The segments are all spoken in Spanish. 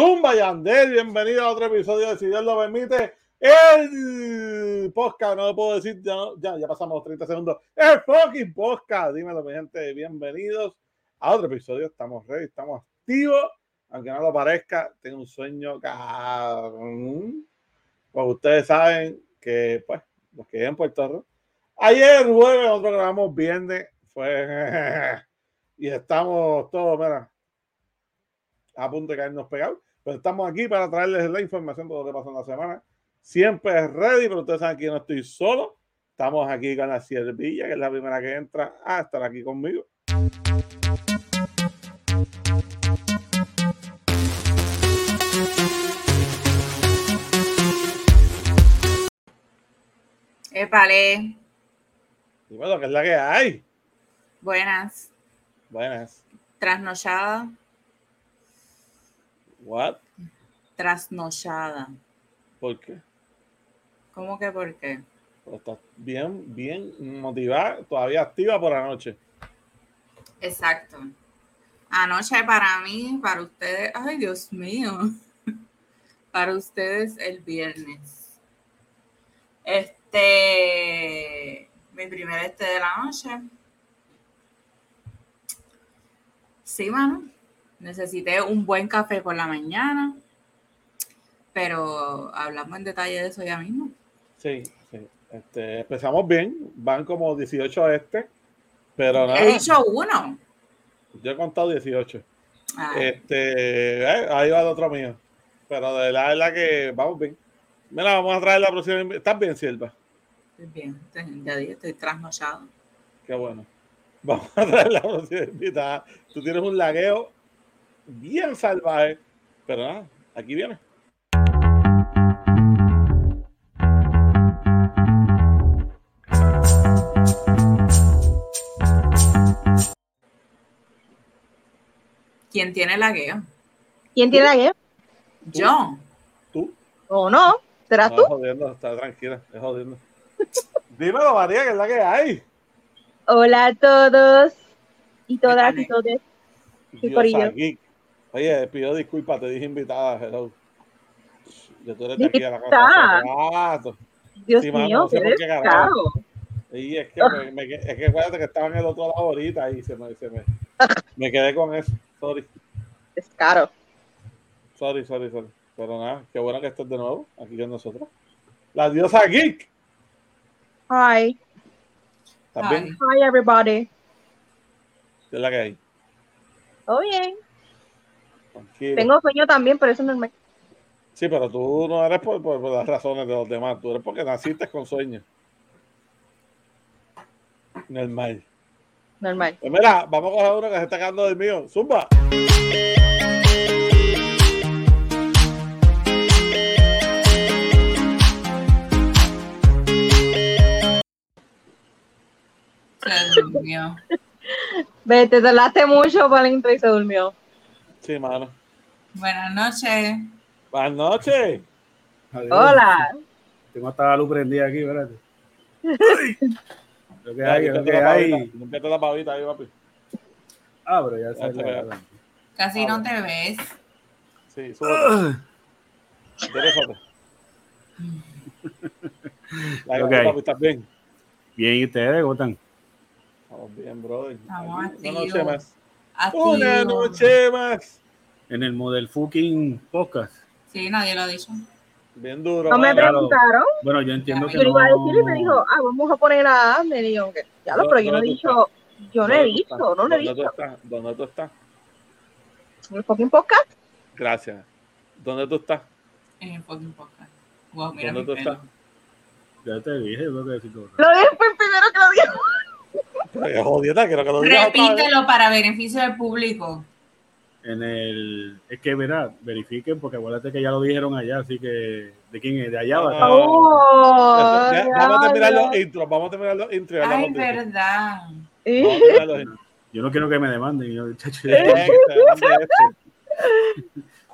Zumba Yandel, bienvenido a otro episodio de Si Dios lo permite. El podcast, no lo puedo decir, ya, ya, ya pasamos los 30 segundos. El fucking podcast, dímelo, mi gente, bienvenidos a otro episodio. Estamos ready, estamos activos, aunque no lo parezca. Tengo un sueño. Pues ustedes saben que, pues, los que en Puerto Rico. Ayer, jueves, nosotros grabamos viernes, fue. y estamos todos, mira, a punto de caernos pegados. Pero estamos aquí para traerles la información de lo que pasó en la semana. Siempre es ready, pero ustedes saben que yo no estoy solo. Estamos aquí con la Siervilla, que es la primera que entra a estar aquí conmigo. Épale. Y bueno, ¿qué es la que hay? Buenas. Buenas. Trasnochada. What? Trasnochada. ¿Por qué? ¿Cómo que por qué? Pero estás bien, bien motivada, todavía activa por la noche. Exacto. Anoche para mí, para ustedes, ay Dios mío, para ustedes el viernes. Este, mi primer este de la noche. Sí, mano. Necesité un buen café por la mañana, pero hablamos en detalle de eso ya mismo. Sí, sí. Este, empezamos bien, van como 18 a este, pero nada. He dicho uno. Yo he contado 18. Ah, Este, eh, ahí va el otro mío. Pero de la verdad que vamos bien. Mira, vamos a traer la próxima. ¿Estás bien, Silva? estoy bien, ya dije, estoy trasnochado. Qué bueno. Vamos a traer la próxima invitada. Tú tienes un lagueo bien salvaje, pero nada, aquí viene. ¿Quién tiene lagueo? ¿Quién tiene la guía? Yo. Tú. ¿O no? ¿Serás No, tú? es jodiendo, está tranquila, es jodiendo. Dímelo, María, que es la que hay. Hola a todos y todas y todos. Corillo. aquí. Oye, pido disculpas, te dije invitada, hello. Yo tú eres de aquí a la casa rato. Dios Sí, mío, no sé qué descaro. Y es que, me, me- es que acuérdate que estaba en el otro lado ahorita y se me, se me, me quedé con eso. Sorry, Descaro. sorry, sorry, sorry. Pero nada, qué bueno que estés de nuevo aquí con nosotros. La diosa geek. Hi. ¿Estás bien? Hi, everybody. ¿Qué es la que hay? ¿Todo bien? Tranquilo. Tengo sueño también, pero eso no es normal. Sí, pero tú no eres por, por- por las razones de los demás, tú eres porque naciste con sueños. Normal. Normal. Pues mira, vamos a coger uno que se está quedando del mío. Zumba. Se durmió. Ve, te tardaste mucho intro y se durmió. Sí, mano. Buenas noches. Buenas noches. Adiós. Hola. Tengo hasta la luz prendida aquí, espérate. Lo que hay, lo que hay. pavita, límpiate la pavita ahí, papi. Ah, pero ya Ya se. Casi Ah, no te ves. Sí, súbete. Interésate. La Ok. papi, ¿estás bien? Bien, ¿y ustedes cómo están? Estamos bien, brother. Estamos Una noche más. Activo. Una noche más. En el Model Fucking Podcast. Sí, nadie lo ha dicho. Bien duro. No me claro. preguntaron. Bueno, yo entiendo que Yo le iba a decir y no. me dijo, ah, vamos a poner a Ander. Y yo, que, ya lo, pero yo no he ¿Dónde tú dicho, yo no he ¿Dónde tú visto, no lo he ¿Dónde tú visto. estás? ¿Dónde tú estás? ¿En el fucking podcast? Gracias. ¿Dónde tú estás? En el fucking podcast. Wow, mira ¿Dónde mi tú pelo. estás? Ya te dije, yo tengo que decir. Lo dije fue el primero que lo dijo. Pero es jodieta, quiero que lo digas otra vez. Repítelo para beneficio del público. En el. Es que, verá, verifiquen, porque acuérdate que ya lo dijeron allá, así que. ¿De quién es? De allá va. Ah. Oh, vamos a terminar los intros, vamos a terminar los intros. Ay, verdad. Vamos a terminar los intros. Yo no quiero que me demanden. Yo, chacho, este.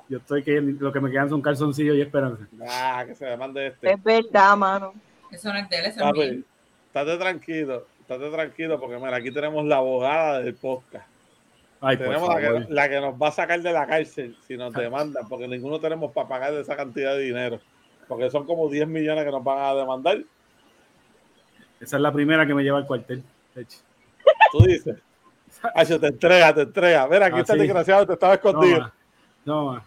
yo estoy que lo que me quedan son calzoncillos y esperanza. Ah, que se demande este. Es verdad, mano. Eso no es de él, eso es mío. Estate tranquilo, estate tranquilo, porque mira, aquí tenemos la abogada del podcast. Ay, Tenemos la que, la que nos va a sacar de la cárcel si nos demandan, porque ninguno tenemos para pagar esa cantidad de dinero. Porque son como 10 millones que nos van a demandar. Esa es la primera que me lleva al cuartel. Tú dices. Hacho, te entrega, te entrega. Mira, aquí Ah, está el sí. desgraciado, te estaba escondido. Toma.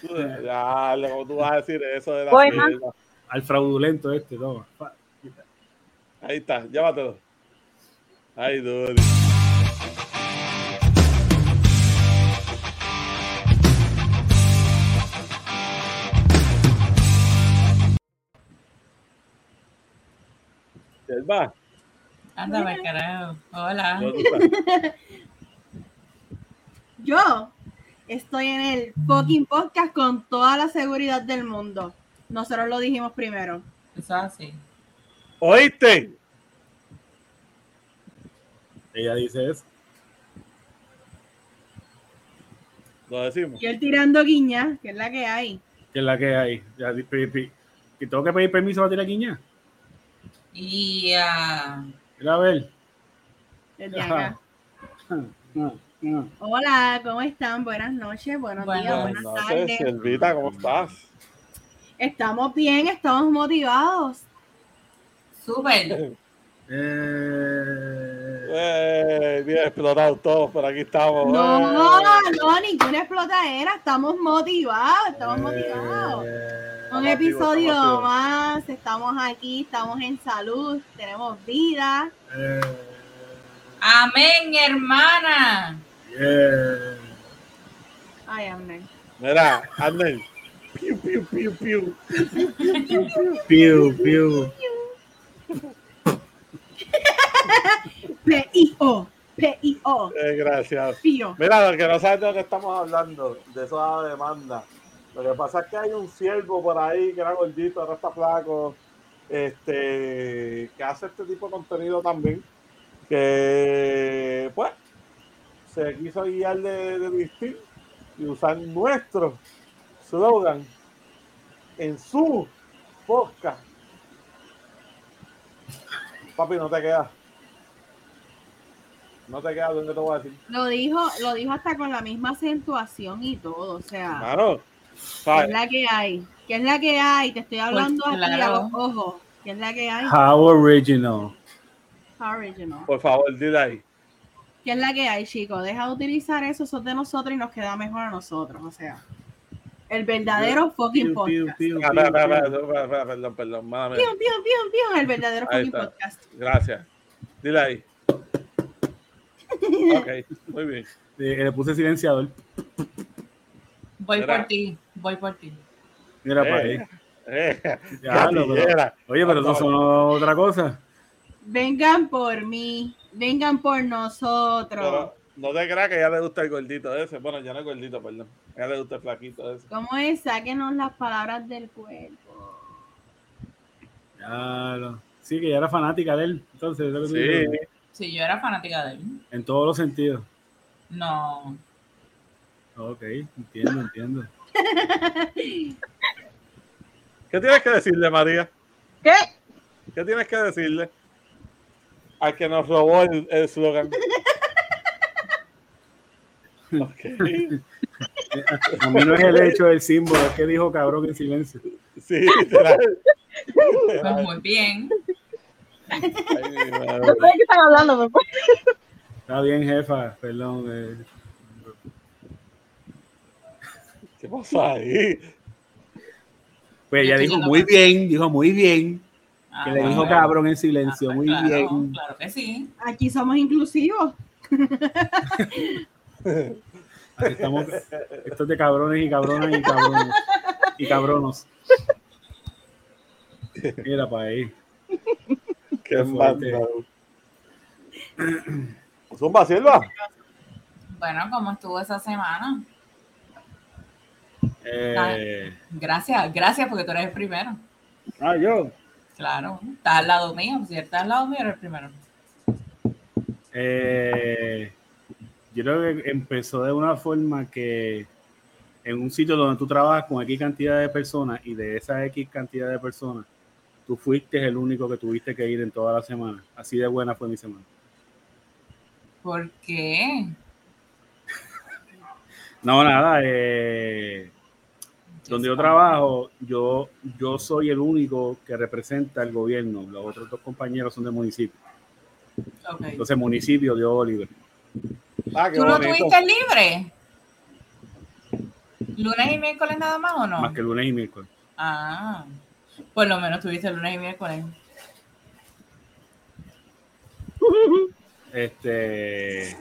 Tú, Dale, ¿cómo tú vas a decir eso de la? Al fraudulento este, toma. Pa. Ahí está, llévatelo. Ay, Duri. Selva, Anda, me creo. Hola. Yo estoy en el fucking podcast con toda la seguridad del mundo. Nosotros lo dijimos primero. Eso es así. ¿Oíste? Ella dice eso. Lo decimos. Y él tirando guiña, que es la que hay. Que es la que hay. Ya, di- pi- pi- que tengo que pedir permiso para tirar guiña. Y ah, Mira a ver. Desde acá. Hola, ¿cómo están? Buenas noches, buenos Buenas días, Buenas buenas noches, tardes. Selvita, ¿cómo estás? Estamos bien, estamos motivados. Súper. Eh, Eh, bien explotados todos, pero aquí estamos. No, Eh. no, ninguna explotadera. Estamos motivados, estamos motivados. eh, Un Estamos activos, episodio más, estamos aquí, estamos en salud, tenemos vida. eh, Amén, hermana. yeah. Ay, amén. Mira, Arnel. Piu, piu, piu, piu. Piu, piu. P-I-O, P-I-O, Eh, gracias. Pío. Mira, lo que no sabes de lo que estamos hablando, de esa demanda. Lo que pasa es que hay un siervo por ahí que era gordito, ahora está flaco, este, que hace este tipo de contenido también, que pues se quiso guiar de, de y usar nuestro slogan en su podcast. Papi, no te quedas. No te quedas donde te voy a decir. Lo dijo, lo dijo hasta con la misma acentuación y todo, o sea, Claro. ¿qué es la que hay? ¿Qué es la que hay? Te estoy hablando aquí a claro. los ojos. ¿Qué es la que hay? How original. Original. Por favor, dile ahí. ¿Qué es la que hay, chicos? Deja de utilizar eso, eso es de nosotros y nos queda mejor a nosotros, o sea, el verdadero fucking podcast. Ah, Perdón, perdón, pium, el verdadero fucking podcast. Gracias. Dile ahí. Ok, muy bien. Eh, le puse silenciador. Voy Mira. por ti, voy por ti. Mira para Eh, ahí. eh, Ya, lo- pero-. Oye, pero eso son otra cosa. Vengan por mí, vengan por nosotros. Pero no te creas que ya le gusta el gordito ese. Bueno, ya no es gordito, perdón. Ya le gusta el flaquito ese. ¿Cómo es? Sáquenos las palabras del cuerpo. Ya, lo- sí, que ya era fanática de él. Entonces, lo que Sí. Sí, yo era fanática de él. en todos los sentidos. No. Ok, entiendo, entiendo. ¿Qué tienes que decirle, María? ¿Qué? ¿Qué tienes que decirle? Al que nos robó el el eslogan. Ok. A mí no es el hecho del símbolo, es que dijo cabrón en silencio. Sí, literal. Pues muy bien. Ay. No sé de qué están hablando, me puedo- Está bien, jefa, perdón. eh, ¿Qué pasa ahí? Pues ella dijo muy bien, dijo muy bien. Ah, Que le dijo cabrón en Ah, silencio, pues muy claro, bien. Claro que sí. Aquí somos inclusivos. Aquí estamos, esto es de cabrones y cabronas y cabrones. Y cabronos. Mira para ahí. Qué. Zumba, Silva. Bueno, ¿cómo estuvo esa semana? Eh, Gracias, gracias porque tú eres el primero. ah, yo. Claro, estás al lado mío. Si estás al lado mío, eres el primero. Eh, yo creo que empezó de una forma que en un sitio donde tú trabajas con X cantidad de personas y de esa X cantidad de personas, tú fuiste el único que tuviste que ir en toda la semana. Así de buena fue mi semana. ¿Por qué? No, nada. eh, donde yo trabajo, yo, yo soy el único que representa el gobierno. Los otros dos compañeros son del municipio. Entonces, municipio dio libre. Ah, ¿Tú no bonito. tuviste libre? ¿Lunes y miércoles nada más o no? Más que lunes y miércoles. Ah, por lo menos tuviste lunes y miércoles. Este.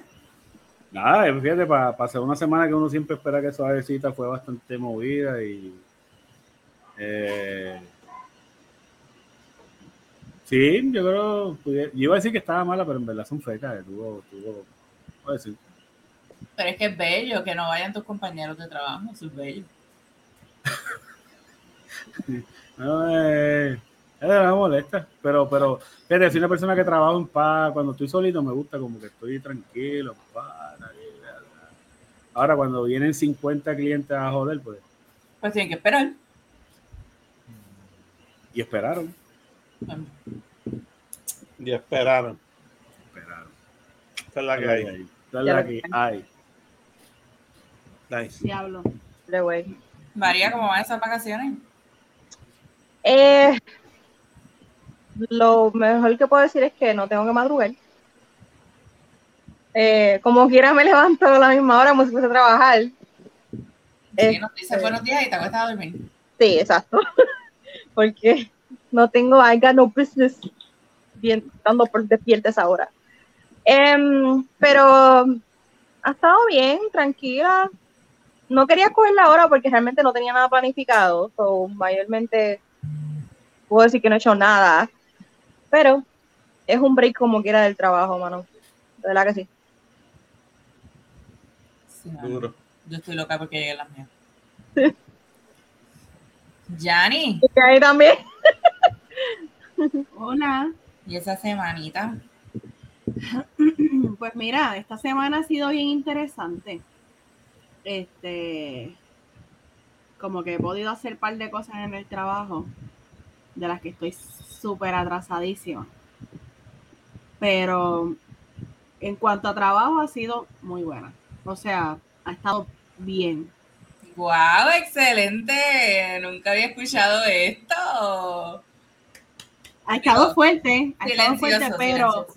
Nada, fíjate, para pasar una semana que uno siempre espera que suavecita fue bastante movida y. eh, sí, yo creo. pudiera- Yo iba a decir que estaba mala, pero en verdad son fecas. Tuvo, tuvo. voy a decir, Pero es que es bello que no vayan tus compañeros de trabajo, eso es bello. No, eh, es de verdad molesta, pero, pero, fíjate, soy una persona que trabajo en paz, cuando estoy solito me gusta como que estoy tranquilo, paz, ahora cuando vienen 50 clientes a joder, pues, Pues tienen que esperar. y esperaron, Y esperaron. esperaron. Esa es la que hay. Esa es la que hay. Nice. Diablo. Pero, güey. María, ¿cómo van esas vacaciones? Eh, lo mejor que puedo decir es que no tengo que madrugar. Eh, como quiera me levanto a la misma hora como si fuese a trabajar. Sí, Eh, nos dices buenos días y te acuestas a dormir. Sí, exacto. Porque no tengo, I got no business bien, estando por despierta a esa hora. Em, pero ha estado bien, tranquila. No quería coger la hora porque realmente no tenía nada planificado. So, mayormente puedo decir que no he hecho nada. Pero es un break como quiera del trabajo, mano. De verdad que sí. Duro. Yo estoy loca porque llegué las mías. Yanni, Y ahí también. Hola. ¿y esa semanita? Pues mira, esta semana ha sido bien interesante. Este, como que he podido hacer un par de cosas en el trabajo de las que estoy súper atrasadísima. Pero en cuanto a trabajo ha sido muy buena. O sea, ha estado bien. ¡Wow! ¡Excelente! Nunca había escuchado esto. Ha estado Digo, fuerte, ha estado fuerte, pero silencioso.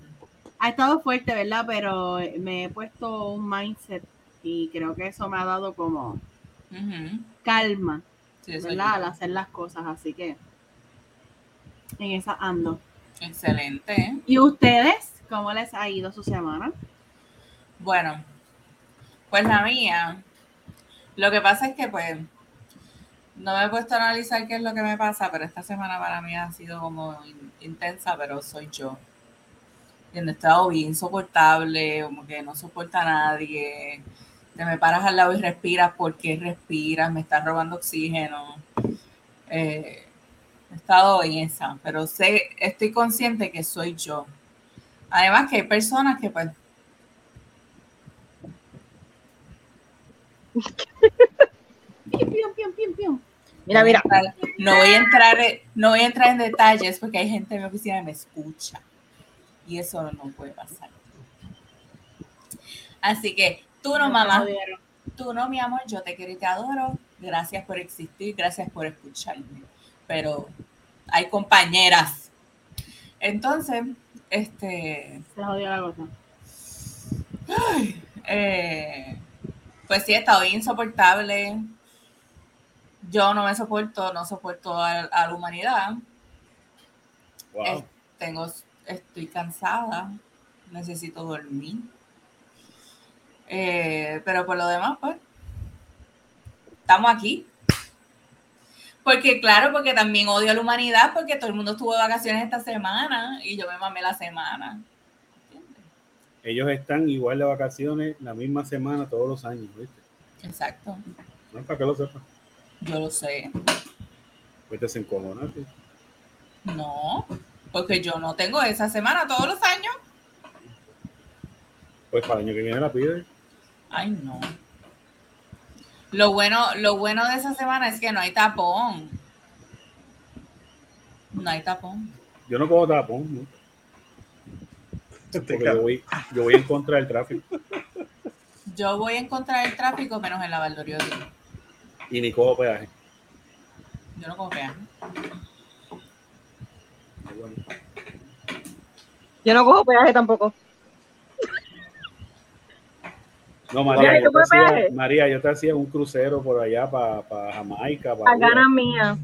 ha estado fuerte, ¿verdad? Pero me he puesto un mindset y creo que eso me ha dado como calma, Sí, ¿verdad? Al hacer las cosas, así que en esa ando. Excelente. ¿Y ustedes? ¿Cómo les ha ido su semana? Bueno, pues la mía, lo que pasa es que pues no me he puesto a analizar qué es lo que me pasa, pero esta semana para mí ha sido como in- intensa, pero soy yo. Y he estado bien insoportable, como que no soporta a nadie. Te me paras al lado y respiras porque respiras, me estás robando oxígeno. Eh, estado en esa, pero sé, estoy consciente que soy yo. Además que hay personas que pues. Mira, mira. No voy a entrar, no voy a entrar en detalles porque hay gente en mi oficina que me escucha. Y eso no puede pasar. Así que tú no, mamá, tú no, mi amor, yo te quiero y te adoro. Gracias por existir, gracias por escucharme. Pero hay compañeras. Entonces, este, Se jodió la cosa. eh, pues sí, he estado insoportable. Yo no me soporto, no soporto a, a la humanidad. Wow. Tengo, estoy cansada, necesito dormir. Eh, pero por lo demás, pues, estamos aquí. Porque, claro, porque también odio a la humanidad, porque todo el mundo estuvo de vacaciones esta semana y yo me mamé la semana. ¿Entiendes? Ellos están igual de vacaciones la misma semana todos los años, ¿viste? Exacto, No para que lo sepas. yo lo sé. Pues te encojonas. ¿sí? No, porque yo no tengo esa semana todos los años. Pues para el año que viene la pide. Ay, no. Lo bueno, lo bueno de esa semana es que no hay tapón. No hay tapón. Yo no cojo tapón, ¿no? Este porque yo voy, yo voy en contra del tráfico. Yo voy a encontrar el tráfico menos en la Valdoriotti. Y ni cojo peaje. Yo no. Qué bueno. Yo no cojo peaje tampoco. No, María, yo ¿tú te hacía? María, yo te hacía un crucero por allá para Jamaica. Pa La Cuba. gana mía.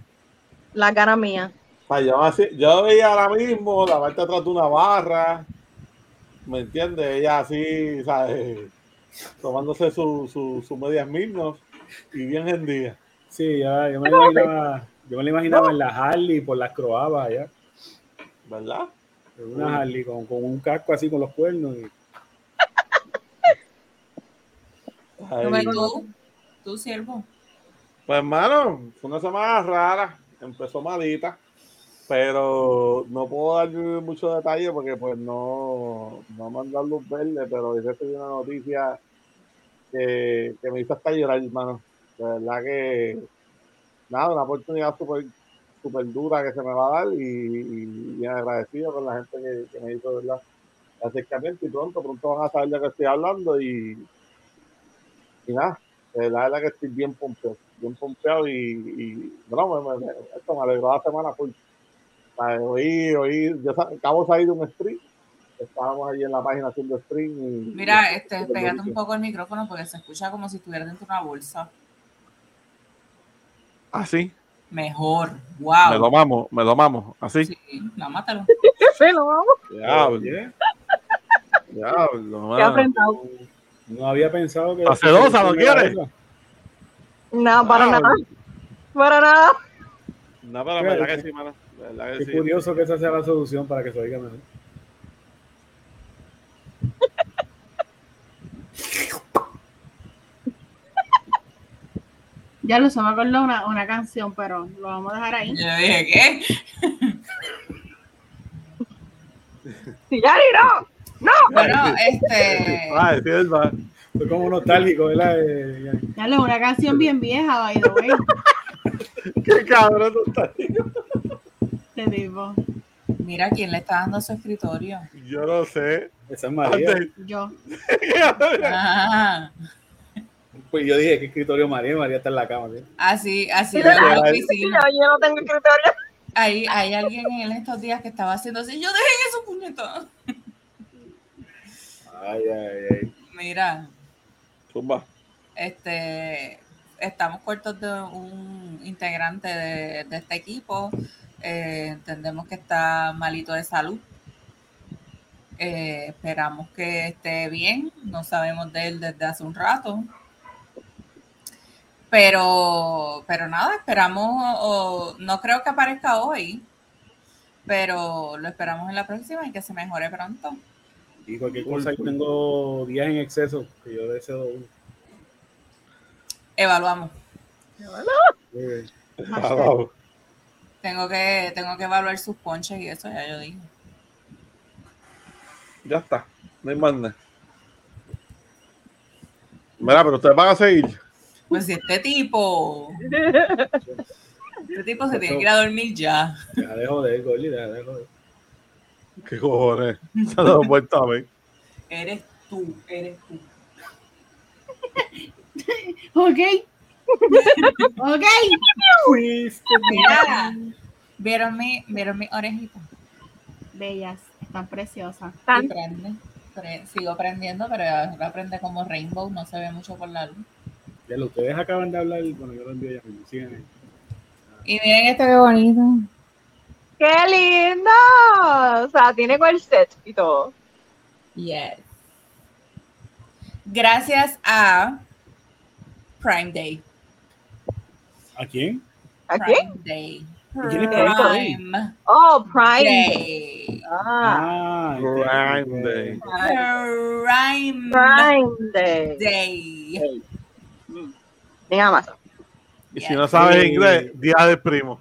La gana mía. Yo, así- yo veía ahora mismo la parte atrás de una barra, ¿me entiendes? Ella así, ¿sabes? Tomándose sus su, su medias mimos y bien en día. Sí, ya, yo me lo imaginaba, yo me lo imaginaba en la Harley por las croabas allá. ¿Verdad? En Una Harley con, con un casco así con los cuernos. y- Ay, ¿Y tú? ¿Tú, siervo? Pues hermano, fue una semana rara, empezó malita, pero no puedo dar muchos detalles porque pues no, no me han dado luz verde, pero hoy recibí una noticia que, que me hizo hasta llorar, hermano. De verdad que nada, una oportunidad súper super dura que se me va a dar y, y bien agradecido con la gente que, que me hizo ¿verdad? el acercamiento y pronto, pronto van a saber de qué estoy hablando y, y nada, eh, la verdad que estoy bien pompeado, bien pompeado y, y bueno, me, me- me- esto me alegró la semana full. O sea, Hoy, hoy, yo acabo de salir de un stream, estábamos allí en la página haciendo stream y... Mira, y- este, pégate un poco el micrófono porque se escucha como si estuviera dentro de una bolsa. Así, Mejor. me lo Wow. mamo, me lo mamo, así. Sí, no, mátalo. Pero vamos, Diablo, Oye, diablo, qué mano. No había pensado que. Acedosa, ¿lo que era quieres? No, para Wow. nada. Para nada. No, pero la verdad que sí, mano. Qué sí. curioso que esa sea la solución para que se oiga mejor. Ya lo se me acordó una, una canción, pero lo vamos a dejar ahí. Yo dije, ¿qué? Sí, Yari, no. No. Bueno, este. Ay, sí, es verdad. Fue como nostálgico, ¿verdad? Eh, Ya lo una canción bien vieja, by the way. Qué cabrón tú estás. Este tipo. Mira quién le está dando su escritorio. Yo no sé. esa es María. Antes- Yo. Ah, Pues yo dije que escritorio María, María está en la cama. ¿sí? así, así. Yo, yo no tengo escritorio. Hay, hay alguien en estos días que estaba haciendo así. Yo dejé eso, puñetón. Ay, ay, ay. Mira, Zumba. este, estamos cortos de un integrante de, de este equipo. Eh, entendemos que está malito de salud. Eh, esperamos que esté bien. No sabemos de él desde hace un rato. Pero, pero nada, esperamos, o- no creo que aparezca hoy, pero lo esperamos en la próxima y que se mejore pronto. Y cualquier cosa, yo tengo días en exceso que yo deseo uno. Evaluamos. Eh, Ah. Tengo que, tengo que evaluar sus ponches y eso ya yo dije. Ya está. No hay más nada. Mira, pero ustedes van a seguir. Pues si este tipo, este tipo se tiene que ir a dormir ya. deja de joder, Goli, deja de joder. ¿Qué cojones? Se lo han vuelto a ver. Eres tú, eres tú. Ok. ok. Mira, ¿vieron mi, vieron mi orejita? Bellas. Están preciosas. Y prende. Pre- sigo prendiendo, pero ahora prende como rainbow, no se ve mucho por la luz. Ya lo, ustedes acaban de hablar, bueno, yo lo envío ya. Sigan ahí. Y miren este que bonito. ¡Qué lindo! O sea, tiene corset y todo. Yes. Gracias a Prime Day. ¿A quién? ¿A quién? Prime Day. quién es Prime Day? Prime Oh, Prime. Day. Ah, Ah, Prime Day. Prime Prime Day. Day. En Amazon. Y si no sabes inglés, día del primo.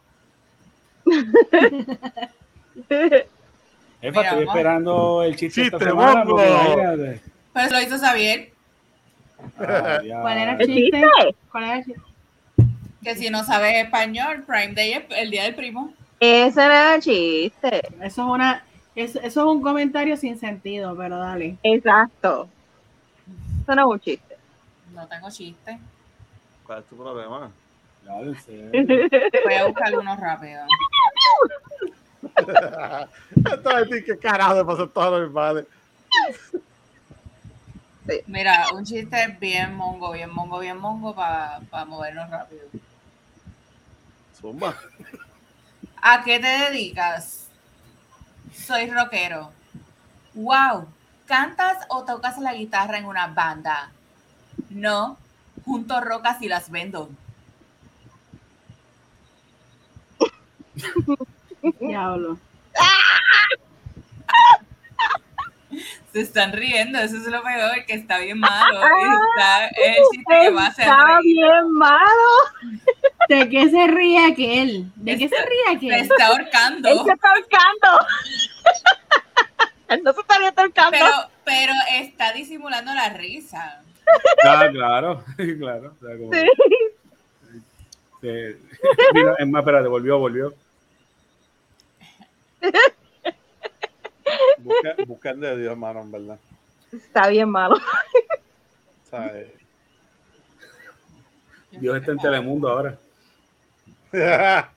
Estoy esperando el chiste, Chiste, esta semana. porque. Pues lo hizo Xavier, Ah. ¿Cuál era el ¿El chiste? ¿Cuál era el chiste? que si no sabes español, Prime Day es el día del primo. Ese era el chiste. Eso es una. Eso, eso es un comentario sin sentido, pero dale. Exacto. Eso no es un chiste. No tengo chiste. ¿Cuál es tu problema? Voy a buscar uno rápido. Esto es decir, ¿qué carajo le pasó a todos los padres? Mira, un chiste bien mongo, bien mongo, bien mongo para movernos rápido. Zumba. ¿A qué te dedicas? Soy rockero. Wow. ¿Cantas o tocas la guitarra en una banda? No. Junto rocas y las vendo. Diablo. Se están riendo, eso es lo peor, que está bien malo. Está, es el chiste que va a hacer Está reír. bien malo. ¿De qué se ríe aquel? ¿De qué se ríe Se aquel? está ahorcando. Él se está ahorcando. Él no se estaría ahorcando. Pero, pero está disimulando la risa. Ah, claro, claro. o sea, como- Sí. Sí. Mira, es más, espérate, volvió, volvió. Busca, buscan de Dios, hermano, en verdad. Está bien malo. Dios está en Telemundo ahora.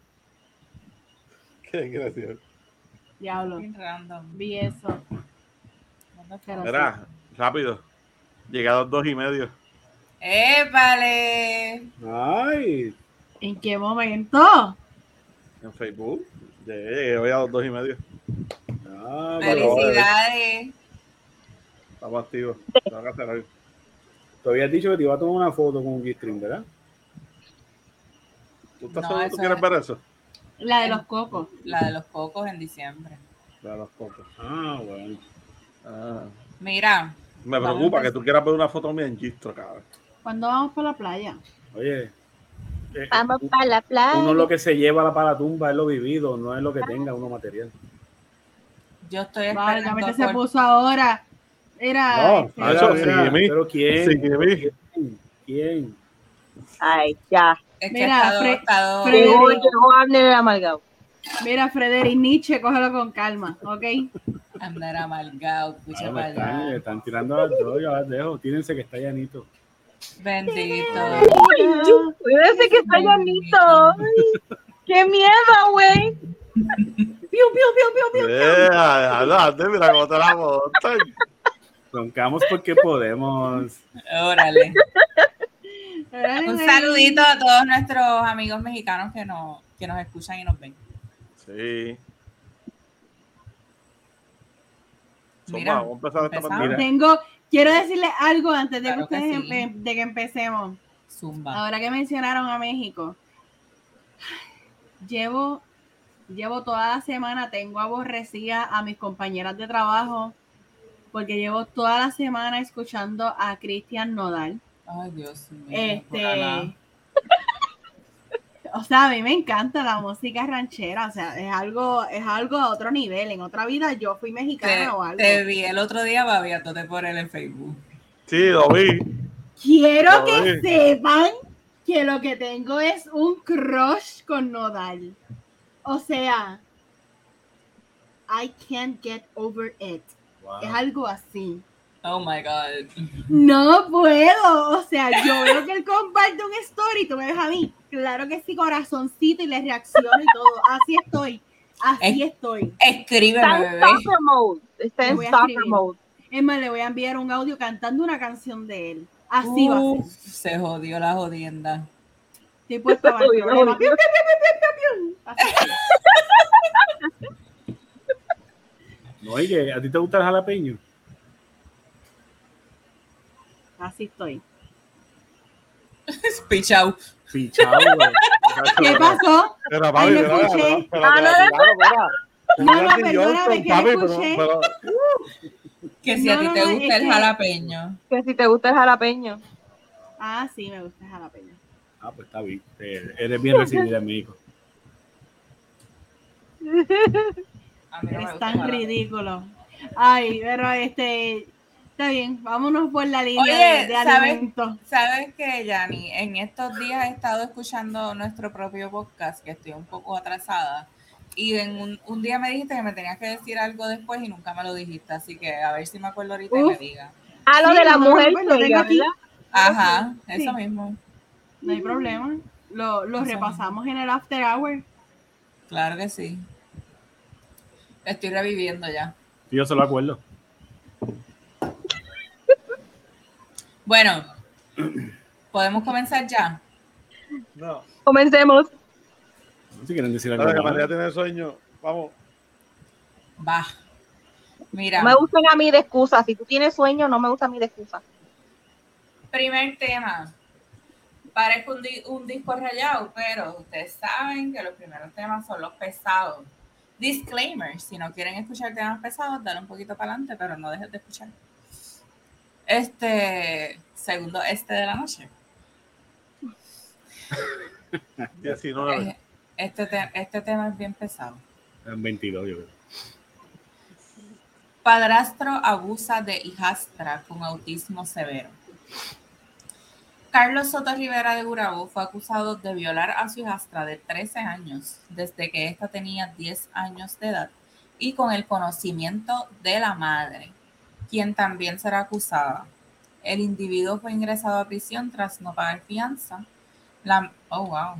Qué gracioso. Diablo. Bien random. Vi eso. Rápido. Los dos y medio. ¡Épale! Ay, ¿En qué momento? En Facebook. Llegué, llegué hoy a los dos y medio. ah, ¡Felicidades! Estamos activos. Tengo que hacer algo. Tú habías dicho que te iba a tomar una foto con un G-String, ¿verdad? ¿Tú estás No, seguro que quieres es- ver eso? La de los cocos. La de los cocos en diciembre. La de los cocos. Ah, bueno. Ah. Mira, Me preocupa que tú quieras ver una foto mía en Gistro, cabrón. ¿Cuándo vamos para la playa? Oye, eh, Vamos para la playa. uno lo que se lleva para la tumba es lo vivido, no es lo que tenga uno material. yo estoy esperando Válgame, se puso ahora. Era. No, Ah, eso pero ¿quién? ¿Quién? ¿Quién? Ay, ya. Es que Mira, Fre- Frederick. Mira, Frederick Nietzsche, cógelo con calma, ¿ok? andar amargado, escucha Ah, para allá. están tirando a las dos, yo las dejo. Tírense que está llanito. Bendito. Cuídese que está llanito. Ay, ¡Qué miedo, güey! ¡Piu, piu, piu, piu, piu! Adelante, mira cómo te la montan. Roncamos porque podemos. Órale. Un saludito a todos nuestros amigos mexicanos que nos, que nos escuchan y nos ven. Sí. Mira, vamos a empezar esta. Tengo, quiero decirle algo antes de, Claro que que ustedes sí. empe- de que empecemos. Zumba. Ahora que mencionaron a México, llevo, llevo toda la semana, tengo aborrecida a mis compañeras de trabajo porque llevo toda la semana escuchando a Cristian Nodal. Ay, Dios mío. Este, o sea, a mí me encanta la música ranchera, o sea, es algo, es algo a otro nivel. En otra vida yo fui mexicana Te, o algo. te vi el otro día babiándote por él en Facebook. Sí, lo vi. Quiero que sepan que lo que tengo es un crush con Nodal. O sea, I can't get over it. Wow. Es algo así. Oh my God. No puedo. O sea, yo veo que él comparte un story, tú me ves a mí. Claro que sí, corazoncito y le reacciono y todo. Así estoy. Así estoy. Escríbeme, Está en bebé. stalker mode. Está en escribir. mode. Es más, le voy a enviar un audio cantando una canción de él. Así va a ser. Se jodió la jodienda. Estoy puesta para. No, oye, ¿a ti te gusta el jalapeño? Así estoy. Pichau. Pichado, güey. ¿Qué pasó? Pero, Ay, pero, escuché. Ah, no, No, no, perdóname, que escuché. pero- Que si No, a ti te no, gusta el que- jalapeño. Que si te gusta el jalapeño. Ah, sí, me gusta el jalapeño. Ah, pues está bien. Eh, Eres bien recibida no me Es tan ridículo. Ay, pero este. Está bien, vámonos por la línea Oye, de, de ¿sabes? alimentos. Sabes que, Yanni, en estos días he estado escuchando nuestro propio podcast, que estoy un poco atrasada, y en un, un día me dijiste que me tenías que decir algo después y nunca me lo dijiste, así que a ver si me acuerdo ahorita y me diga. Ah, lo Sí, de la no, mujer pues, lo tengo aquí. Ajá, Sí. eso mismo. No hay problema. Lo, lo repasamos en el after hour. Claro que sí. Estoy reviviendo ya. Yo se lo acuerdo. Bueno, podemos comenzar ya. No. Comencemos. Si quieren decir algo. Ahora que. María tiene sueño. Vamos. Va. Mira, No me gustan a mí de excusas. Si tú tienes sueño, no me gusta a mí de excusas. primer tema. Parezco un, di- un disco rayado, pero ustedes saben que los primeros temas son los pesados. Disclaimer, si no quieren escuchar temas pesados, dale un poquito para adelante, pero no dejes de escuchar. Este, segundo este de la noche. 19. Eh, Este, te- este tema es bien pesado. En 22, yo creo. Padrastro abusa de hijastra con autismo severo. Carlos Soto Rivera de Gurabo fue acusado de violar a su hijastra de 13 años desde que ésta tenía 10 años de edad y con el conocimiento de la madre, quien también será acusada. El individuo fue ingresado a prisión tras no pagar fianza. La, oh, wow.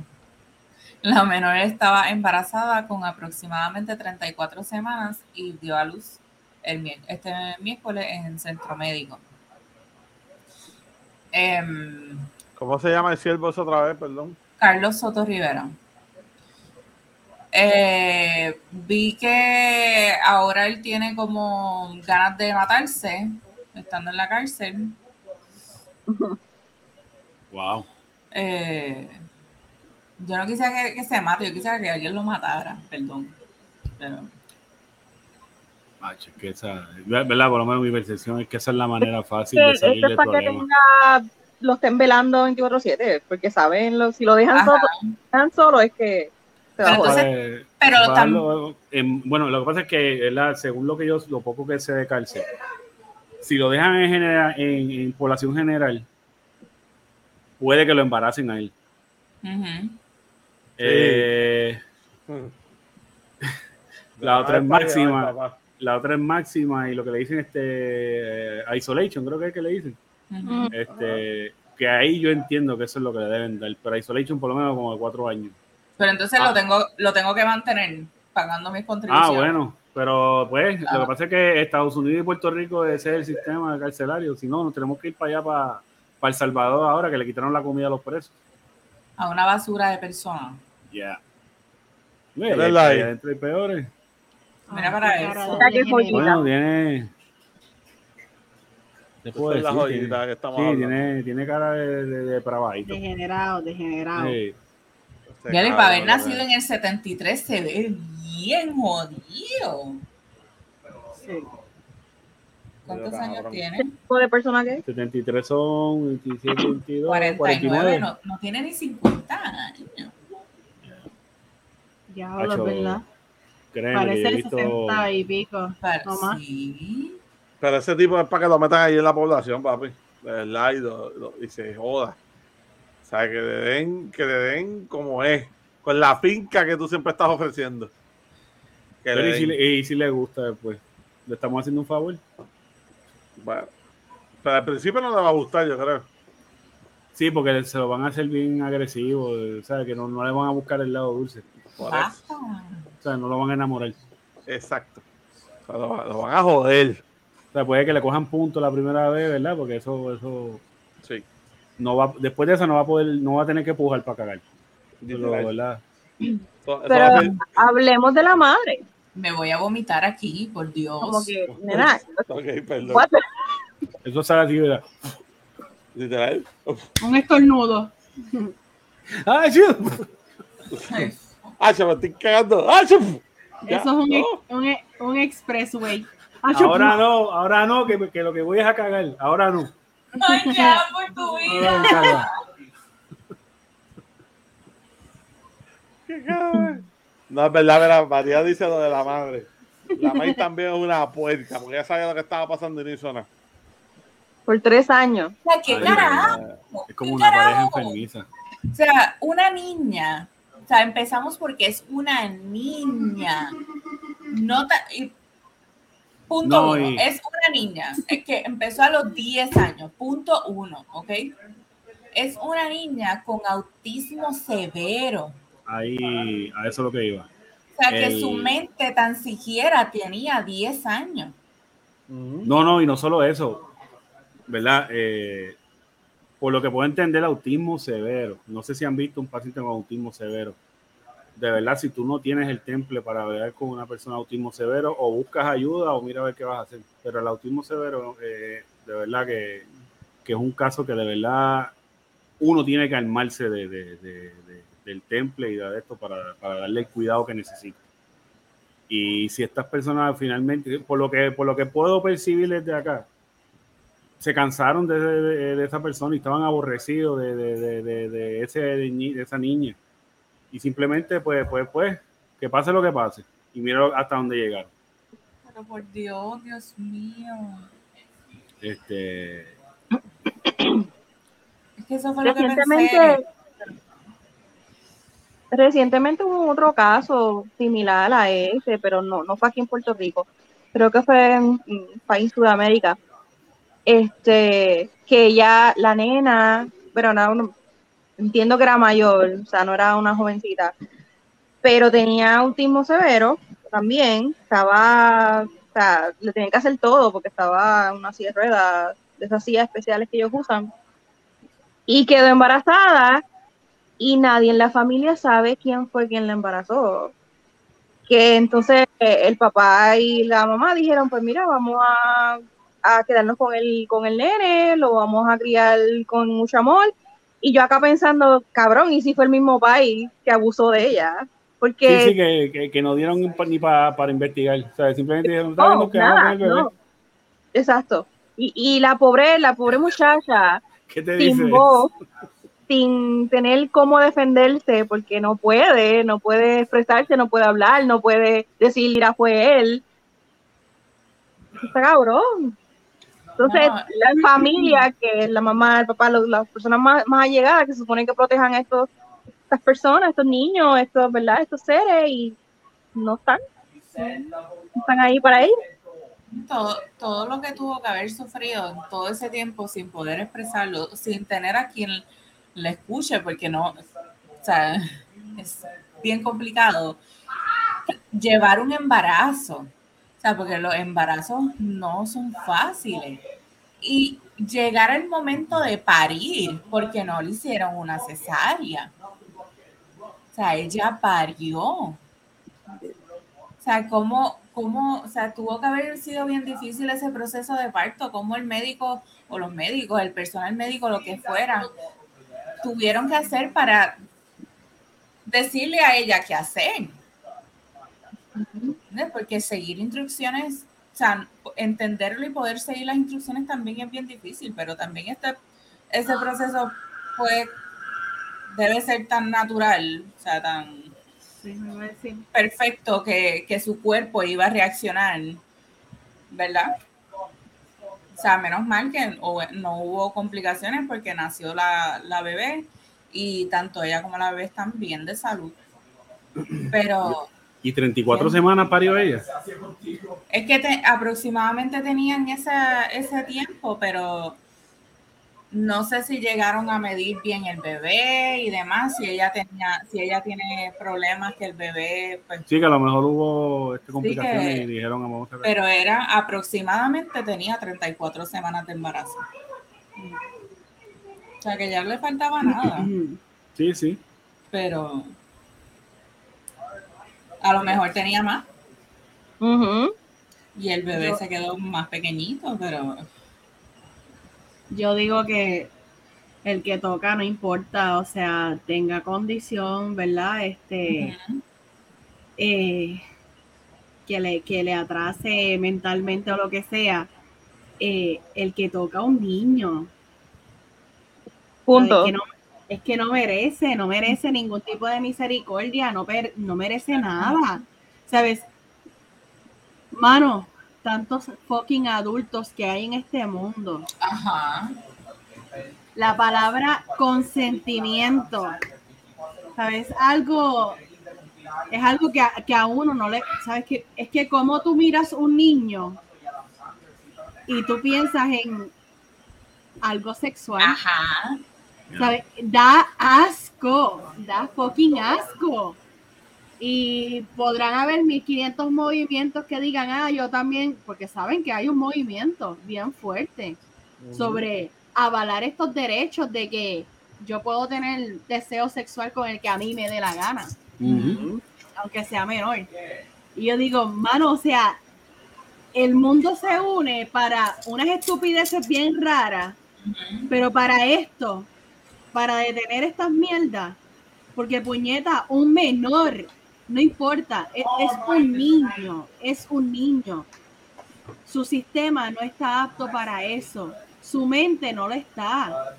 La menor estaba embarazada con aproximadamente 34 semanas y dio a luz el, este miércoles en el centro médico. Em, ¿Cómo se llama el siervo otra vez? Perdón. Carlos Soto Rivera. Eh, vi que ahora él tiene como ganas de matarse, estando en la cárcel. Wow. Eh, yo no quisiera que, que se mate, yo quisiera que alguien lo matara, perdón. Pero, Macho, es que esa, ¿verdad? Por lo menos mi percepción es que esa es la manera fácil Que de salir esto es del para que problema. tenga, lo estén velando 24-7, porque saben, lo, si lo dejan Ajá. solo, dejan solo es que Pero entonces- pero en- bueno, lo que pasa es que, según lo que yo, lo poco que sé de cárcel, si lo dejan en, general, en, en población general, puede que lo embaracen a él. Eh, La otra es máxima. la otra es máxima y lo que le dicen este eh, isolation, creo que es que le dicen. Este, que ahí yo entiendo que eso es lo que le deben dar, pero isolation por lo menos como de cuatro años. Pero entonces Ah. lo tengo, lo tengo que mantener pagando mis contribuciones. Ah, bueno, pero pues lo Ah. que pasa es que Estados Unidos y Puerto Rico ese es el sistema carcelario, si no, nos tenemos que ir para allá, para, para El Salvador ahora que le quitaron la comida a los presos. A una basura de personas. Ya. ¿Qué Yeah. es la ahí? entre peores. Mira para eso. Mira. Bueno, tiene. ¿Qué puedo Esa es la joyita que estamos Sí, hablando. tiene, tiene cara de, de, de pravadito. Degenerado, degenerado. Sí. Este Ya para haber nacido en el 73 se ve bien jodido. Sí. ¿Cuántos Cabrón. años ¿Qué tiene? tipo de persona que es? 73 son 27, 22, 49, 49. no, no tiene ni 50 años. Ya, Hacho, lo verdad. Créeme, Parece el visto- 60 y pico. Pero No más. sí. Pero ese tipo es para que lo metan ahí en la población, papi. De verdad, y, lo- lo- y se joda. O sea, que le den, que le den como es, con la finca que tú siempre estás ofreciendo. Que Pero le y, si le, y si le gusta después. Le estamos haciendo un favor. Bueno, pero al principio no le va a gustar, yo creo. Sí, porque se lo van a hacer bien agresivo. O sea, que no, no le van a buscar el lado dulce. Por eso. Basta. O sea, no lo van a enamorar. Exacto. O sea, lo, lo van a joder. O sea, puede que le cojan puntos la primera vez, ¿verdad? Porque eso, eso Sí. No va, después de eso no va a poder, no va a tener que pujar para cagar. Pero hablemos de la madre. Me voy a vomitar aquí, por Dios. Como que, nena, Ok, perdón. what? Eso sale así, ¿verdad? Literal. Un estornudo. ¡Ah, sí! Ay, Ah, se me estoy cagando. Ah, Ya, Eso es un, no. un, un expressway. Ah, Ahora no, ahora no, que, que lo que voy es a cagar. Ahora no. Ay, ya, por tu vida. no. Qué es verdad, verdad, María dice lo de la madre. La May también es una puerca, porque ella sabía lo que estaba pasando hizo nada. Por tres años. O sea, ¿Qué Ay, carajo? Es como ¿Qué una pareja carajo? enfermiza. O sea, una niña. O sea, empezamos porque es una niña. No ta- y- punto No, uno. y- Es una niña es que empezó a los 10 años, punto uno, ¿ok? Es una niña con autismo severo. Ahí, a eso es lo que iba. O sea, que su mente tan siquiera tenía 10 años. No, no, y no solo eso, ¿verdad? Eh, por lo que puedo entender, autismo severo. No sé si han visto un paciente con autismo severo. De verdad, si tú no tienes el temple para ver con una persona autismo severo, o buscas ayuda o mira a ver qué vas a hacer. Pero el autismo severo, eh, de verdad que, que es un caso que de verdad uno tiene que armarse de, de- de- de- del temple y de esto para, para darle el cuidado que necesita. Y si estas personas finalmente, por lo que, por lo que puedo percibir desde acá, se cansaron de, de- de esa persona y estaban aborrecidos de, de- de- de- de ese, de esa niña. Y simplemente, pues, pues, pues, que pase lo que pase. Y mira hasta dónde llegaron. Pero por Dios, Dios mío. Este, Es que eso fue lo que Recientemente, pensé. recientemente hubo otro caso similar a ese, pero no, no fue aquí en Puerto Rico. Creo que fue en un país Sudamérica. Este, que ya la nena, pero no, no- entiendo que era mayor, o sea, no era una jovencita, pero tenía autismo severo también, estaba, o sea, le tenían que hacer todo porque estaba una silla de ruedas, de esas sillas especiales que ellos usan, y quedó embarazada y nadie en la familia sabe quién fue quien la embarazó. Que entonces eh, el papá y la mamá dijeron, pues mira, vamos a, a quedarnos con el, con el nene, lo vamos a criar con mucho amor. Y yo acá pensando, cabrón, ¿y si fue el mismo país que abusó de ella? Porque sí, sí, que, que, que no dieron ni pa- para investigar. O sea, simplemente dijeron, No, quedamos nada, no. Exacto. Y, y la pobre, la pobre muchacha, ¿Qué te sin voz, sin tener cómo defenderse, porque no puede, no puede expresarse, no puede hablar, no puede decir, mira, fue él. Está cabrón. Entonces, No. la familia, que es la mamá, el papá, los- las personas más, más allegadas, que se supone que protejan a estos, estas personas, estos niños, estos, ¿verdad? Estos seres, y no están. No están ahí para ellos. todo, todo lo que tuvo que haber sufrido en todo ese tiempo sin poder expresarlo, sin tener a quien le escuche, porque no, o sea, es bien complicado. Llevar un embarazo, o sea, porque los embarazos no son fáciles. Y llegar al momento de parir, porque no le hicieron una cesárea. O sea, ella parió. O sea, cómo, cómo, o sea, tuvo que haber sido bien difícil ese proceso de parto, cómo el médico o los médicos, el personal médico, lo que fueran, tuvieron que hacer para decirle a ella qué hacer. ¿Entiendes? Porque seguir instrucciones, o sea, entenderlo y poder seguir las instrucciones también es bien difícil, pero también este, ese proceso debe ser tan natural, o sea, tan Sí, perfecto que, que su cuerpo iba a reaccionar, ¿verdad? O sea, menos mal que no hubo complicaciones porque nació la, la bebé y tanto ella como la bebé están bien de salud. Pero Y 34 semanas parió ella. es que te- aproximadamente tenían ese, ese tiempo, pero no sé si llegaron a medir bien el bebé y demás, si ella tenía, si ella tiene problemas que el bebé, pues Sí, que a lo mejor hubo este, complicaciones que- y dijeron, vamos a ver. pero era aproximadamente tenía 34 semanas de embarazo. O sea que ya le faltaba nada, Sí, sí. pero a lo mejor tenía más y el bebé Yo- se quedó más pequeñito, pero Yo digo que el que toca no importa, o sea, tenga condición, ¿verdad? Este, eh, que, le, que le atrase mentalmente o lo que sea, eh, el que toca a un niño, Punto. Es que, no, es que no merece, no merece ningún tipo de misericordia, no, per- no merece nada. ¿Sabes? Mano, tantos fucking adultos que hay en este mundo. ajá, La palabra consentimiento, ¿sabes? Algo, es algo que a, que a uno no le, ¿sabes? que Es que como tú miras un niño y tú piensas en algo sexual, Ajá. ¿Sabes? Da asco, da fucking asco. Y podrán haber 1500 movimientos que digan, ah, yo también, porque saben que hay un movimiento bien fuerte sobre avalar estos derechos de que yo puedo tener deseo sexual con el que a mí me dé la gana, aunque sea menor. Y yo digo, mano, o sea, el mundo se une para unas estupideces bien raras, pero para esto, para detener estas mierdas, porque puñeta, un menor, no importa, es, es un niño, es un niño. Su sistema no está apto para eso, su mente no lo está.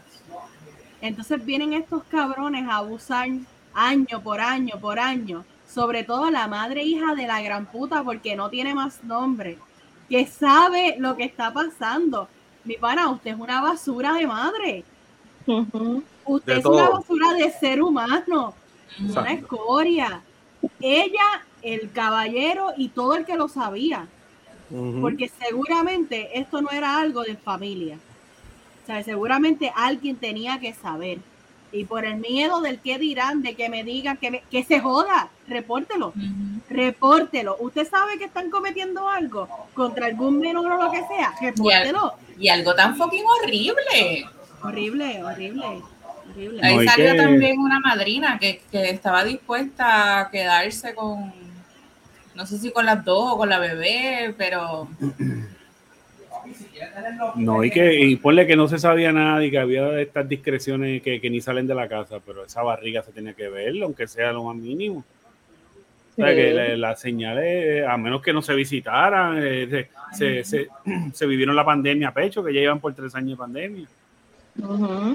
Entonces vienen estos cabrones a abusar año por año por año, sobre todo la madre hija de la gran puta, porque no tiene más nombre, que sabe lo que está pasando. Mi pana, usted es una basura de madre. Usted De es una basura de ser humano, una Exacto. escoria. Ella, el caballero y todo el que lo sabía, porque seguramente esto no era algo de familia. O sea, seguramente alguien tenía que saber. Y por el miedo del que dirán, de que me digan que, me- que se joda, repórtelo, Ujú. repórtelo. Usted sabe que están cometiendo algo contra algún menor o lo que sea, repórtelo. Y algo tan fucking horrible. Horrible, horrible, horrible. Ahí No, salió que- también una madrina que, que estaba dispuesta a quedarse con, no sé si con las dos o con la bebé, pero No, y que y ponle que no se sabía nada y que había estas discreciones que, que ni salen de la casa, pero esa barriga se tenía que ver, aunque sea lo más mínimo. O sea, que la- las señales, a menos que no se visitaran, eh, se, se, se- se vivieron la pandemia a pecho, que ya llevan por tres años de pandemia. A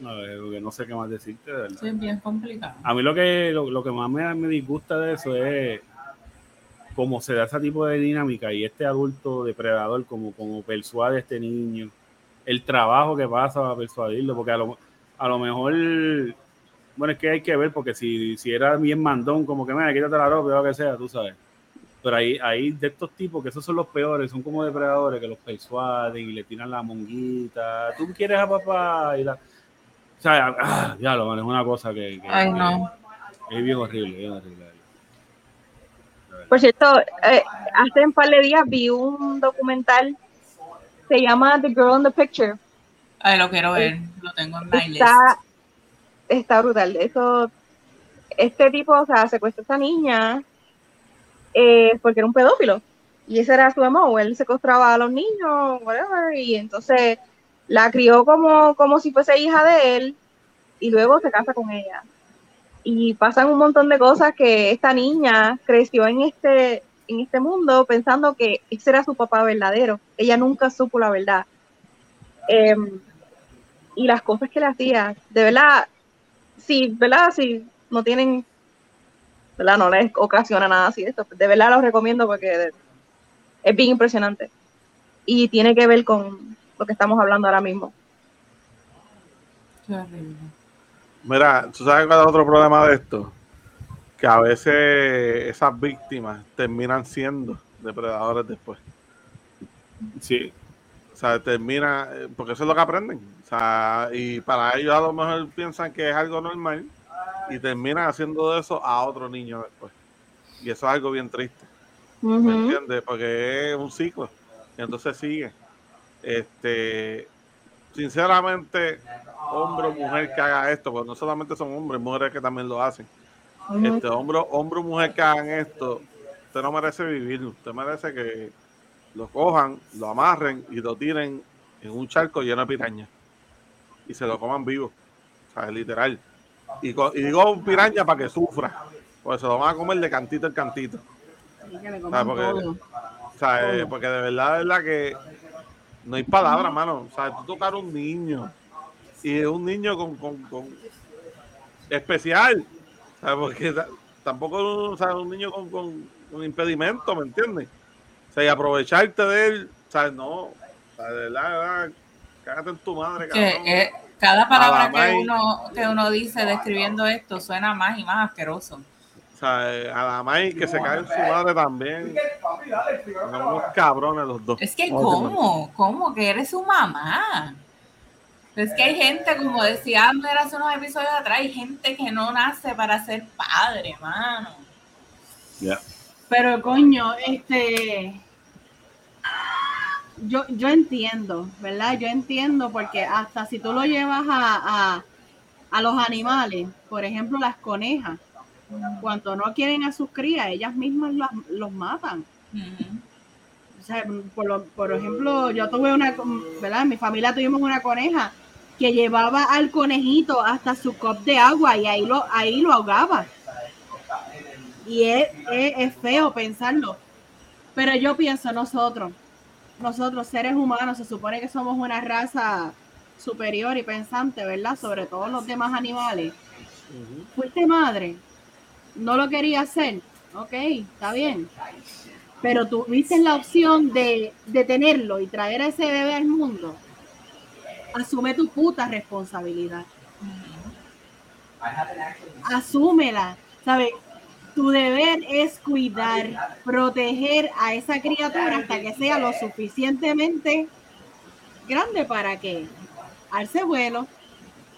ver, porque no sé qué más decirte, de verdad. sí, es bien complicado. A mí lo que, lo, lo que más me, me disgusta de eso es cómo se da ese tipo de dinámica y este adulto depredador, como, como persuade a este niño, el trabajo que pasa para persuadirlo, porque a lo, a lo mejor, bueno, es que hay que ver, porque si, si era bien mandón, como que, mira, quítate la ropa o lo que sea, tú sabes. Pero ahí, ahí de estos tipos, que esos son los peores, son como depredadores que los persuaden y le tiran la monguita. ¿Tú quieres a papá? Y la, o sea, ah, ya lo es una cosa que, que- Ay, que- no. es bien horrible, bien horrible. Por cierto, eh, hace un par de días vi un documental, se llama The Girl in the Picture. Ay, lo quiero ver, lo tengo en my list. Está, está brutal. Eso, este tipo, o sea, secuestró a esta niña eh, porque era un pedófilo. Y ese era su emo, él secuestraba a los niños, whatever, y entonces la crió como, como si fuese hija de él, y luego se casa con ella. Y pasan un montón de cosas que esta niña creció en este, en este mundo pensando que ese era su papá verdadero. Ella nunca supo la verdad. Em, y las cosas que le hacía, de verdad, sí, ¿verdad? Si no tienen, ¿verdad? No les ocasiona nada así esto. De verdad los recomiendo porque es bien impresionante. Y tiene que ver con lo que estamos hablando ahora mismo. Mira, ¿tú sabes cuál es otro problema de esto? Que a veces esas víctimas terminan siendo depredadores después. Sí, O sea, termina, porque eso es lo que aprenden. O sea, y para ellos a lo mejor piensan que es algo normal y terminan haciendo de eso a otro niño después. Y eso es algo bien triste. ¿Me entiendes? Porque es un ciclo. Y entonces sigue. Este, sinceramente, hombre o mujer que haga esto, porque no solamente son hombres, mujeres que también lo hacen. Este, hombre, hombre o mujer que hagan esto, usted no merece vivir. Usted merece que lo cojan, lo amarren y lo tiren en un charco lleno de pirañas. Y se lo coman vivo. O sea, literal. Y, y digo piraña para que sufra. Pues se lo van a comer de cantito en cantito. Y que le Ah, coman porque-. O sea, eh, porque de verdad, de verdad que no hay palabras, mano. O sea, tú tocar a un niño y es un niño con, con, con- especial. O sea, porque ta- tampoco o sea, un niño con, con, con impedimento, ¿me entiendes? O sea, y aprovecharte de él, o sea, no. O sea, de verdad, cágate en tu madre, cabrón. eh, cada palabra que uno, que uno dice describiendo esto suena más y más asqueroso. Sea, eh, a la May que se cae en su madre también. Son unos cabrones los dos. Es que, ¿cómo? ¿Cómo? Que eres su mamá. Es que hay gente, como decía Amber hace unos episodios atrás, hay gente que no nace para ser padre, mano. Ya. Pero coño, este. Yo, yo entiendo, ¿verdad? Yo entiendo porque hasta si tú lo llevas a, a, a los animales, por ejemplo, las conejas, cuando no quieren a sus crías, ellas mismas las- los matan. Ujú. O sea, por, lo- por ejemplo, yo tuve una, ¿verdad? En mi familia tuvimos una coneja que llevaba al conejito hasta su cop de agua y ahí lo, ahí lo ahogaba. Y es, es- es feo pensarlo. Pero yo pienso, nosotros, nosotros seres humanos, se supone que somos una raza superior y pensante, ¿verdad? Sobre todos los demás animales. Fuiste madre, no lo quería hacer, ok, está bien. Pero tuviste la opción de, de tenerlo y traer a ese bebé al mundo. Asume tu puta responsabilidad. Asúmela, ¿sabes? Tu deber es cuidar, proteger a esa criatura hasta que sea lo suficientemente grande para que alce vuelo.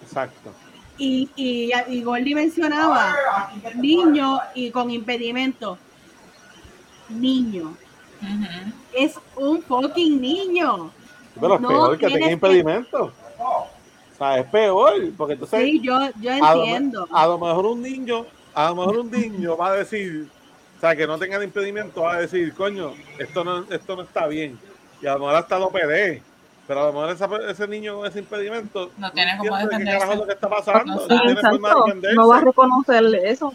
Exacto. Y, y, y Gordy mencionaba niño y con impedimento. Niño. Es un fucking niño. Pero es No peor que tenga que- impedimento. O sea, es peor, porque entonces Sí, yo, yo a, lo, entiendo. a lo mejor un niño, a lo mejor un niño va a decir, o sea, que no tenga el impedimento, va a decir, coño, esto no, esto no está bien. Y a lo mejor hasta lo pedé. Pero a lo mejor esa- ese niño con ese impedimento No tiene cómo qué defenderse. es lo que está pasando. No No, sabe. tiene forma de Exacto, defenderse. no va a reconocerle eso.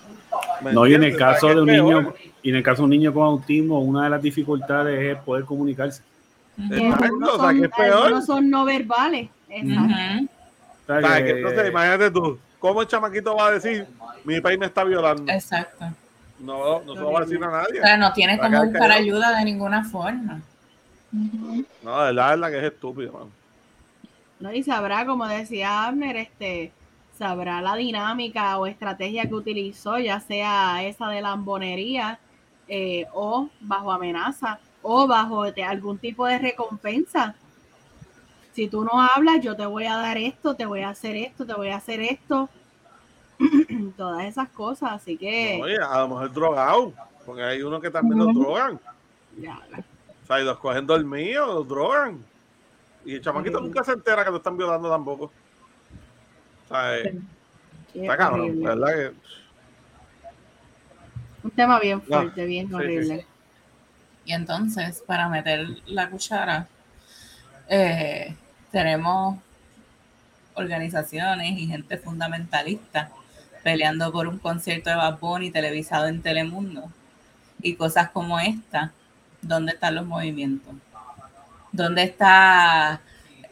¿me No, y en el caso ¿Sabes de un qué niño, y en el caso de un niño con autismo, una de las dificultades es poder comunicarse. Exacto, o sea, son, que es peor. algunos son no verbales. Exacto. O sea, que- entonces, imagínate tú, ¿cómo el chamaquito va a decir, mi país me está violando? Exacto. No, no se lo va a decir a nadie. O sea, no tiene como buscar ayuda de ninguna forma. No, de verdad, de verdad que es estúpido, man. ¿no? Y sabrá, como decía Abner, este, sabrá la dinámica o estrategia que utilizó, ya sea esa de lambonería eh, o bajo amenaza o bajo de algún tipo de recompensa. Si tú no hablas, yo te voy a dar esto, te voy a hacer esto, te voy a hacer esto. Todas esas cosas, así que Oye, a lo mejor drogado, porque hay unos que también Ujú. drogan. ya, sea, y los cogen dormidos, los drogan. Y el chamaquito Sí. nunca se entera que lo están violando tampoco. O sea, qué está cabrón, horrible. ¿verdad? Que, Un tema bien No, fuerte, bien sí, horrible. Y entonces, para meter la cuchara, eh, tenemos organizaciones y gente fundamentalista peleando por un concierto de Bad Bunny televisado en Telemundo y cosas como esta. ¿Dónde están los movimientos? ¿Dónde está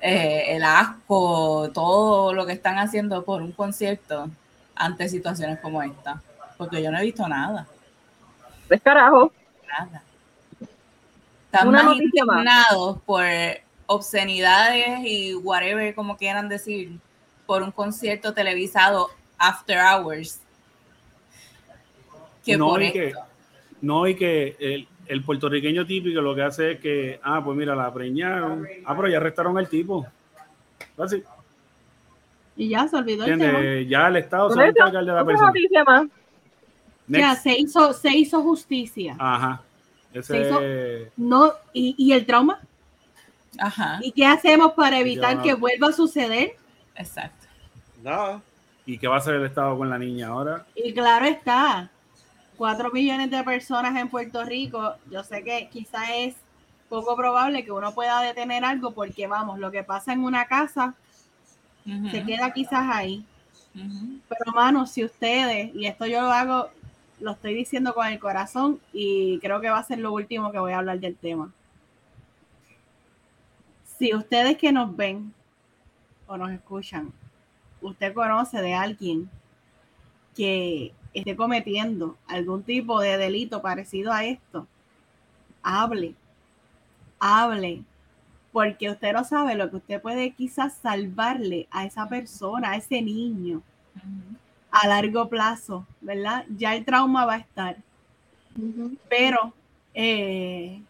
eh, el asco, todo lo que están haciendo por un concierto ante situaciones como esta? Porque yo no he visto nada Pues carajo. nada. Están Una más noticia más. indignados por obscenidades y whatever como quieran decir por un concierto televisado after hours que no, por y que, no, y que el, el puertorriqueño típico lo que hace es que, ah, pues mira, la preñaron. Ah, pero ya arrestaron al tipo. Así, Y ya se olvidó el tema. Ya el Estado se va a encargar de la persona. noticia más. Ya se hizo, se hizo justicia. Ajá. Se Ese hizo- No, y, y el trauma. Ajá, ¿Y qué hacemos para evitar Ya. que vuelva a suceder? exacto. nada. ¿Y qué va a hacer el Estado con la niña ahora? Y claro está, cuatro millones de personas en Puerto Rico. Yo sé que quizá es poco probable que uno pueda detener algo porque vamos, lo que pasa en una casa se queda quizás ahí. Pero hermanos, si ustedes, y esto yo lo hago, lo estoy diciendo con el corazón y creo que va a ser lo último que voy a hablar del tema. Si ustedes que nos ven o nos escuchan, usted conoce de alguien que esté cometiendo algún tipo de delito parecido a esto, hable, hable, porque usted no sabe lo que usted puede quizás salvarle a esa persona, a ese niño a largo plazo ¿verdad? Ya el trauma va a estar. Pero, eh,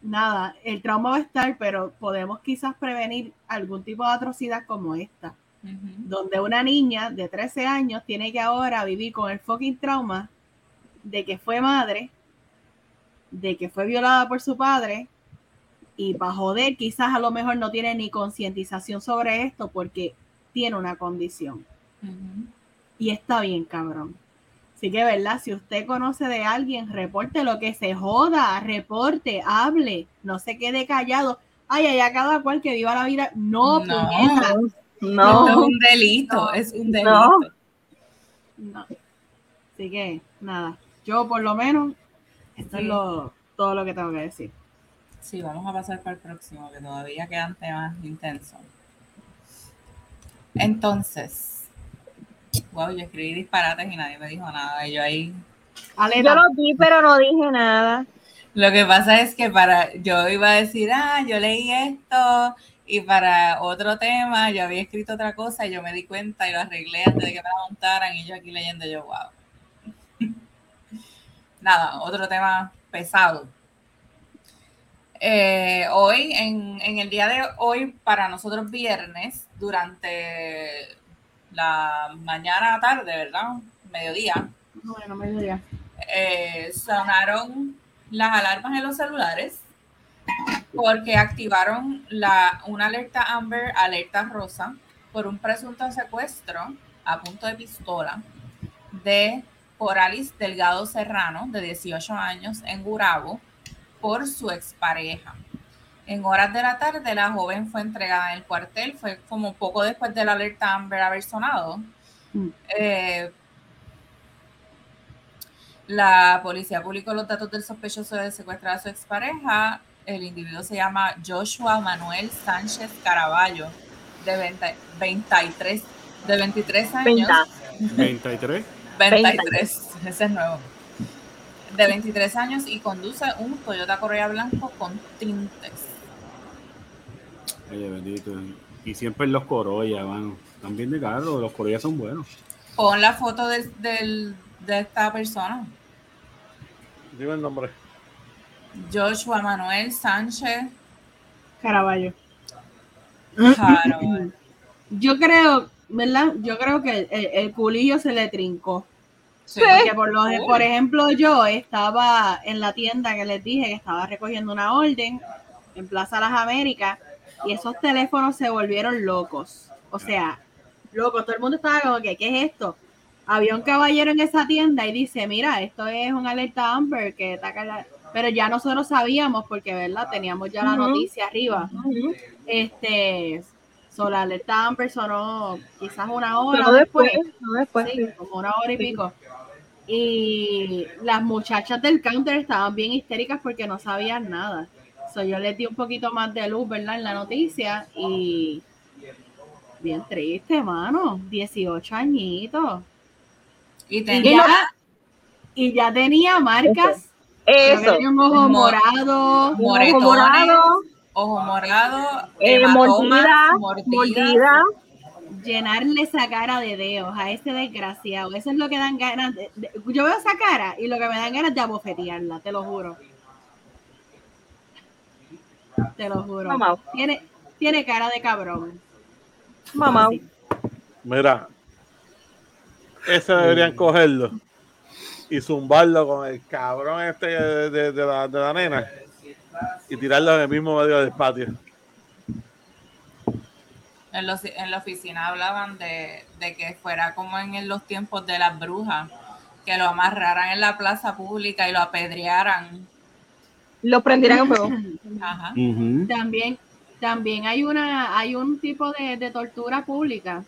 nada, el trauma va a estar, pero podemos quizás prevenir algún tipo de atrocidad como esta, Donde una niña de 13 años tiene que ahora vivir con el fucking trauma de que fue madre, de que fue violada por su padre, y para joder, quizás a lo mejor no tiene ni concientización sobre esto porque tiene una condición. Y está bien, cabrón. Así que, ¿verdad? Si usted conoce de alguien, reporte lo que se joda, reporte, hable, no se quede callado. Ay, ay, a cada cual que viva la vida. No, No. puñeta. Esto es No, un delito, No. es un delito. No. No. Así que, nada. Yo, por lo menos, esto Sí. es lo, todo lo que tengo que decir. Sí, vamos a pasar para el próximo, que todavía quedan temas intensos. Entonces, wow, yo escribí disparates y nadie me dijo nada. Y yo ahí. Aleta, yo lo vi, pero no dije nada. Lo que pasa es que para. Yo iba a decir, ah, yo leí esto. Y para otro tema, yo había escrito otra cosa y yo me di cuenta y lo arreglé antes de que me la montaran. Y yo aquí leyendo, yo, wow. Nada, otro tema pesado. Eh, hoy, en, en el día de hoy, para nosotros viernes, durante la mañana tarde, ¿verdad? Mediodía, bueno, me diga. eh, sonaron las alarmas en los celulares porque activaron la, una alerta Amber, alerta rosa, por un presunto secuestro a punto de pistola de Coralis Delgado Serrano, de 18 años, en Gurabo, por su expareja. En horas de la tarde, la joven fue entregada en el cuartel, fue como poco después de la alerta Amber haber sonado. Mm. Eh, la policía publicó los datos del sospechoso de secuestrar a su expareja. El individuo se llama Joshua Manuel Sánchez Caraballo, de 20 23, de 23 años. 20. 23. 23, ese es nuevo. De 23 años y conduce un Toyota Corolla blanco con tintes. Oye, bendito. Y siempre los Corolla, mano. Están bien de carro, los Corolla son buenos. Pon la foto del- del- de esta persona. Dime el nombre. Joshua Manuel Sánchez Caraballo. Carol. Yo creo, ¿verdad? Yo creo que el, el- el culillo se le trincó. Sí. Porque por, lo, por ejemplo, yo estaba en la tienda que les dije que estaba recogiendo una orden en Plaza Las Américas y esos teléfonos se volvieron locos. O sea, locos. Todo el mundo estaba como que, ¿qué es esto? Había un caballero en esa tienda y dice, mira, esto es un alerta Amber que ataca la... Pero ya nosotros sabíamos porque, ¿verdad? Teníamos ya la noticia arriba. Este, so, la alerta Amber sonó quizás una hora Pero después, después. no después. Sí, como una hora y pico. Y las muchachas del counter estaban bien histéricas porque no sabían nada. So, yo les di un poquito más de luz, ¿verdad? En la noticia y bien triste, mano. 18 añitos. Y Y tenía ya, y ya tenía marcas. Eso. un ojo Mo- morado. moretones, Ojo morado, ojo morado, eh, mordida, llenarle esa cara de dedos a ese desgraciado. Eso es lo que dan ganas de, de- Yo veo esa cara y lo que me dan ganas de abofetearla, te lo juro. Te lo juro. Mamá. Tiene, tiene cara de cabrón. Mamá. Mira, ese deberían cogerlo y zumbarlo con el cabrón este de, de- de la, de la nena y tirarlo en el mismo medio del patio. En, los- en la oficina hablaban de, de que fuera como en los tiempos de las brujas, que lo amarraran en la plaza pública y lo apedrearan. Lo prendieran en fuego. Ajá. También, también hay una, hay un tipo de, de tortura pública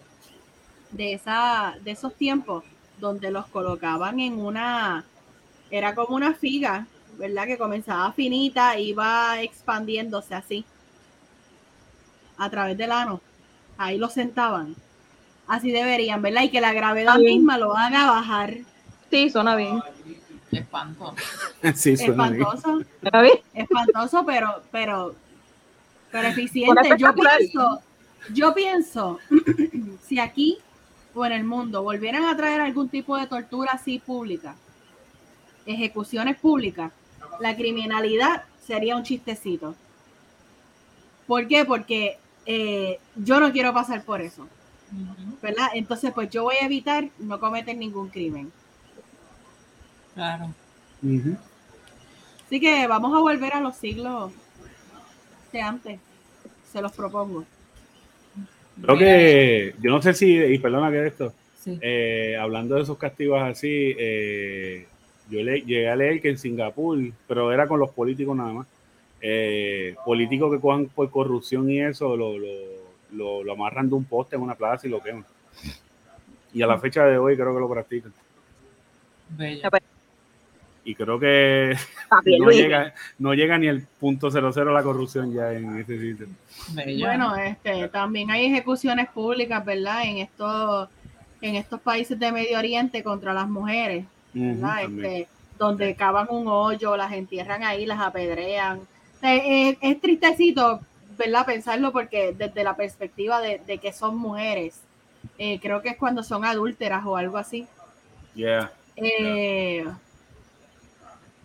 de esa, de esos tiempos, donde los colocaban en una, era como una figa, ¿verdad? Que comenzaba finita, iba expandiéndose así, a través del ano. Ahí lo sentaban. Así deberían, ¿verdad? Y que la gravedad misma lo haga bajar. Sí, suena bien. Qué espanto. Sí, suena bien. Espantoso. ¿Suena bien? espantoso, pero, pero, pero eficiente. Yo pienso, yo pienso, si aquí o en el mundo volvieran a traer algún tipo de tortura así pública, ejecuciones públicas, la criminalidad sería un chistecito. ¿Por qué? Porque eh, yo no quiero pasar por eso, ¿verdad? Entonces, pues yo voy a evitar no cometer ningún crimen. Claro. Ujú. Así que vamos a volver a los siglos de antes. Se los propongo. Creo que, yo no sé si, y perdona que esto, sí. eh, hablando de esos castigos así, eh, yo le, llegué a leer que en Singapur, pero era con los políticos nada más, eh, políticos que cojan por corrupción y eso, lo, lo, lo, lo amarran de un poste en una plaza y lo queman. Y a la fecha de hoy creo que lo practican. Bello. Y creo que Papi, no llega, no llega ni el punto cero cero la corrupción ya en ese sitio. Bueno, este, también hay ejecuciones públicas, ¿verdad? En estos, en estos países de Medio Oriente contra las mujeres, ¿verdad? Este, donde cavan un hoyo, las entierran ahí, las apedrean. Eh, eh, es tristecito, ¿verdad? Pensarlo porque desde la perspectiva de, de que son mujeres, eh, creo que es cuando son adúlteras o algo así. Yeah. Eh,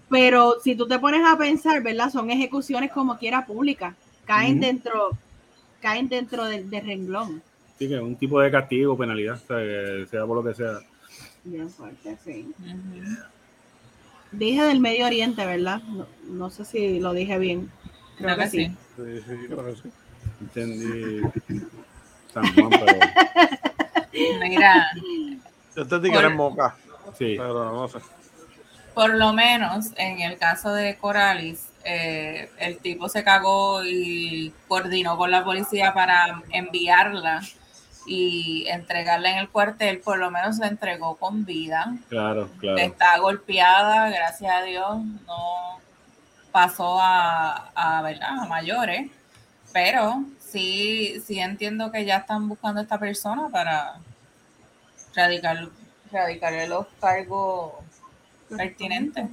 pero si tú te pones a pensar, ¿verdad? Son ejecuciones como quiera públicas. Caen dentro, caen dentro del, del renglón. Sí, que un tipo de castigo, penalidad, sea, por lo que sea. Bien fuerte, sí. Dije del Medio Oriente, ¿verdad? No, no sé si lo dije bien. Creo, que, sí. Sí, sí, creo que sí. Entendí San Juan, pero Mira, Yo era en Moca, sí. pero no sé. Por lo menos en el caso de Coralis, eh, el tipo se cagó y coordinó con la policía para enviarla y entregarla en el cuartel, por lo menos la entregó con vida. Claro, claro. Está golpeada, gracias a Dios, no pasó a, a, ¿verdad? a mayores, pero sí, sí entiendo que ya están buscando a esta persona para radicar, radicarle los cargos pertinentes.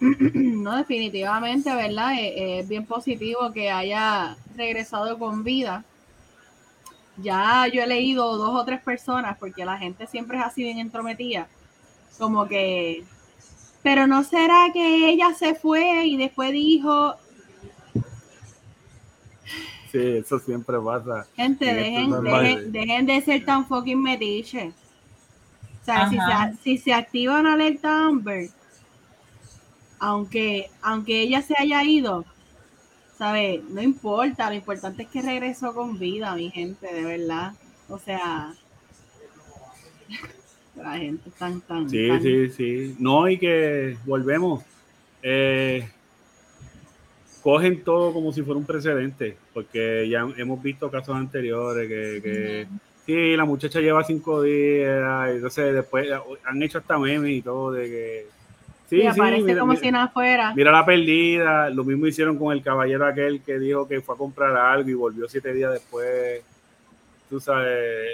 No, definitivamente, ¿verdad? Eh, eh, Es bien positivo que haya regresado con vida. Ya yo he leído dos o tres personas, porque la gente siempre es así bien entrometida, como que, pero no será que ella se fue y después dijo, Sí, eso siempre pasa. gente, En dejen, dejen, dejen de ser tan fucking metiche. O sea, si se, si se activa una alerta Amber, aunque, aunque ella se haya ido, ¿sabes? No importa, lo importante es que regresó con vida, mi gente, de verdad. O sea, la gente tan, tan, Sí, tan- sí, sí. No, y que volvemos. Eh, cogen todo como si fuera un precedente, porque ya hemos visto casos anteriores que, que sí, la muchacha lleva cinco días, entonces después han hecho hasta memes y todo de que sí, y sí, aparece mira, como mira- si nada fuera. Mira la perdida, lo mismo hicieron con el caballero aquel que dijo que fue a comprar algo y volvió siete días después. Tú sabes.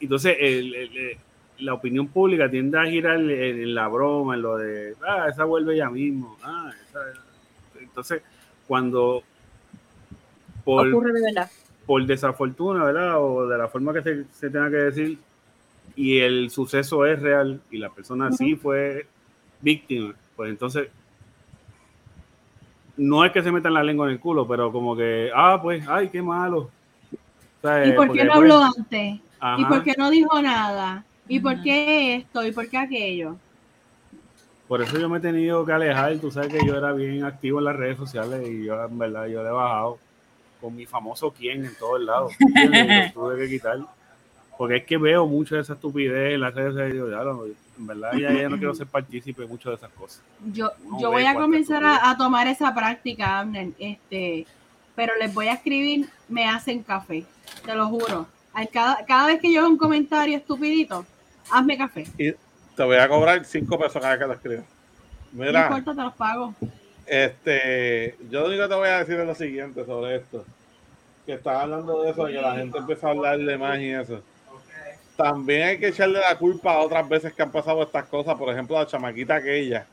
Entonces, el- el- el- la opinión pública tiende a girar en, en la broma, en lo de, ah, esa vuelve ya mismo. Ah, esa- Entonces, cuando por, Ocurre de verdad. Por desafortuna, ¿verdad? O de la forma que se, se tenga que decir, y el suceso es real y la persona sí fue víctima, pues entonces no es que se metan la lengua en el culo, pero como que, ah, pues, ay, qué malo. O sea, ¿Y por porque, qué no pues, habló antes? ¿Y por qué no dijo nada? ¿Y por qué esto? ¿Y por qué aquello? por eso yo me he tenido que alejar, tú sabes que yo era bien activo en las redes sociales y yo, en verdad, yo le he bajado con mi famoso quién en todos lados. tuve que quitar. Porque es que veo mucho de esa estupidez en las redes sociales y digo, "Diablo, en verdad ya, ya no quiero ser partícipe de muchas de esas cosas. Yo, No yo voy a comenzar a, a tomar esa práctica, Abner, este, pero les voy a escribir, me hacen café, te lo juro. Al cada, cada vez que yo hago un comentario estupidito, hazme café. Y te voy a cobrar cinco pesos cada vez que lo escribas. No Mira, importa, te los pago. este, yo lo único que te voy a decir es lo siguiente sobre esto. Que estás hablando de eso, de que la gente empieza a hablarle más y eso. También hay que echarle la culpa a otras veces que han pasado estas cosas. Por ejemplo, la chamaquita aquella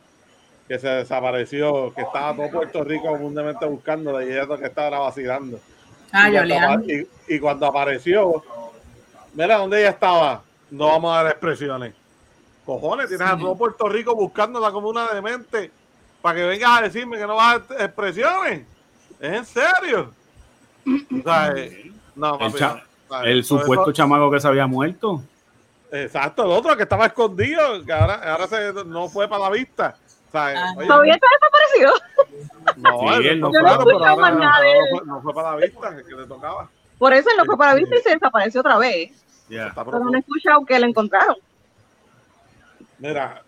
que se desapareció, que estaba todo Puerto Rico comúnmente buscándola y ella que estaba vacilando. Ah, y, cuando, y- y cuando apareció, Mira, ¿dónde ella estaba? No vamos a dar expresiones. Cojones, tienes a todo Puerto Rico buscándola como una demente para que vengas a decirme que no vas a dar expresiones. ¿Es en serio? O sea, eh, no, El, papi, cha- no. O sea, el todo supuesto eso- chamaco que se había muerto. Exacto, el otro que estaba escondido, que ahora, ahora se, no fue para la vista. O sea, Ajá. oye, Todavía está desaparecido. no, Sí, él no no pero ahora nada de no él. fue- no fue para la vista, que le tocaba. Por eso él no fue para vista y se desapareció otra vez. Ya. Está Pero no he escuchado que lo encontraron. Mira,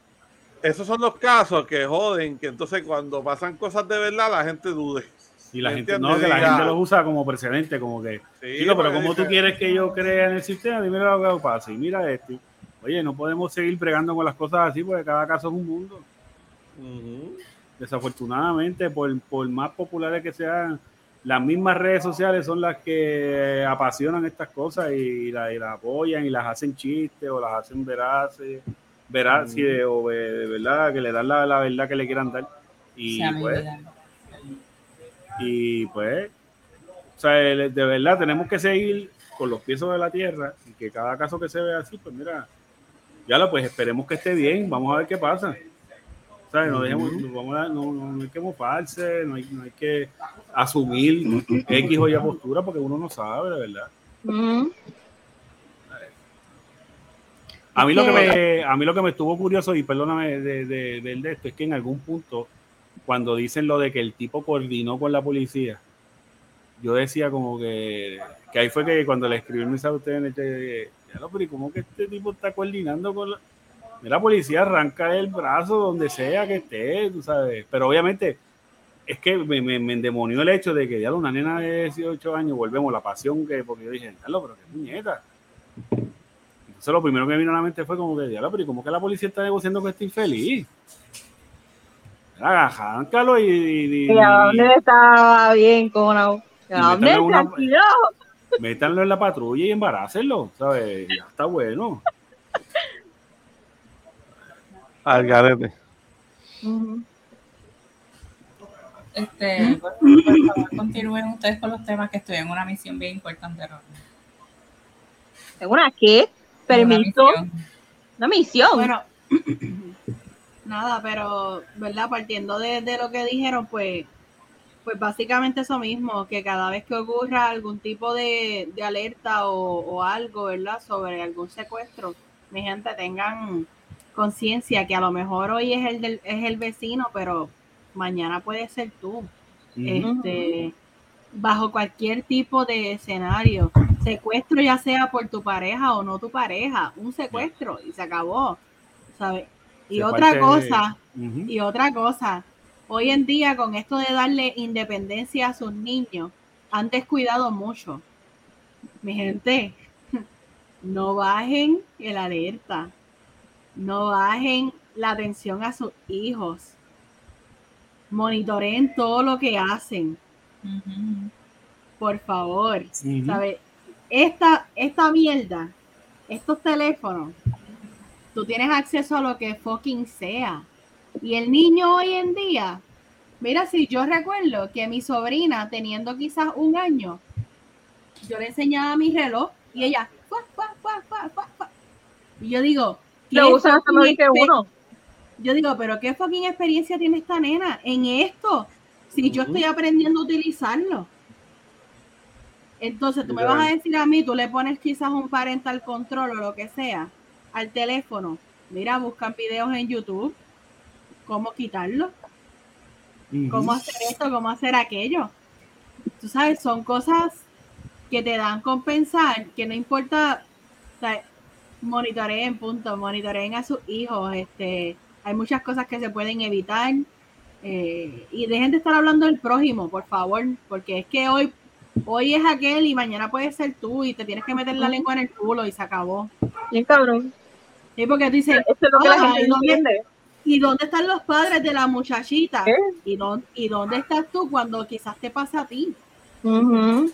esos son los casos que joden, que entonces cuando pasan cosas de verdad la gente dude. Y la ¿Me gente, no, que la Diga- gente los usa como precedente, como que, Sí, chico, pero como tú quieres que yo crea en el sistema, dime lo que pasa. Y mira esto. Oye, no podemos seguir bregando con las cosas así porque cada caso es un mundo. Desafortunadamente, por, por más populares que sean, las mismas redes sociales son las que apasionan estas cosas y la, y la apoyan y las hacen chistes o las hacen veraces, veraces o de, de verdad, que le dan la, la verdad que le quieran dar. Y pues. Y pues, o sea, de verdad tenemos que seguir con los pies sobre la tierra y que cada caso que se vea así, pues mira, ya lo pues esperemos que esté bien, vamos a ver qué pasa. ¿Sabes? No, dejemos, no vamos a- no, no- no hay que mofarse, no hay, no hay que asumir X o Y postura porque uno no sabe, de verdad. A mí, lo que me, a mí lo que me estuvo curioso, y perdóname de, de, del de esto, es que en algún punto, cuando dicen lo de que el tipo coordinó con la policía, yo decía como que, que ahí fue que cuando le escribí el mensaje a ustedes, en el chat, "Ya lo, pero ¿y ¿cómo que este tipo está coordinando con la... Mira, policía arranca el brazo donde sea que esté, tú sabes. Pero obviamente es que me, me, me endemonió el hecho de que ya una nena de 18 años, volvemos, la pasión que, porque yo dije, "Diablo, pero qué muñeca. Entonces lo primero que me vino a la mente fue como que, diablo, pero ¿y cómo que la policía está negociando con este infeliz? Arráncalo y, y, ¿Y a dónde estaba bien, no? Y ¿A dónde una- tranquilo? métanlo en la patrulla y embarácenlo, ¿sabes? Ya está bueno. Al garete. Este, por, por favor, continúen ustedes con los temas que estoy en una misión bien importante. ¿Tengo una qué? Permiso. Una misión. Una misión. Bueno, nada, pero, ¿verdad? Partiendo de, de lo que dijeron, pues, pues básicamente eso mismo, que cada vez que ocurra algún tipo de, de alerta o, o algo, ¿verdad? Sobre algún secuestro, mi gente tengan conciencia que a lo mejor hoy es el, del, es el vecino, pero mañana puede ser tú. Este, bajo cualquier tipo de escenario, secuestro ya sea por tu pareja o no tu pareja, un secuestro y se acabó, ¿sabes? Y Se otra parte- cosa, y otra cosa, hoy en día con esto de darle independencia a sus niños, han descuidado mucho. Mi gente, no bajen el alerta, no bajen la atención a sus hijos, monitoreen todo lo que hacen, por favor. Ujú. ¿Sabe? Esta, esta mierda, estos teléfonos, tú tienes acceso a lo que fucking sea. Y el niño hoy en día, mira, si yo recuerdo que mi sobrina, teniendo quizás un año, yo le enseñaba mi reloj y ella, fuá, fuá, fuá. y yo digo, ¿qué Lo usan hasta que uno. yo digo, pero qué fucking experiencia tiene esta nena en esto, si yo estoy aprendiendo a utilizarlo. Entonces tú me vas a decir a mí, tú le pones quizás un parental control o lo que sea al teléfono. Mira, buscan videos en YouTube, cómo quitarlo, cómo hacer esto, cómo hacer aquello. Tú sabes, son cosas que te dan con pensar, que no importa, o sea, monitoreen, punto, monitoreen a sus hijos, este, hay muchas cosas que se pueden evitar, eh, y dejen de estar hablando del prójimo, por favor, porque es que hoy, hoy es aquel y mañana puede ser tú, y te tienes que meter la lengua en el culo y se acabó. Bien cabrón. Sí, porque tú dices, Esto es lo que la "Ah, gente ¿y dónde- entiende. ¿Y dónde están los padres de la muchachita? ¿Eh? ¿Y dónde, ¿Y dónde estás tú cuando quizás te pasa a ti? Ujú.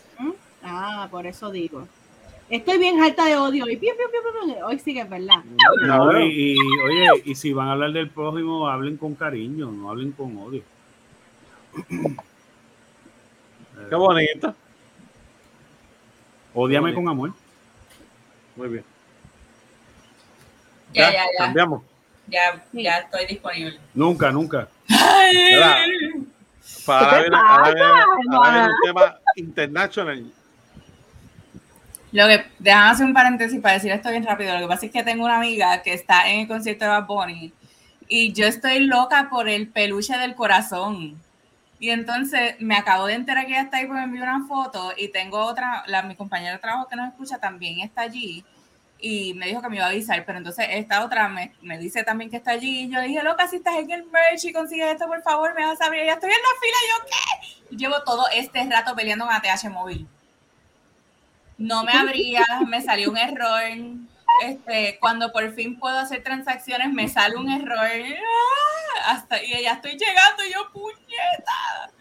Ah, por eso digo. Estoy bien harta de odio. Y piu, piu, piu, piu, piu. hoy sí que es verdad. No, y, y, oye, y si van a hablar del prójimo, hablen con cariño, no hablen con odio. Qué bonito. Ódiame Oye. con amor. Muy bien. Ya, ya, ya. Cambiamos. Ya, ya estoy disponible. Nunca, nunca. Para ¿Qué te ahora viene- ahora viene- pasa, ahora viene hermana? un tema international. Lo que, déjame hacer un paréntesis para decir esto bien rápido. Lo que pasa es que tengo una amiga que está en el concierto de Bad Bunny y yo estoy loca por el peluche del corazón. Y entonces me acabo de enterar que ella está ahí porque me envió una foto y tengo otra, la, mi compañera de trabajo que nos escucha también está allí y me dijo que me iba a avisar, pero entonces esta otra me, me dice también que está allí y yo le dije, loca, si estás en el merch y consigues esto, por favor, me vas a abrir. Ya estoy en la fila, ¿y yo qué? Y llevo todo este rato peleando con ATH móvil no me abría, me salió un error. Este, cuando por fin puedo hacer transacciones, me sale un error. ¡Ah! Hasta, y ya estoy llegando, y yo puñeta.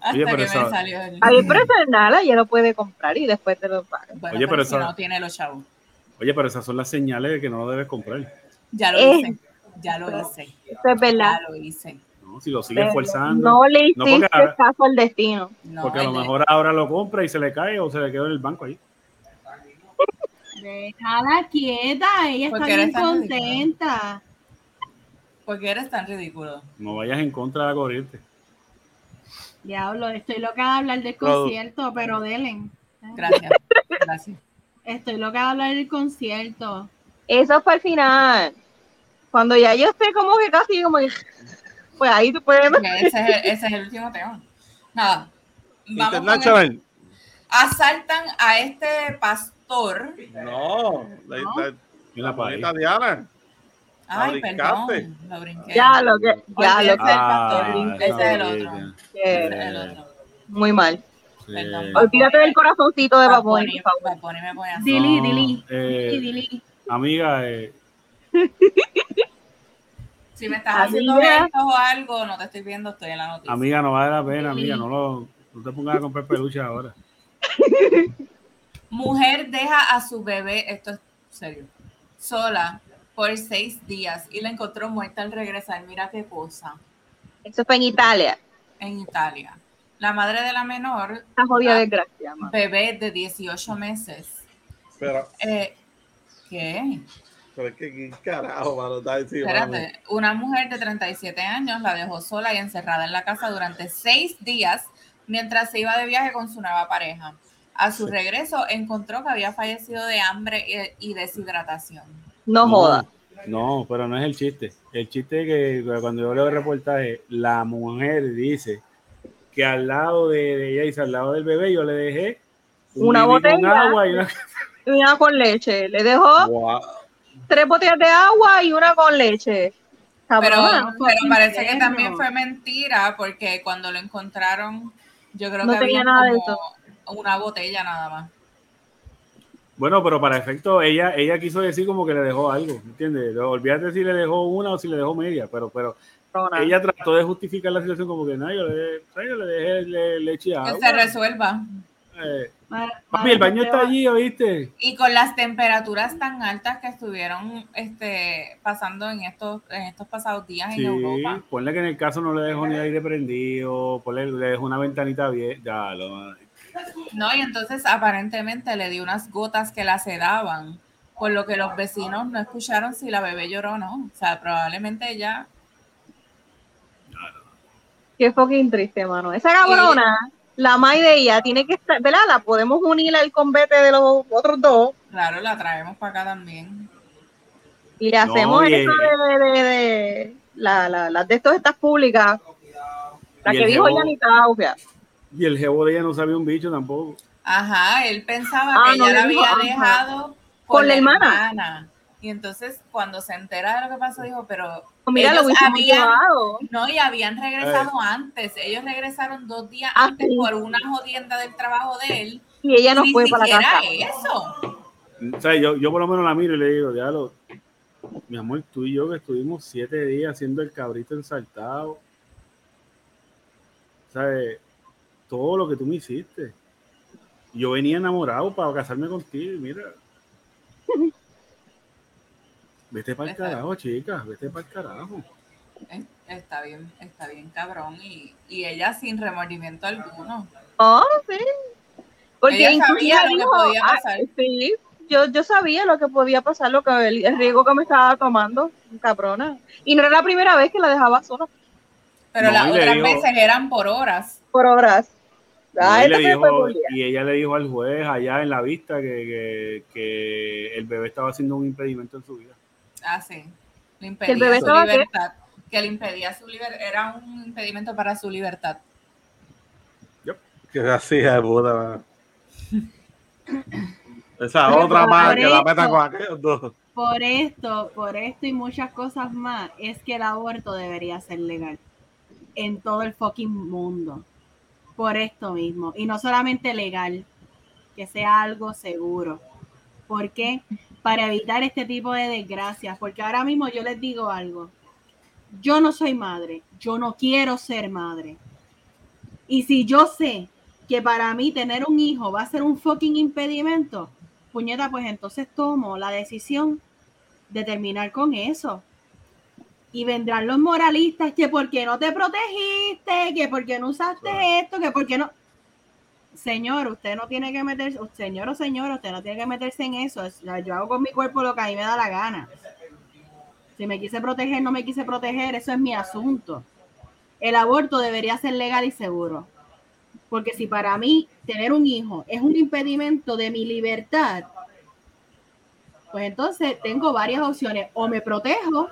Hasta Oye, pero que esa- me salió el. Ahí pero eso es nada, ya lo puede comprar y después te lo paga. Bueno, Oye, pero, pero si esa- no tiene los chavos. Oye, pero esas son las señales de que no lo debes comprar. Ya lo Eh. hice. Ya lo hice. Eso es verdad. Ya lo hice. ¿no? Si lo sigues forzando. No le No, hiciste porque ahora- caso al destino. No, porque a lo el de- mejor ahora lo compra y se le cae o se le quedó en el banco ahí. Déjala quieta, ella ¿Por está bien contenta. ¿Por qué eres tan ridículo? No vayas en contra de la corriente. Diablo, estoy loca de hablar del Pero- concierto, pero Delen. Gracias. Gracias. Estoy loca de hablar del concierto. Eso fue al final. Cuando ya yo esté como que casi como que- pues ahí tú puedes Ese es, el, ese es el último tema. Nada. Vamos con el- asaltan a este pastor. No, la, No. la, la Diana. Ay, perdón, lo brinqué. ya lo que ya lo del Ah, pastor, ese es el otro. que Ese es el otro. muy mal. Perdón. Olvídate del corazoncito de Baboni, Bunny, por favor. Bad Bunny me pone así. Dili, No, dili. eh, Dili, dili. Amiga, eh, Si me estás Amiga. haciendo gestos o algo, no te estoy viendo, estoy en la noticia. amiga, no vale la pena, amiga, no, lo, no te pongas a comprar peluches ahora. Mujer deja a su bebé, esto es serio, sola por seis días y la encontró muerta al regresar. Mira qué cosa. Eso fue en Italia. En Italia. La madre de la menor, jodida desgracia, bebé de 18 meses. Pero, Eh, ¿Qué? pero es que, ¿qué carajo, mano? Está encima, mami. Espérate, una mujer de 37 años la dejó sola y encerrada en la casa durante seis días mientras se iba de viaje con su nueva pareja. A su regreso encontró que había fallecido de hambre y, y deshidratación. No joda. No, pero no es el chiste. El chiste es que cuando yo leo el reportaje, la mujer dice que al lado de, de ella, dice, al lado del bebé, yo le dejé un Una bibi con botella. agua y una... Y una con leche. Le dejó tres botellas de agua y una con leche. Pero, pero parece que también fue mentira porque cuando lo encontraron, yo creo No que tenía había nada de como una botella nada más. Bueno, pero para efecto, ella, ella quiso decir como que le dejó algo, ¿entiendes? Olvídate si le dejó una o si le dejó media, pero, pero Cabrona. ella trató de justificar la situación como que no, yo le, yo le dejé le- leche y Que agua. se resuelva. Eh, Mar- papi, el baño está allí, ¿oíste? Y con las temperaturas tan altas que estuvieron este, pasando en estos, en estos pasados días Sí, en Europa. ponle que en el caso no le dejó ni aire prendido, ponle, le dejó una ventanita bien, ya, lo, No, y entonces aparentemente le dio unas gotas que la sedaban, por lo que los vecinos no escucharon si la bebé lloró o no. O sea, probablemente ella. Qué fucking triste, mano. Esa cabrona, la mai de ella, tiene que estar, ¿verdad? La podemos unir al combate de los otros dos Claro, la traemos para acá también. y le No, hacemos y eso el- de, de, de- la, la, las de estos estas públicas. La que dijo jevo- Yanita Augia. Y el jevo de ella no sabía un bicho tampoco. Ajá, él pensaba Ah, que no ella la había dejado Con la hermana. Y entonces cuando se entera de lo que pasó, dijo, pero Mira, Ellos lo habían- no, y habían regresado antes. Ellos regresaron dos días Ah, antes sí. por una jodienda del trabajo de él. Y ella no fue para la casa. eso. O sea, yo, yo por lo menos la miro y le digo, diablo, mi amor, tú y yo que estuvimos siete días haciendo el cabrito ensaltado. ¿Sabes? Todo lo que tú me hiciste. Yo venía enamorado para casarme contigo y mira. Vete para el Está- carajo, chicas, vete para el carajo. Es- Está bien, está bien cabrón. Y, y ella sin remordimiento alguno. Oh, sí. Porque Ella sabía lo que dijo, podía ah, pasar. sí, yo, yo sabía lo que podía pasar, lo que el, el riesgo que me estaba tomando, cabrona. Y no era la primera vez que la dejaba sola Pero No, las otras dijo- veces eran por horas. por horas. Ah, y, dijo- ella le dijo al juez allá en la vista que, que, que el bebé estaba haciendo un impedimento en su vida. Ah, sí. Le el impedía bebé su qué? libertad. Que le impedía su libertad. Era un impedimento para su libertad. Que así de puta, man. Esa Pero otra más que la meta con aquellos dos. Por esto, por esto y muchas cosas más, es que el aborto debería ser legal en todo el fucking mundo. Por esto mismo. Y no solamente legal, que sea algo seguro. ¿Por qué? Para evitar este tipo de desgracias. Porque ahora mismo yo les digo algo. Yo no soy madre. Yo no quiero ser madre. Y si yo sé que para mí tener un hijo va a ser un fucking impedimento, puñeta, pues entonces tomo la decisión de terminar con eso. Y vendrán los moralistas que porque no te protegiste, que porque no usaste esto, que porque no. Señor, usted no tiene que meterse, señor o usted no tiene que meterse en eso. Es- Yo hago con mi cuerpo lo que a mí me da la gana. Si me quise proteger, no me quise proteger, eso es mi asunto. El aborto debería ser legal y seguro. Porque si para mí tener un hijo es un impedimento de mi libertad, pues entonces tengo varias opciones. O me protejo,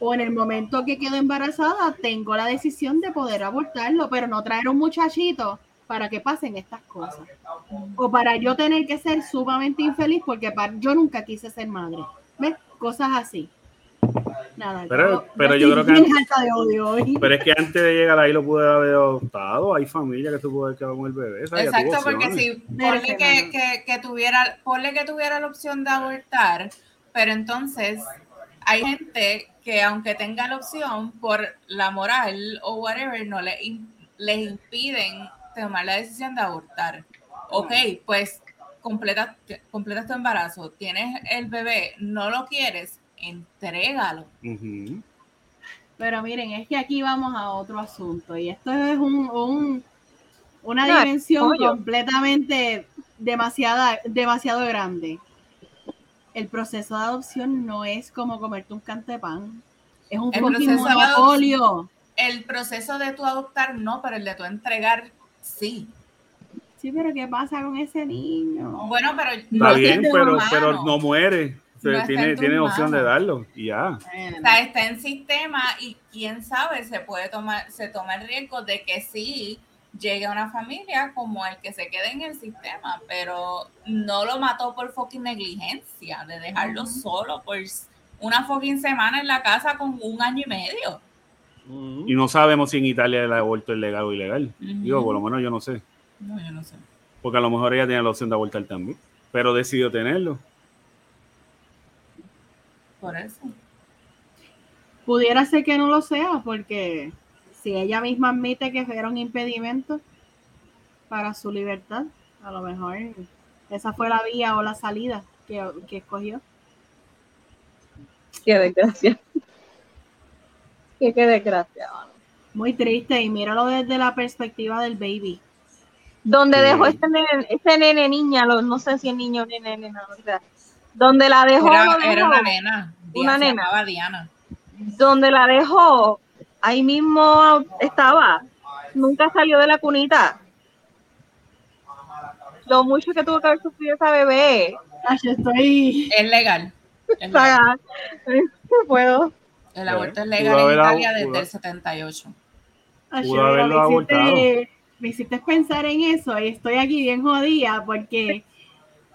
o en el momento que quedo embarazada, tengo la decisión de poder abortarlo, pero no traer un muchachito para que pasen estas cosas. O para yo tener que ser sumamente infeliz porque pa- yo nunca quise ser madre. ¿Ves? Cosas así. Nada. Pero- pero yo creo que- hoy. Pero es que antes de llegar ahí lo pude haber adoptado. Hay familia que tú puedes quedar con el bebé. Exacto, porque si ponle Merece, que, que, que tuviera, ponle que tuviera la opción de abortar, pero entonces hay gente que aunque tenga la opción por la moral o whatever, no le les impiden tomar la decisión de abortar. Ok, pues completa, completas tu embarazo, tienes el bebé, no lo quieres, entrégalo. Ujú. Pero miren, es que aquí vamos a otro asunto y esto es un, un- una No, dimensión pollo. completamente demasiada, demasiado grande. El proceso de adopción no es como comerte un canto de pan. Es un El proceso de. El proceso de tu adoptar no, pero el de tu entregar sí. Sí, pero ¿qué pasa con ese niño? Bueno, pero Está no bien, pero, no muere. No tiene opción de darlo y ya. O sea, está en sistema y quién sabe, se puede tomar, se toma el riesgo de que sí llegue a una familia como el que se quede en el sistema, pero no lo mató por fucking negligencia, de dejarlo solo por una fucking semana en la casa con un año y medio. Y no sabemos si en Italia el aborto es legal o ilegal. Digo, por lo menos yo no sé. No, yo no sé. Porque a lo mejor ella tiene la opción de abortar también. Pero decidió tenerlo. Por eso. Pudiera ser que no lo sea, porque si ella misma admite que era un impedimento para su libertad, a lo mejor esa fue la vía o la salida que, que escogió. Qué desgracia. Qué, qué desgracia. mano. Muy triste y míralo desde la perspectiva del baby. Donde Sí. dejó este nene, este nene niña, lo- no sé si es niño o nene, nena, o sea, donde la dejó, Era, una nena. Una se nena. llamaba Diana. donde la dejó, ahí mismo estaba, nunca salió de la cunita. Lo mucho que tuvo que haber sufrido esa bebé. Ay, estoy. Es legal. Es O legal. sea, no puedo. El aborto es legal en Italia pudo- desde el 78. Ay, Pudo mira, haberlo me, hiciste, abortado. me hiciste pensar en eso y estoy aquí bien jodida porque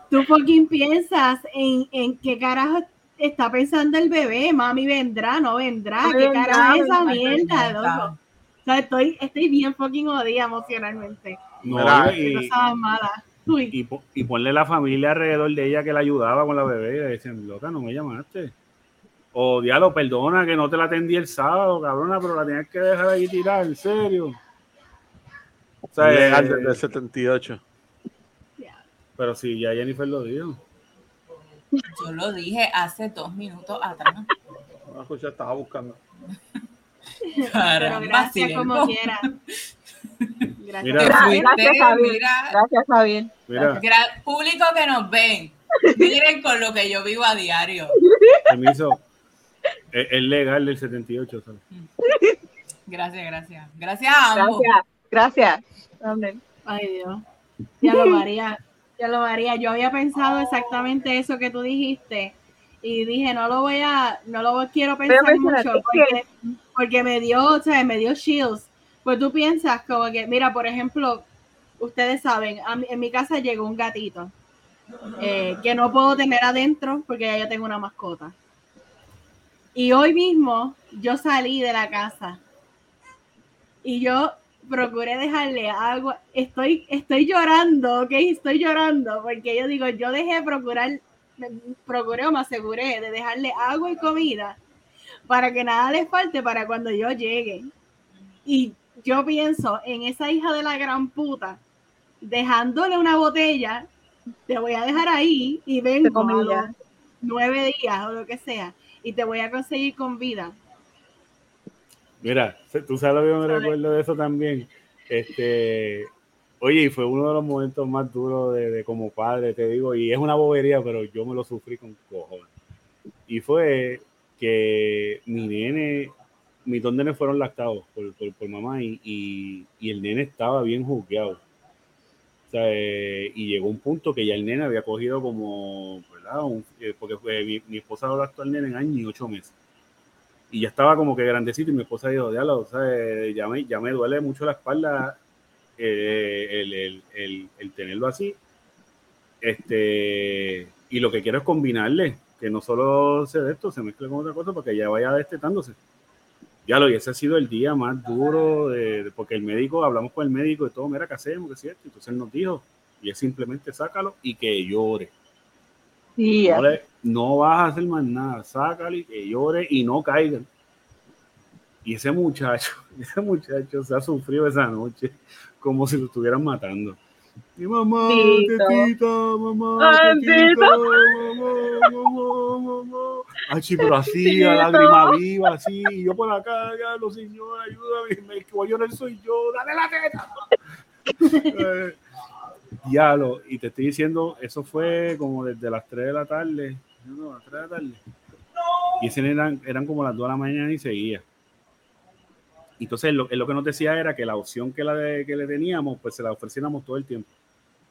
tú fucking piensas en, en qué carajo está pensando el bebé. Mami vendrá, no vendrá. ¿Qué Vendrá, carajo es esa mierda, loco? O sea, estoy, estoy bien fucking jodida emocionalmente. No, Mira, y, mala. Y, y ponle la familia alrededor de ella que la ayudaba con la bebé. Y le decían, loca, no me llamaste. O diablo, perdona que no te la atendí el sábado, cabrona, pero la tenías que dejar ahí tirar, en serio. O sea, Legal eh, desde el 78. pero sí, ya Jennifer lo dijo. Yo lo dije hace dos minutos atrás. No escuché, estaba buscando. pero Caramba, gracias sí, como quiera. Gracias. Mira. Gracias, Javier. mira, Gracias, Javier. Mira, gra- público que nos ven. Miren con lo que yo vivo a diario. Permiso. Es, es legal del 78, ¿sabes? Gracias, gracias. Gracias a ambos. Gracias, gracias. Amén. Ay, Dios. Ya lo María. Ya lo María. Yo había pensado exactamente eso que tú dijiste. Y dije, no lo voy a, no lo quiero pensar Pero, mucho porque, porque me dio, o sea, me dio chills. Pues tú piensas como que, mira, por ejemplo, ustedes saben, a mí- en mi casa llegó un gatito eh, que no puedo tener adentro porque ya yo tengo una mascota. Y hoy mismo yo salí de la casa y yo procuré dejarle algo. Estoy, estoy llorando, ok, estoy llorando porque yo digo, yo dejé procurar, procuré o me aseguré de dejarle agua y comida para que nada les falte para cuando yo llegue. Y yo pienso en esa hija de la gran puta, dejándole una botella, te voy a dejar ahí y vengo a los comillas. nueve días o lo que sea, y te voy a conseguir con vida. Mira, tú sabes lo que me ¿Sabes? recuerdo de eso también. Este, oye, y fue uno de los momentos más duros de, de como padre, te digo, y es una bobería, pero yo me lo sufrí con cojones. Y fue que mi nene, mis dos nenes fueron lactados por, por, por mamá y, y, y el nene estaba bien juzgado. Eh, y llegó un punto que ya el nene había cogido como, eh, porque fue, mi, mi esposa lo lactó al nene en año y ocho meses y ya estaba como que grandecito y mi esposa dijo, diablo, o sea, eh, ya me, ya me duele mucho la espalda eh, el, el- el- el tenerlo así. Este, y lo que quiero es combinarle, que no solo se de esto, se mezcle con otra cosa para que ya vaya destetándose. Ya lo, y ese ha sido el día más duro, de, de- porque el médico, hablamos con el médico y todo, mira, ¿qué hacemos? ¿Qué es cierto? Entonces él nos dijo, y es simplemente sácalo y que llore. Sí, No, le- no vas a hacer más nada, sácalo y que llore y no caigan. Y ese muchacho, ese muchacho se ha sufrido esa noche como si lo estuvieran matando. Y mamá, tetita, mamá, tetita, mamá, mamá, mamá. Ay, sí, pero así, a lágrima viva, así, y yo por acá, ya lo señor, ayúdame, me- voy a llorar soy yo, dale la teta. Eh, Diablo, y te estoy diciendo, eso fue como desde las 3 de la tarde, no, las 3 de la tarde. Y ese eran, eran como las 2 de la mañana y seguía. Entonces, lo, lo que nos decía era que la opción que, la de- que le teníamos, pues se la ofreciéramos todo el tiempo.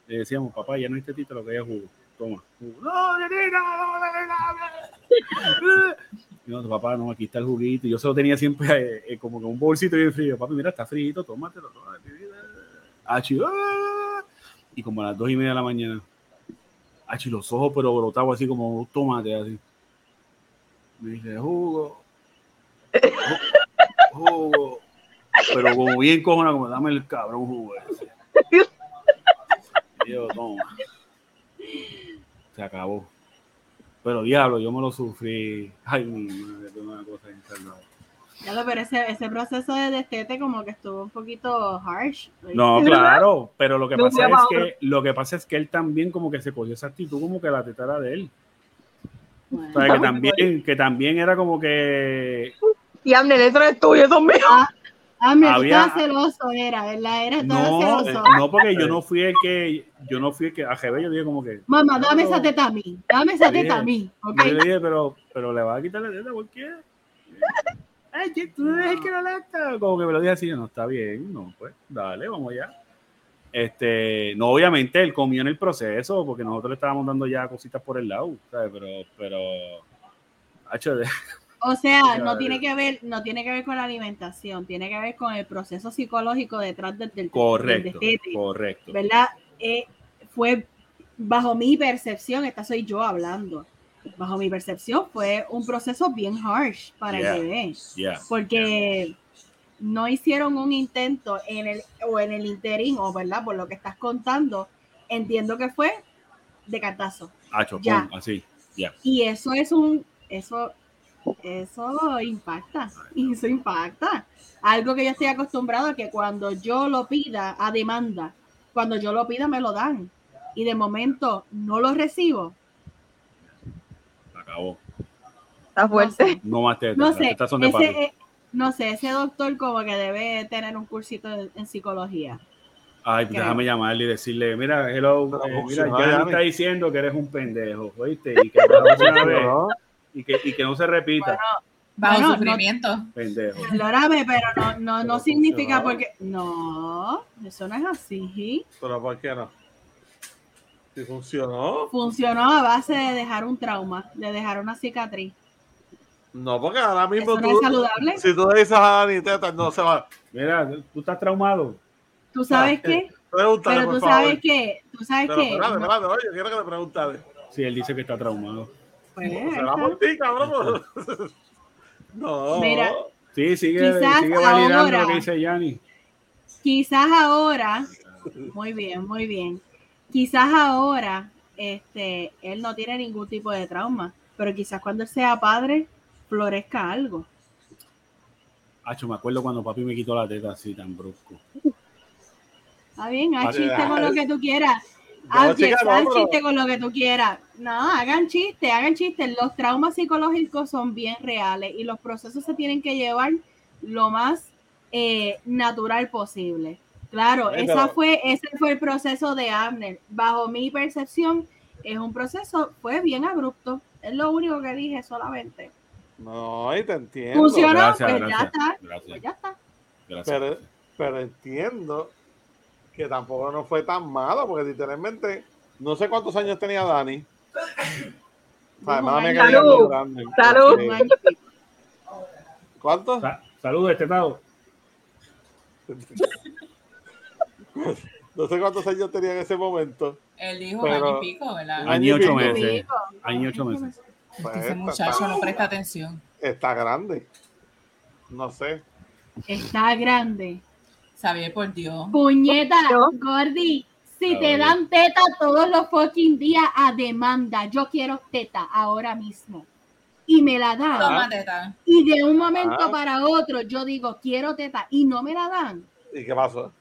Le decíamos, papá, ya no hay tetita, lo que es jugo. Toma. No, no, papá, no, aquí está el juguito. Yo se lo tenía siempre eh, eh, como que un bolsito bien frío. Papi, mira, está frito, tómatelo. tómatelo. Achi, ah. Y como a las dos y media de la mañana, achi, los ojos, pero brotados así como un tomate, así. Me dice, jugo. ju- Jugo. Pero como bien cojona, como dame el cabrón jugo ese. Y yo, toma. Se acabó. Pero diablo, yo me lo sufrí. Ay, mi madre, es una cosa. Ya lo, pero ese, ese proceso de destete como que estuvo un poquito harsh. No, claro, pero lo que No pasa es que lo que pasa es que él también como que se cogió esa actitud como que la teta era de él. Bueno. O sea, que también, que también era como que Y Amnel, eso es tuyo, eso es mío. Ah, mira, tú Había- celoso, era, ¿verdad? Era, no, eh, celoso. no porque yo no fui el que yo no fui el que a Jebe, yo dije como que Mamá, dame No. esa teta a mí. Dame esa teta a mí, ¿ok? yo le dije, pero pero le vas a quitar la teta, ¿por qué? Ay, tú eres el que la lacta. Como que me lo dije así, yo, no está bien, no, pues, dale, vamos allá. Este, no, obviamente él comió en el proceso, porque nosotros le estábamos dando ya cositas por el lado, ¿sabes? Pero, pero, O sea, no tiene que ver, no tiene que ver con la alimentación, tiene que ver con el proceso psicológico detrás del, del, correcto, del destete, correcto. ¿verdad? Eh, fue bajo mi percepción, esta soy yo hablando. Bajo mi percepción fue un proceso bien harsh para Yeah. el bebé, porque no hicieron un intento en el o en el interín o verdad por lo que estás contando, entiendo que fue de cartazo. Ya. pum, así, ya. Y eso es un, eso, eso impacta, y eso impacta. Algo que yo estoy acostumbrado a que cuando yo lo pida a demanda, cuando yo lo pida me lo dan. Y de momento no lo recibo. Acabó. Está fuerte. No más tetas, No sé, son de ese, no sé, ese doctor como que debe tener un cursito en, psicología. Ay, pues ¿Qué? déjame llamarle y decirle, mira, hello, eh, mira, ya me está diciendo que eres un pendejo, ¿oíste? Y que, la próxima vez- No, y que, y que no se repita, Bueno, Bajo Bueno, no- sufrimiento. pendejo. perdóname, pero no, no, Pero no significa porque. No, eso no es así. pero ¿por qué no? Si funcionó. Funcionó a base de dejar un trauma, de dejar una cicatriz. No, porque ahora mismo Eso no tú, es saludable. si tú le dices a Dani Teta, no se va. Mira, tú estás traumado. ¿Tú sabes Ah, qué? Pregúntale, Pero por tú favor. sabes qué, tú sabes Pero qué. espérate, No, espérate, oye, quiero que le pregunte. Sí, él dice que está traumado. Pues, Será por ti, cabrón. No. Mira. Sí, sigue, sigue validando ahora- lo que dice Yanni. quizás ahora, muy bien, muy bien. Quizás ahora, este, él no tiene ningún tipo de trauma, pero quizás cuando él sea padre florezca algo. Hacho, me acuerdo cuando papi me quitó la teta así tan brusco. Está bien, haz chiste con lo que tú quieras. Haz, pero- chiste con lo que tú quieras. No, hagan chiste, hagan chiste. Los traumas psicológicos son bien reales y los procesos se tienen que llevar lo más eh, natural posible. Claro, esa fue, ese fue el proceso de Abner. Bajo mi percepción, es un proceso, fue bien abrupto. Es lo único que dije solamente. No, y te entiendo. Funcionó, Gracias, pues ya gracias. está. Gracias, Pues ya está. gracias. Pero, pero entiendo que tampoco no fue tan malo, porque literalmente no sé cuántos años tenía Dani. Además, me Salud. grande. Salud. Pico. ¿Cuántos? Sa- Saludos, este lado. No sé cuántos años tenía en ese momento. Él dijo Pero- año y pico, ¿verdad? Año Año y ocho meses. Pico. Año y ocho meses. Pues Ese está- muchacho no presta atención. Está grande. No sé. Está grande. Sabía por Dios. Puñeta, Gordy, si te dan teta todos los fucking días a demanda, yo quiero teta ahora mismo. Y me la dan. Toma teta. Y de un momento para otro yo digo, quiero teta y no me la dan. ¿Y qué pasó?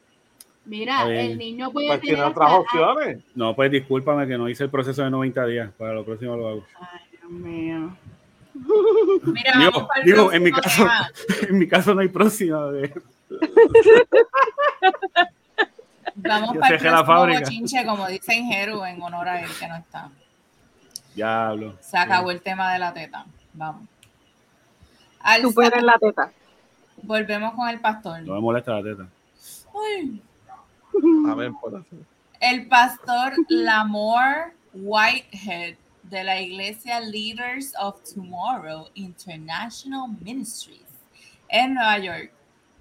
Mira, el niño puede Pues tener tiene otras opciones. No, pues discúlpame que no hice el proceso de 90 días. Para lo próximo lo hago. Ay, Dios mío. Mira, Digo, vamos para el digo, en mi caso- tema. en mi caso no hay próxima. bebé. Vamos para el la fábrica. bochinche, como dicen Jeru, en honor a él que no está. Diablo. Se acabó el tema de la teta. Vamos. Al- Tú puedes la teta. volvemos con el pastor. No me molesta la teta. Uy. A ver, por. El pastor Lamore Whitehead de la iglesia Leaders of Tomorrow International Ministries en Nueva York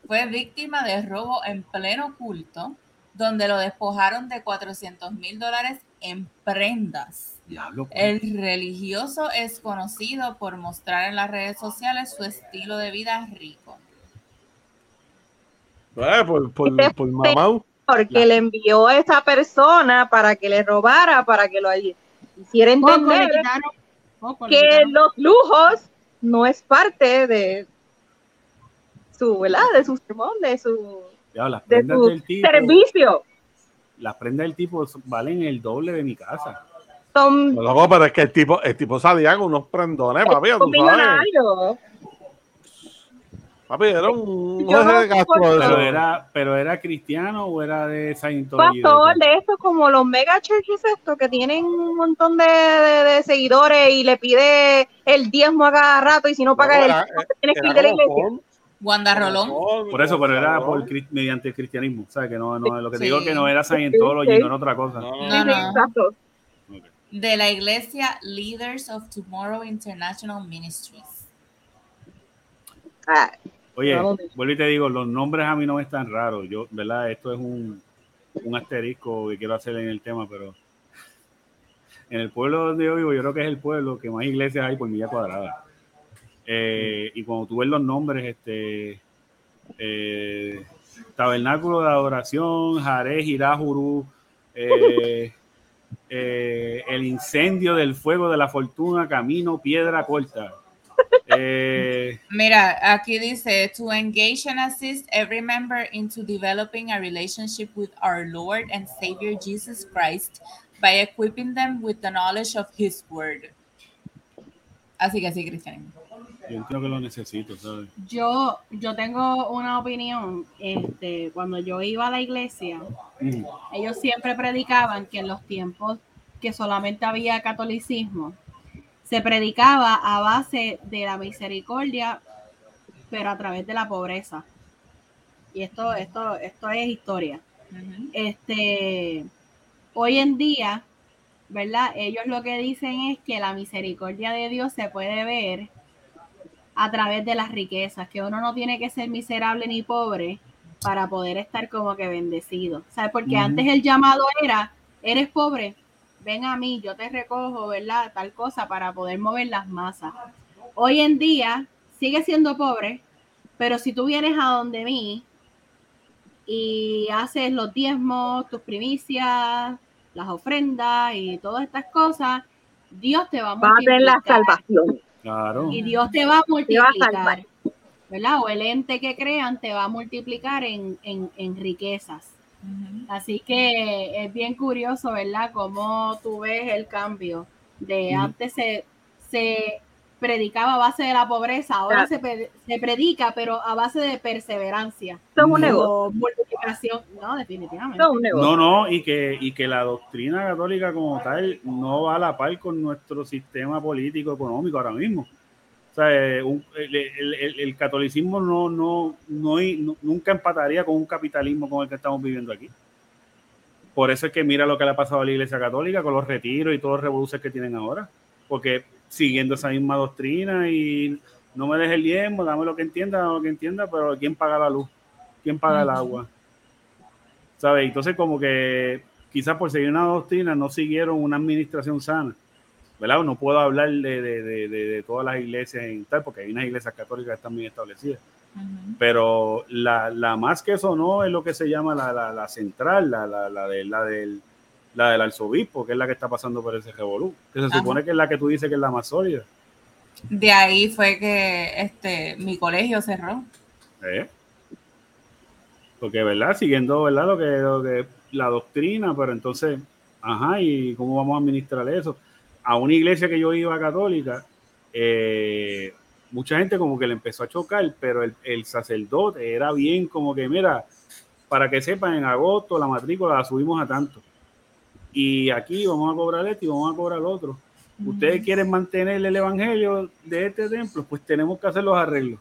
fue víctima de robo en pleno culto, donde lo despojaron de 400 mil dólares en prendas. Diablo. pues. El religioso es conocido por mostrar en las redes sociales su estilo de vida rico. Eh, por, por, Este por mamá. Porque le envió a esa persona para que le robara, para que lo hiciera entender que los lujos no es parte de su, ¿verdad? De su sermón, de su, las de su del tipo. servicio. Las prendas del tipo valen el doble de mi casa. Son Loco, pero es que el tipo, el tipo salía con unos prendones, papi, tú sabes. millonarios. Papi, era un no de. Pero era, pero era cristiano o era de Scientology. pastor de estos como los mega churches estos que tienen un montón de, de- de seguidores y le pide el diezmo a cada rato y si no paga el era- tienes que ir era de la iglesia. con- Wanda Rolón. Por eso, pero era por, mediante el cristianismo. O sea, que no, no, lo que te Sí. digo que no era Scientology, Sí. no era otra cosa. No, No, de la iglesia Leaders of Tomorrow International Ministries. Ah, Oye, vuelvo y te digo, los nombres a mí no me están raros. Yo, ¿verdad? Esto es un, un asterisco que quiero hacer en el tema, pero en el pueblo donde yo vivo, yo creo que es el pueblo que más iglesias hay por milla cuadrada. Eh, y cuando tú ves los nombres, este eh, Tabernáculo de Adoración, Jaré, Jirajurú, eh, eh, el incendio del fuego de la fortuna, camino, piedra corta. Mira, aquí dice, to engage and assist every member into developing a relationship with our Lord and Savior Jesus Christ by equipping them with the knowledge of His Word. Así que sí, cristianismo. Yo entiendo que lo necesito, ¿sabes? Yo, yo tengo una opinión. Este, cuando yo iba a la iglesia, Mm. ellos siempre predicaban que en los tiempos que solamente había catolicismo, se predicaba a base de la misericordia, pero a través de la pobreza. Y esto, esto, esto es historia. Este, hoy en día, ¿verdad? Ellos lo que dicen es que la misericordia de Dios se puede ver a través de las riquezas, que uno no tiene que ser miserable ni pobre para poder estar como que bendecido. ¿Sabes? Porque antes el llamado era, eres pobre, ven a mí, yo te recojo, ¿verdad? Tal cosa para poder mover las masas. Hoy en día sigue siendo pobre, pero si tú vienes a donde mí y haces los diezmos, tus primicias, las ofrendas y todas estas cosas, Dios te va a Va a tener la multiplicar. salvación. Claro. Y Dios te va a Te va a multiplicar. ¿Verdad? O el ente que crean te va a multiplicar en, en, en riquezas. Así que es bien curioso, ¿verdad? Cómo tú ves el cambio. De antes se, se predicaba a base de la pobreza, ahora Claro. se, se predica, pero a base de perseverancia es un negocio. multiplicación. No, definitivamente. Es un negocio. No, no, y que, y que la doctrina católica como tal no va a la par con nuestro sistema político económico ahora mismo. O sea, eh, un- el, el- el- el catolicismo no, no, no, no- nunca empataría con un capitalismo como el que estamos viviendo aquí. Por eso es que mira lo que le ha pasado a la Iglesia Católica con los retiros y todos los revoluciones que tienen ahora. Porque siguiendo esa misma doctrina y no me dejes el diezmo, dame lo que entienda, dame lo que entienda, pero ¿quién paga la luz? ¿Quién paga el agua? ¿Sabes? Entonces como que quizás por seguir una doctrina no siguieron una administración sana. ¿Verdad? No puedo hablar de, de, de, de- todas las iglesias en tal, porque hay unas iglesias católicas que están bien establecidas. Pero la, la más que eso no es lo que se llama la, la, la central, la, la, la, de, la, del, la del arzobispo, que es la que está pasando por ese revolú. Que se Ajá. supone que es la que tú dices que es la más sólida. De ahí fue que este mi colegio cerró. ¿Eh? Porque, ¿verdad? Siguiendo, ¿verdad? Lo que, lo que la doctrina, pero entonces, ajá, ¿y cómo vamos a administrar eso? A una iglesia que yo iba católica, eh, mucha gente como que le empezó a chocar, pero el, el sacerdote era bien como que, mira, para que sepan, en agosto la matrícula la subimos a tanto. Y aquí vamos a cobrar esto y vamos a cobrar lo otro. Ustedes quieren mantener el evangelio de este templo, pues tenemos que hacer los arreglos.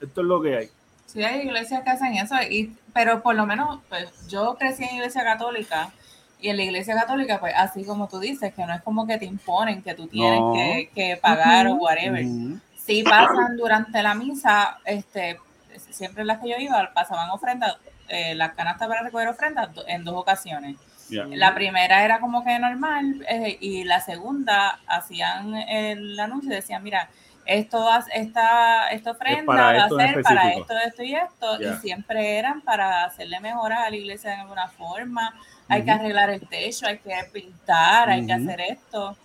Esto es lo que hay. Sí, hay iglesias que hacen eso, y, pero por lo menos pues, yo crecí en iglesia católica y en la iglesia católica, pues así como tú dices, que no es como que te imponen que tú tienes No. que, que pagar o Ujú. whatever. Ujú. Sí pasan durante la misa, este, siempre en las que yo iba, pasaban ofrendas, eh, las canastas para recoger ofrendas en dos ocasiones. La primera era como que normal eh, y la segunda hacían el anuncio y decían, mira, esto esta, esta ofrenda para va esto a ser para esto, esto y esto. Y siempre eran para hacerle mejoras a la iglesia de alguna forma. Hay que arreglar el techo, hay que pintar, hay que hacer esto.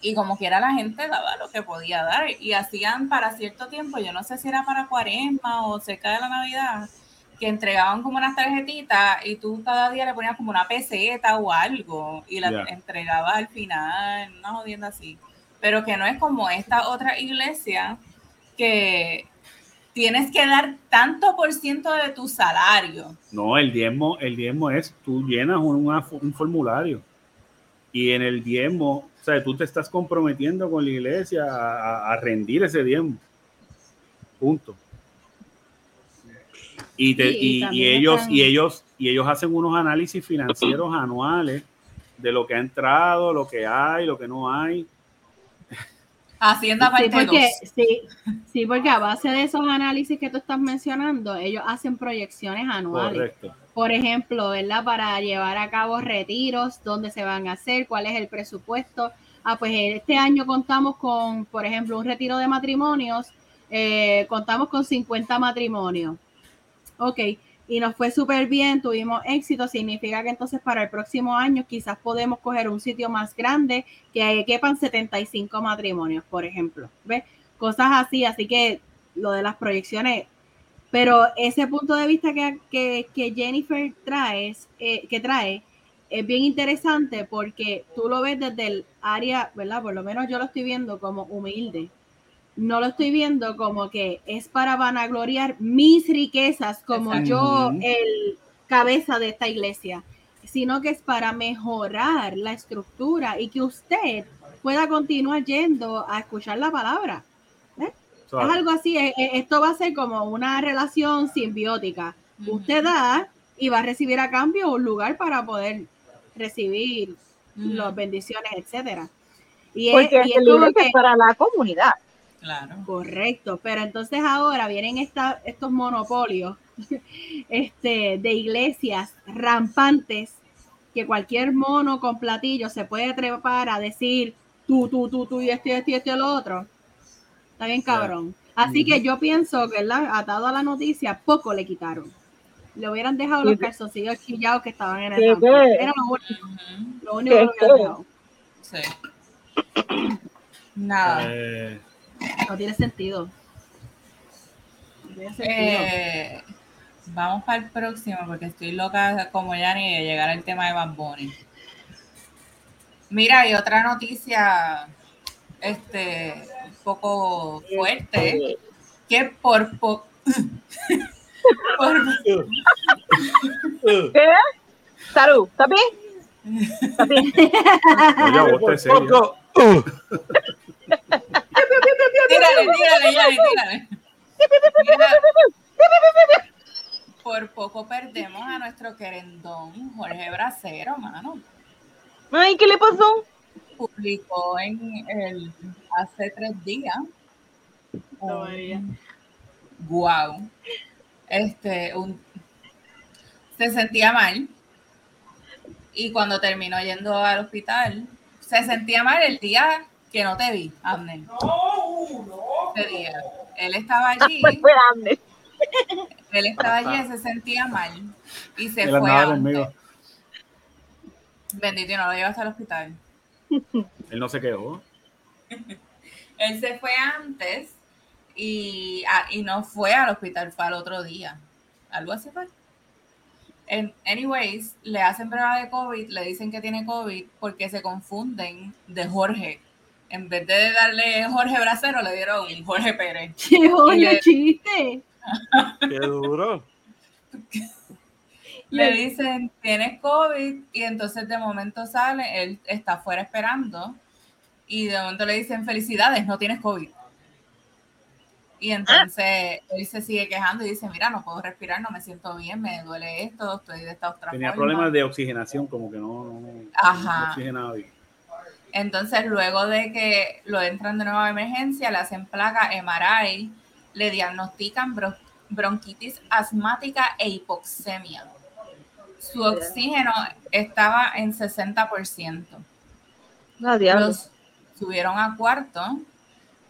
Y como quiera la gente daba lo que podía dar. Y hacían para cierto tiempo, yo no sé si era para cuaresma o cerca de la Navidad, que entregaban como unas tarjetitas y tú cada día le ponías como una peseta o algo y la Ya. entregabas al final, una jodienda así. Pero que no es como esta otra iglesia que tienes que dar tanto por ciento de tu salario. No, el diezmo, el diezmo es, tú llenas un, una- un formulario y en el diezmo, o sea, tú te estás comprometiendo con la iglesia a rendir ese diezmo. Punto. Y, te- Sí, y y- y también ellos, están- y ellos, y ellos hacen unos análisis financieros anuales de lo que ha entrado, lo que hay, lo que no hay. Hacienda Sí parte porque, 2. sí, sí, porque a base de esos análisis que tú estás mencionando, ellos hacen proyecciones anuales. Correcto. Por ejemplo, ¿verdad? Para llevar a cabo retiros, dónde se van a hacer, cuál es el presupuesto. Ah, pues este año contamos con, por ejemplo, un retiro de matrimonios, eh, contamos con 50 matrimonios. Ok, y nos fue súper bien, tuvimos éxito, significa que entonces para el próximo año quizás podemos coger un sitio más grande que quepan 75 matrimonios, por ejemplo. ¿Ves? Cosas así, así que lo de las proyecciones pero ese punto de vista que, que, Jennifer traes, eh, que trae es bien interesante porque tú lo ves desde el área, ¿verdad? Por lo menos yo lo estoy viendo como humilde. No lo estoy viendo como que es para vanagloriar mis riquezas como Exacto. yo, el cabeza de esta iglesia, sino que es para mejorar la estructura y que usted pueda continuar yendo a escuchar la palabra. Es algo así, eh, eh, esto va a ser como una relación simbiótica. Usted da y va a recibir a cambio un lugar para poder recibir las bendiciones, etcétera. Y es, Porque y es libro como es que- para la comunidad. Claro. correcto, pero entonces ahora vienen esta- estos monopolios este, de iglesias rampantes que cualquier mono con platillo se puede trepar a decir tú, tú, tú, tú y esto y esto y lo otro. Está bien cabrón. Así que yo pienso que ¿verdad? atado a la noticia, poco le quitaron. Le hubieran dejado los calzoncillos chillados que estaban en el que- Era lo único, lo único que le hubieran dejado. Sí. Nada. Eh, No tiene sentido. No tiene sentido. Eh, vamos para el próximo porque estoy loca como ya ni de llegar al tema de Bad Bunny. Mira, y otra noticia este un poco fuerte que por po- por, ¿Qué? Salud, ¿está bien? ¿Está bien? oye, vos Por te serio. poco, tírale, tírale, tírale. Mira, por poco perdemos a nuestro querendón Jorge Bracero, mano. Ay, ¿qué le pasó? publicó en el hace tres días. No, María. Wow. Este, un, se sentía mal. Y cuando terminó yendo al hospital, se sentía mal el día que no te vi, Abner. Ese día. Él estaba allí, Pues fue grande. él estaba allí y se sentía mal. Y se Él fue antes. conmigo. Bendito, y no lo llevaste al hospital. Él no se quedó. Él se fue antes y, ah, y no fue al hospital, fue al otro día. Algo así fue. En, anyways, le hacen prueba de COVID, le dicen que tiene COVID porque se confunden de Jorge. En vez de darle Jorge Bracero, le dieron Jorge Pérez. ¡Qué joya le- chiste! qué duro. Le dicen, tienes COVID, y entonces de momento sale, él está afuera esperando, y de momento le dicen, felicidades, no tienes COVID. Y entonces él se sigue quejando y dice, mira, no puedo respirar, no me siento bien, me duele esto, estoy de esta otra Tenía forma". problemas de oxigenación, como que no, no, no Ajá. oxigenaba bien. Entonces, luego de que lo entran de nuevo a emergencia, le hacen placa MRI, le diagnostican bro- bronquitis asmática e hipoxemia. Su oxígeno estaba en 60%. No, diablo. Los subieron a cuarto,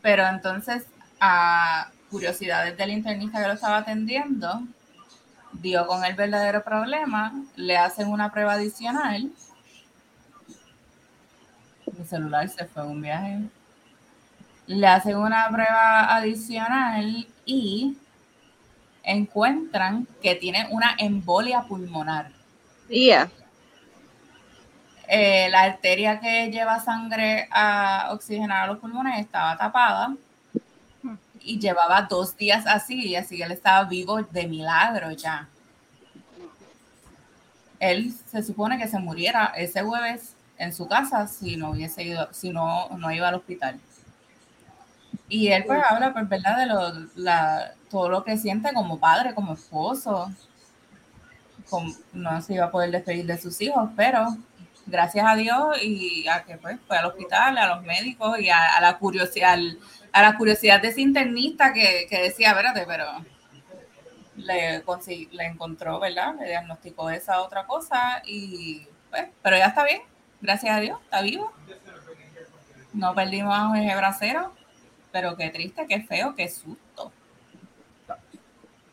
pero entonces, a curiosidades del internista que lo estaba atendiendo, dio con el verdadero problema, le hacen una prueba adicional. Mi celular se fue a un viaje. Le hacen una prueba adicional y encuentran que tiene una embolia pulmonar. Yeah. Eh, la arteria que lleva sangre a oxigenar a los pulmones estaba tapada y llevaba dos días así, y así que él estaba vivo de milagro ya. Él se supone que se muriera ese jueves en su casa si no hubiese ido, si no, no iba al hospital. Y él pues habla, pues, ¿verdad? De lo, la, todo lo que siente como padre, como esposo. Como- no se iba a poder despedir de sus hijos, pero gracias a Dios y a que pues fue al hospital, a los médicos y a, a la curiosidad, a la curiosidad de ese internista que, que decía, espérate, pero le, le encontró, ¿verdad? Le diagnosticó esa otra cosa y pues, pero ya está bien, gracias a Dios, está vivo. No perdimos a Jorge Bracero, pero qué triste, qué feo, qué susto.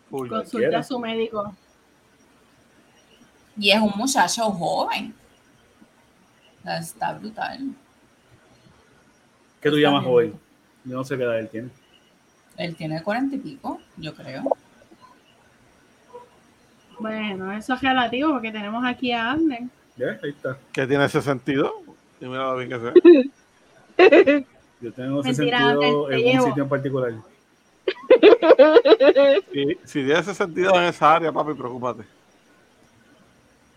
Uy, cualquiera. a su médico. Y es un muchacho joven. Está brutal. ¿Qué tú llamas joven? Yo no sé qué edad él tiene. Él tiene cuarenta y pico, yo creo. Bueno, eso es relativo porque tenemos aquí a Abner. ¿Ya? Ahí está. ¿Qué tiene ese sentido? Dime lo bien que sea. Yo tengo ese Mentira, sentido te en llevo. un sitio en particular. Si, si tiene ese sentido en esa área, papi, preocúpate.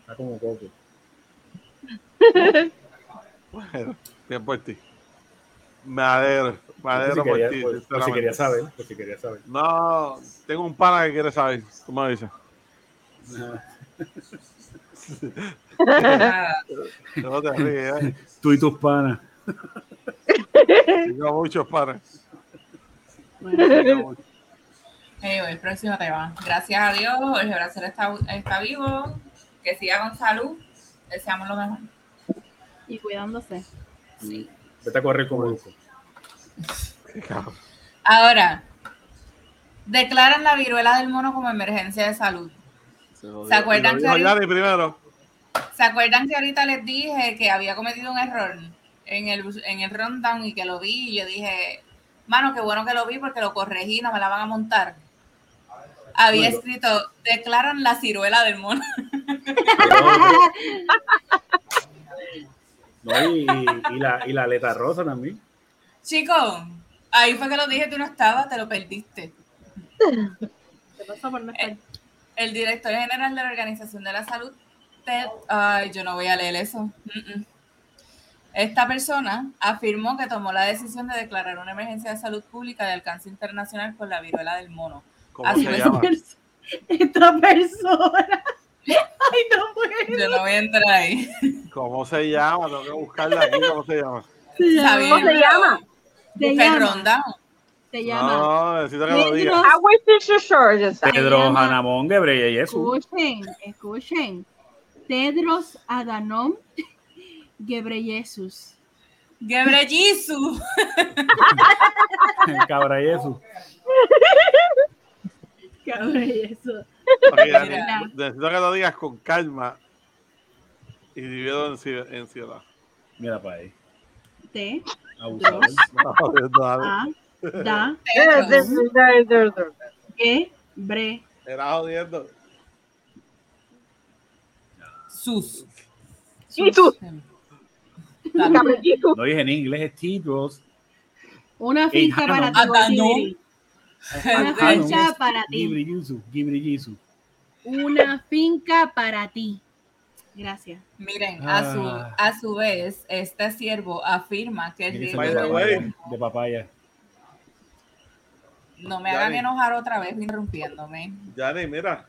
Está como coco. Bueno, bien por ti. Me alegro, me Por alegro si por quería, ti. por- por si quería saber, por si quería saber. No, tengo un pana que quiere saber. ¿Cómo me dice? Nada. No te ríes, ¿eh? Tú y tus panas. Tengo muchos panas. Anyway, el próximo tema. Gracias a Dios, Jorge Bracer está, está vivo. Que siga con salud. Deseamos lo mejor. y cuidándose. Vete a correr como loco. Ahora, declaran la viruela del mono como emergencia de salud. Se lo ¿Se digo- acuerdan que ahorita- Yanni primero? ¿Se acuerdan que ahorita les dije que había cometido un error en el, en el rundown y que lo vi? Y yo dije, mano, qué bueno que lo vi porque lo corregí, no me la van a montar. Había Bueno. escrito, declaran la ciruela del mono. No, y, y la, y la aleta rosa también. Chico, ahí fue que lo dije, tú no estabas, te lo perdiste. ¿Qué pasó por no estar? El director general de la Organización de la Salud, Ted, ay, yo no voy a leer eso. Mm, mm. Esta persona afirmó que tomó la decisión de declarar una emergencia de salud pública de alcance internacional por la viruela del mono. ¿Cómo Así se llama? Esta persona. Ay, no puedo. Yo no voy a entrar ahí. ¿Cómo se llama? Tengo que buscarla aquí. ¿Cómo se llama? Sabiendo- se llama? Se llama. Se llama. No, necesito que lo diga. Pedro. Pedro llama- Hanamón Gebreyesus. escuchen, escuchen. Tedros Adhanom Ghebreyesus. Gebreyesus. Cabra Jesús. Yanni, Mira. necesito que lo digas con calma y dividido en, en ciudad. Mira para ahí. T. Abusador. Da. There. Gebre. Era jodiendo. Sus. Y tú. No dije en inglés, es Tidros. Una finca para ti. Gibri. Una finca para ti. Una finca para ti. Gracias. Miren, a su, Ah. a su vez, este siervo afirma que el que riesgo de-. De papaya. No me hagan enojar otra vez interrumpiéndome. Yanni, mira.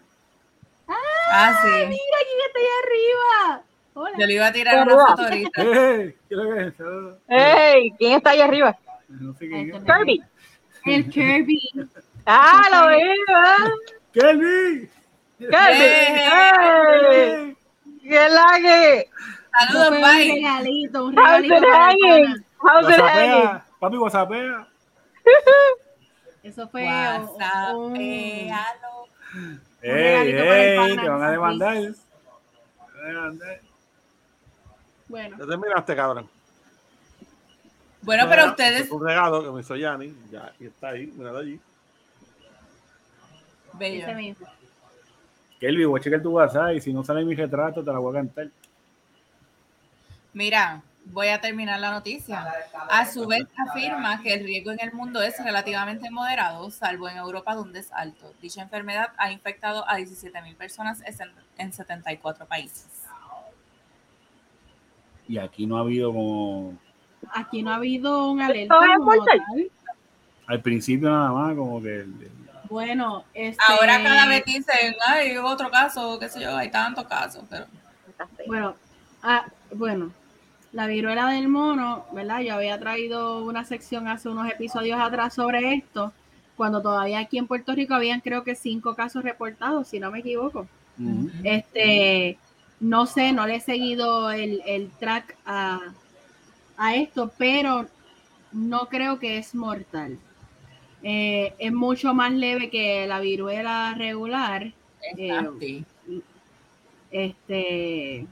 Ah, sí. Mira quién está ahí arriba. Hola. Yo le iba a tirar una foto ahorita. Ah, Hey, ¿quién está ahí arriba? No sé quién es. Kirby. El Kirby. Ah, lo veo. ¡Kelly! Kirby. Hey, ¿qué la que? Saludos, Fue un bye. regalito, un How's regalito it para el hanging? pana. How's it hanging? WhatsAppea. Papi, WhatsAppea. Eso fue WhatsApp, un- eh, aló. ¡Ey, regalito para el ey! Te van a demandar. Luis. Te van a demandar. Bueno, Ya terminaste, cabrón. Bueno, pero ustedes, es Un regalo que me hizo Yanni. Ya, y está ahí. Míralo allí. bello. Kelly, voy a checar tu WhatsApp y si no sale mi retrato, te la voy a cantar. Mira, voy a terminar la noticia. A su vez afirma que el riesgo en el mundo es relativamente moderado, salvo en Europa donde es alto. Dicha enfermedad ha infectado a 17 mil personas en- en 74 países. Y aquí no ha habido como. Aquí no ha habido un alerta. Al principio nada más, como que. el- el- Bueno, este, Ahora cada vez dicen, ay, otro caso, qué sé yo, hay tantos casos, pero Bueno, ah, bueno, la viruela del mono, ¿verdad? Yo había traído una sección hace unos episodios atrás sobre esto, cuando todavía aquí en Puerto Rico habían creo que cinco casos reportados, si no me equivoco. Este, no sé, no le he seguido el, el track a, a esto, pero no creo que es mortal. Eh, es mucho más leve que la viruela regular. Eh. Este,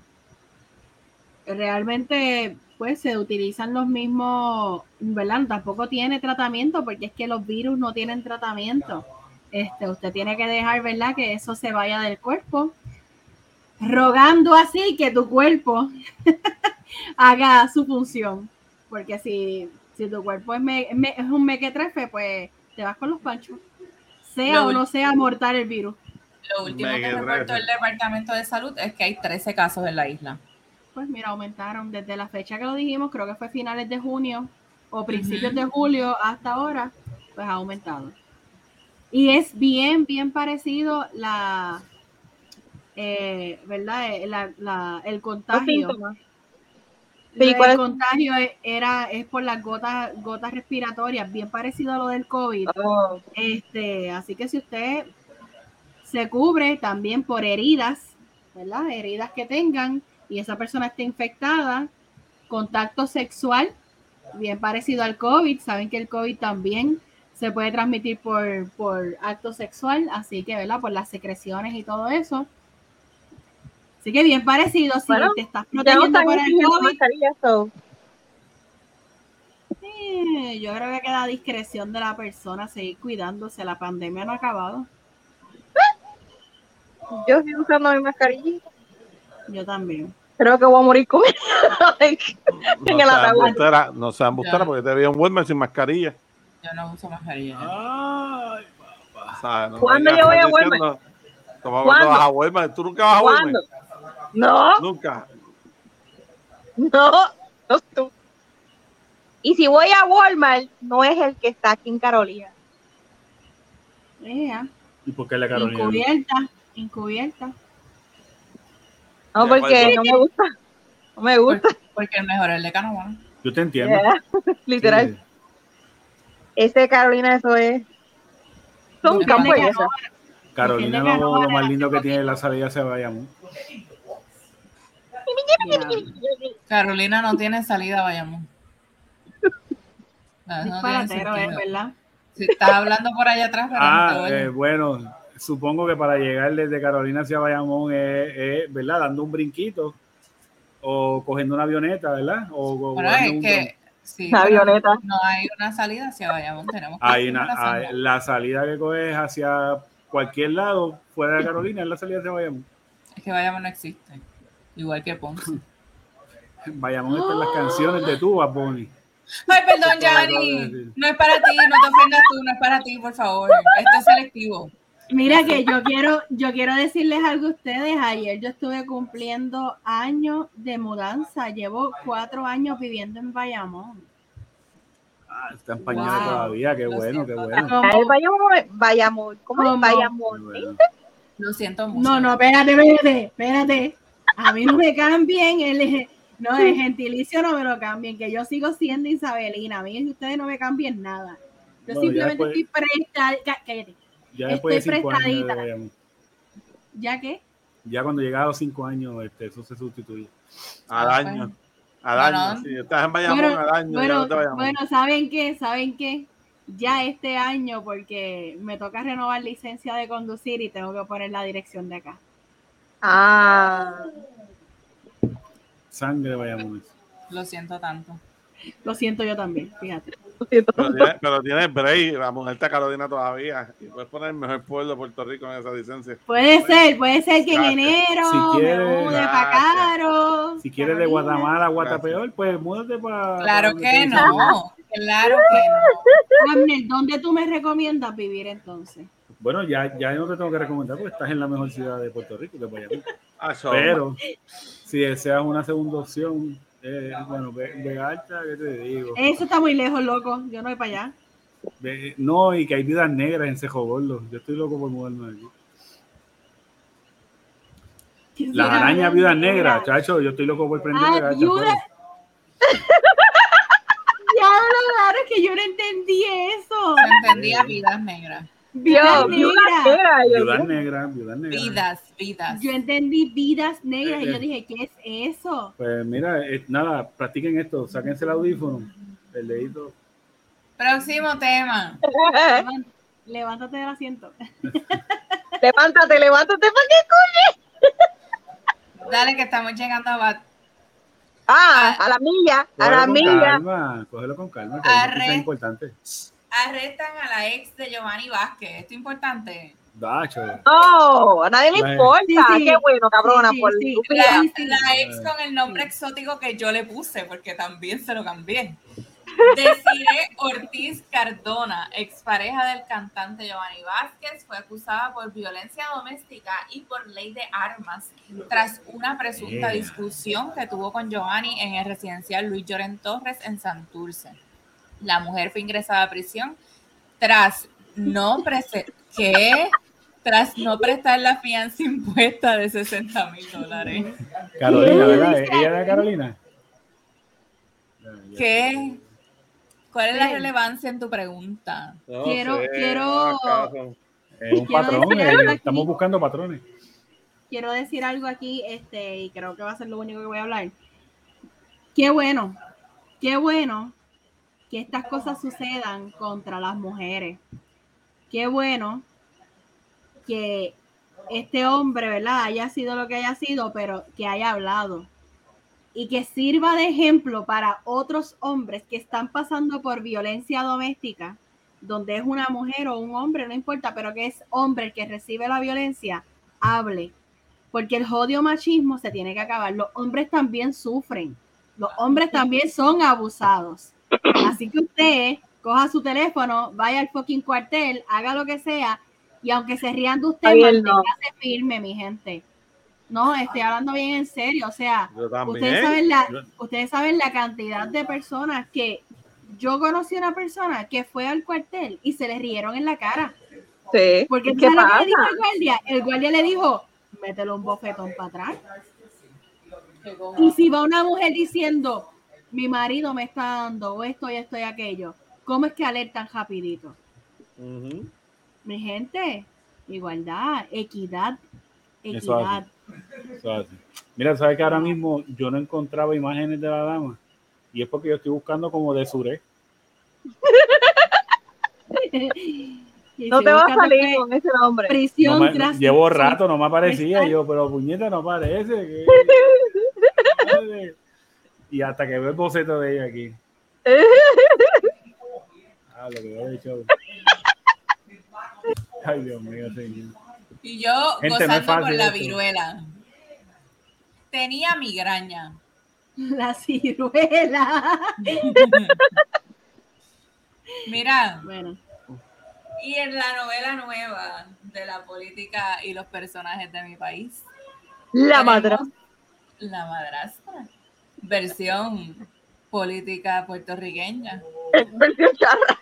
realmente, pues se utilizan los mismos, ¿verdad? Tampoco tiene tratamiento porque es que los virus no tienen tratamiento. Este, usted tiene que dejar, ¿verdad? Que eso se vaya del cuerpo, rogando así que tu cuerpo haga su función. Porque si Si tu cuerpo es, me- me- es un mequetrefe, pues te vas con los panchos. Sea Lo o no sea mortal el virus. Lo último que reportó trece. el Departamento de Salud es que hay 13 casos en la isla. Pues mira, aumentaron desde la fecha que lo dijimos, creo que fue finales de junio o principios de julio hasta ahora, pues ha aumentado. Y es bien, bien parecido la, eh, ¿verdad? Eh, la- la- el contagio. el contagio es- era, es por las gotas, gotas respiratorias, bien parecido a lo del COVID. Oh, Este, así que si usted se cubre también por heridas, ¿verdad? Heridas que tengan y esa persona esté infectada, contacto sexual, bien parecido al COVID, saben que el COVID también se puede transmitir por, por acto sexual, así que, ¿verdad? Por las secreciones y todo eso. Así que bien parecido, si Bueno, te estás protegiendo para el COVID, yo creo que queda a discreción de la persona seguir cuidándose, la pandemia no ha acabado. Yo estoy usando mi mascarilla. Yo también. Creo que voy a morir con En el ataúd. no sean embustera porque te vi en Walmart sin mascarilla. Yo no uso mascarilla. Ay, ¿sabes? No ¿Cuándo yo voy a Walmart? ¿Cómo ¿Cuándo? vas a Walmart? ¿Tú nunca vas a. Walmart? No, Nunca. no, no tú. Y si voy a Walmart, no es el que está aquí en Carolina. Ea, ¿Y por qué la Carolina? encubierta, encubierta. No, porque no me gusta. No me gusta. Porque el mejor es el de Canóvana. Yo te entiendo. Yeah, Literal. Sí. Ese de Carolina, eso es. Son Depende campo de y qué eso. Carolina lo, lo más lindo que tiene es la salida hacia Bayamón. Carolina no tiene salida, vayamos. No, no tiene es verdad. Si estás hablando por allá atrás, pero no te Ah, eh, bueno, supongo que para llegar desde Carolina hacia Bayamón es, es, ¿verdad? Dando un brinquito o cogiendo una avioneta, ¿verdad? O, o bueno, cogiendo es un que sí, Una pero avioneta. no hay una salida hacia Bayamón. Tenemos que Hay una, la hay- señal. la salida que coges hacia cualquier lado fuera de Carolina es la salida hacia Bayamón. Es que Bayamón no existe. Igual que Ponce. Bayamón están las canciones de tu, Bonnie. Ay, perdón, Yanni. No es para ti, no te ofendas tú, no es para ti, por favor. Esto es selectivo. Mira que yo quiero, yo quiero decirles algo a ustedes. Ayer yo estuve cumpliendo años de mudanza. Llevo cuatro años viviendo en Bayamón. Ah, está en pañales Wow. todavía, qué Lo bueno, qué bueno. Como- vayamos. ¿Cómo bueno. Lo siento mucho. No, no, espérate, espérate, espérate. A mí no me cambien el, no, el gentilicio no me lo cambien, que yo sigo siendo Isabelina. A mí ustedes no me cambien nada. Yo Bueno, simplemente después- estoy presta, cá- cállate. Ya después de Estoy cinco años de prestadita. Bayamón. ¿Ya qué? Ya cuando llega a los cinco años, este, eso se sustituye. Al Ah, año. bueno. Al Bueno, año. Si estás en Bayamón, Bueno, al año. ya Bueno, no te Bayamón. bueno, ¿saben qué? ¿Saben qué? Ya este año, porque me toca renovar licencia de conducir y tengo que poner la dirección de acá. Ah. Sangre Bayamón. Lo siento tanto. Lo siento yo también, fíjate. Pero tienes, pero tienes break, la mujer está Carolina todavía. Y puedes poner el mejor pueblo de Puerto Rico en esa licencia. Puede ser, puede ser que en enero Si me quieres- mude para. Caro. Si quieres de. Guatemala a Guatapeor, pues múdate para. Claro que no. Claro que no. Abner, ¿dónde tú me recomiendas vivir entonces? Bueno, ya, ya no te tengo que recomendar porque estás en la mejor ciudad de Puerto Rico, que. Ah, Pero si deseas una segunda opción, eh, bueno, Ve- Vega Alta, ¿qué te digo? Eso está muy lejos, loco. Yo no voy para allá. Ve- no, y que hay vidas negras en Cejo Gordo. Yo estoy loco por mudarme de aquí. Las arañas viudas negras, chacho, yo estoy loco por prender Ah, Vega Alta. Ya lo raro es que yo no entendí eso. Se entendía vidas negras. Viuda negras. negra, viudas negras. Vidas, vidas. Yo entendí vidas negras y Eh, yo eh. dije, ¿qué es eso? Pues mira, eh, nada, practiquen esto, sáquense el audífono, el dedito. Próximo tema. Leván- Levántate del asiento. levántate, levántate para qué coño. Dale que estamos llegando a Bat. Ah, a la milla, a la milla. calma, cógelo con calma, que Arre. noticias importantes. Arrestan a la ex de Giovanni Vázquez. Esto es importante. Dacho, No, a nadie le importa. Sí, sí. Qué bueno, cabrona, Sí, sí, por. La, la ex con el nombre exótico que yo le puse, porque también se lo cambié. Desiree Ortiz Cardona, expareja del cantante Giovanni Vázquez, fue acusada por violencia doméstica y por ley de armas tras una presunta Yeah. discusión que tuvo con Giovanni en el residencial Luis Lloren Torres en Santurce. La mujer fue ingresada a prisión tras no ¿qué? Tras no prestar la fianza impuesta de 60 mil dólares. Carolina, ¿verdad? ¿Ella era Carolina? ¿Qué? ¿Cuál es la relevancia en tu pregunta? No Quiero- sé, quiero-. Es un Quiero patrón, decir eh, algo aquí. estamos buscando patrones. quiero decir algo aquí, este, y creo que va a ser lo único que voy a hablar. Qué bueno, qué bueno que estas cosas sucedan contra las mujeres. Qué bueno que este hombre, ¿verdad? Haya sido lo que haya sido, pero que haya hablado. Y que sirva de ejemplo para otros hombres que están pasando por violencia doméstica, donde es una mujer o un hombre, no importa, pero que es hombre el que recibe la violencia, hable. Porque el jodio machismo se tiene que acabar. Los hombres también sufren. Los hombres también son abusados. Así que usted coja su teléfono, vaya al fucking cuartel, haga lo que sea, y aunque se rían de usted, manténgase firme, mi gente. No, estoy hablando bien en serio. O sea, ustedes saben, la, ustedes saben la cantidad de personas que yo conocí una persona que fue al cuartel y se le rieron en la cara. Sí. Porque ¿Qué ¿sabes lo que pasa? le dijo el guardia? El guardia le dijo, mételo un bofetón para atrás. Y si va una mujer diciendo, mi marido me está dando esto y esto y aquello, ¿cómo es que alertan rapidito? Ujú. Mi gente, igualdad, equidad, Eso equidad. Eso es así. Mira, sabes que ahora mismo yo no encontraba imágenes de la dama y es porque yo estoy buscando como de Suré. No te va a salir con ese nombre. Prisión No me- llevo rato, no me aparecía yo, pero puñeta no aparece. ¿qué? y hasta que veo el boceto de ella aquí. Ah, lo que veo de show. Ay, Dios mío, señor. Y yo Gente, no es gozando por fácil la esto. viruela. Tenía migraña. La ciruela. Mira, Bueno, y en la novela nueva de la política y los personajes de mi país, La madre. La madrastra. Versión política puertorriqueña. Versión charra.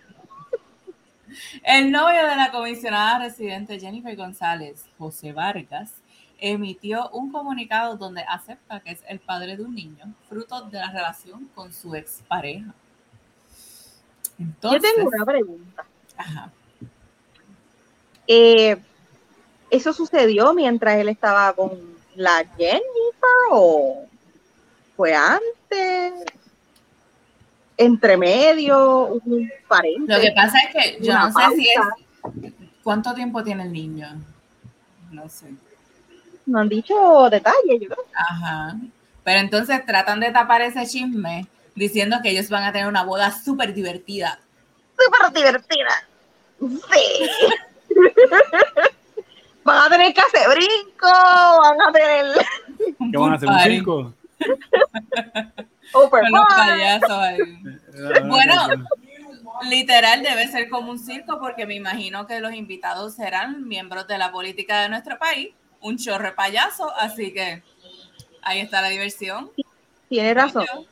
El novio de la comisionada residente Jennifer González, José Vargas, emitió un comunicado donde acepta que es el padre de un niño, fruto de la relación con su expareja. Yo Entonces, tengo una pregunta. ajá, Eh, ¿Eso sucedió mientras él estaba con la Jennifer o fue antes? Entre medio, un pariente. Lo que pasa es que yo no sé si es. ¿Cuánto tiempo tiene el niño? No sé. No han dicho detalles, yo creo. Ajá. Pero entonces tratan de tapar ese chisme diciendo que ellos van a tener una boda súper divertida. Súper divertida. Sí. van a tener que hacer brinco, van a tener ¿Qué van a hacer? ¿Un circo? Con los bar. payasos ahí. Bueno. Literal debe ser como un circo porque me imagino que los invitados serán miembros de la política de nuestro país, un chorre payaso, así que ahí está la diversión. Tienes razón, Yo,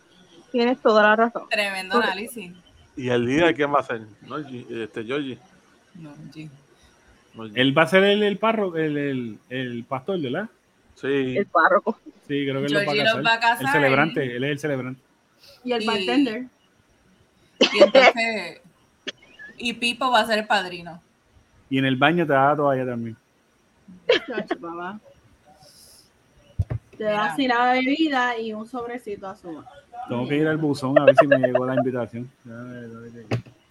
tienes toda la razón. Tremendo análisis. Y el líder, ¿quién va a ser? ¿No? Este, Georgie. No, G- Él va a ser el, el parro, el, el, el pastor, ¿verdad? Sí. El párroco. Sí, creo que él los va a Georgie casar. los va a casar. El celebrante, él es el celebrante. y el Y- bartender. Y entonces, y Pipo va a ser el padrino. Y en el baño te da la toalla también. Chacho, papá. Te da así la bebida y un sobrecito azul. Tengo que ir al buzón a ver si me llegó la invitación.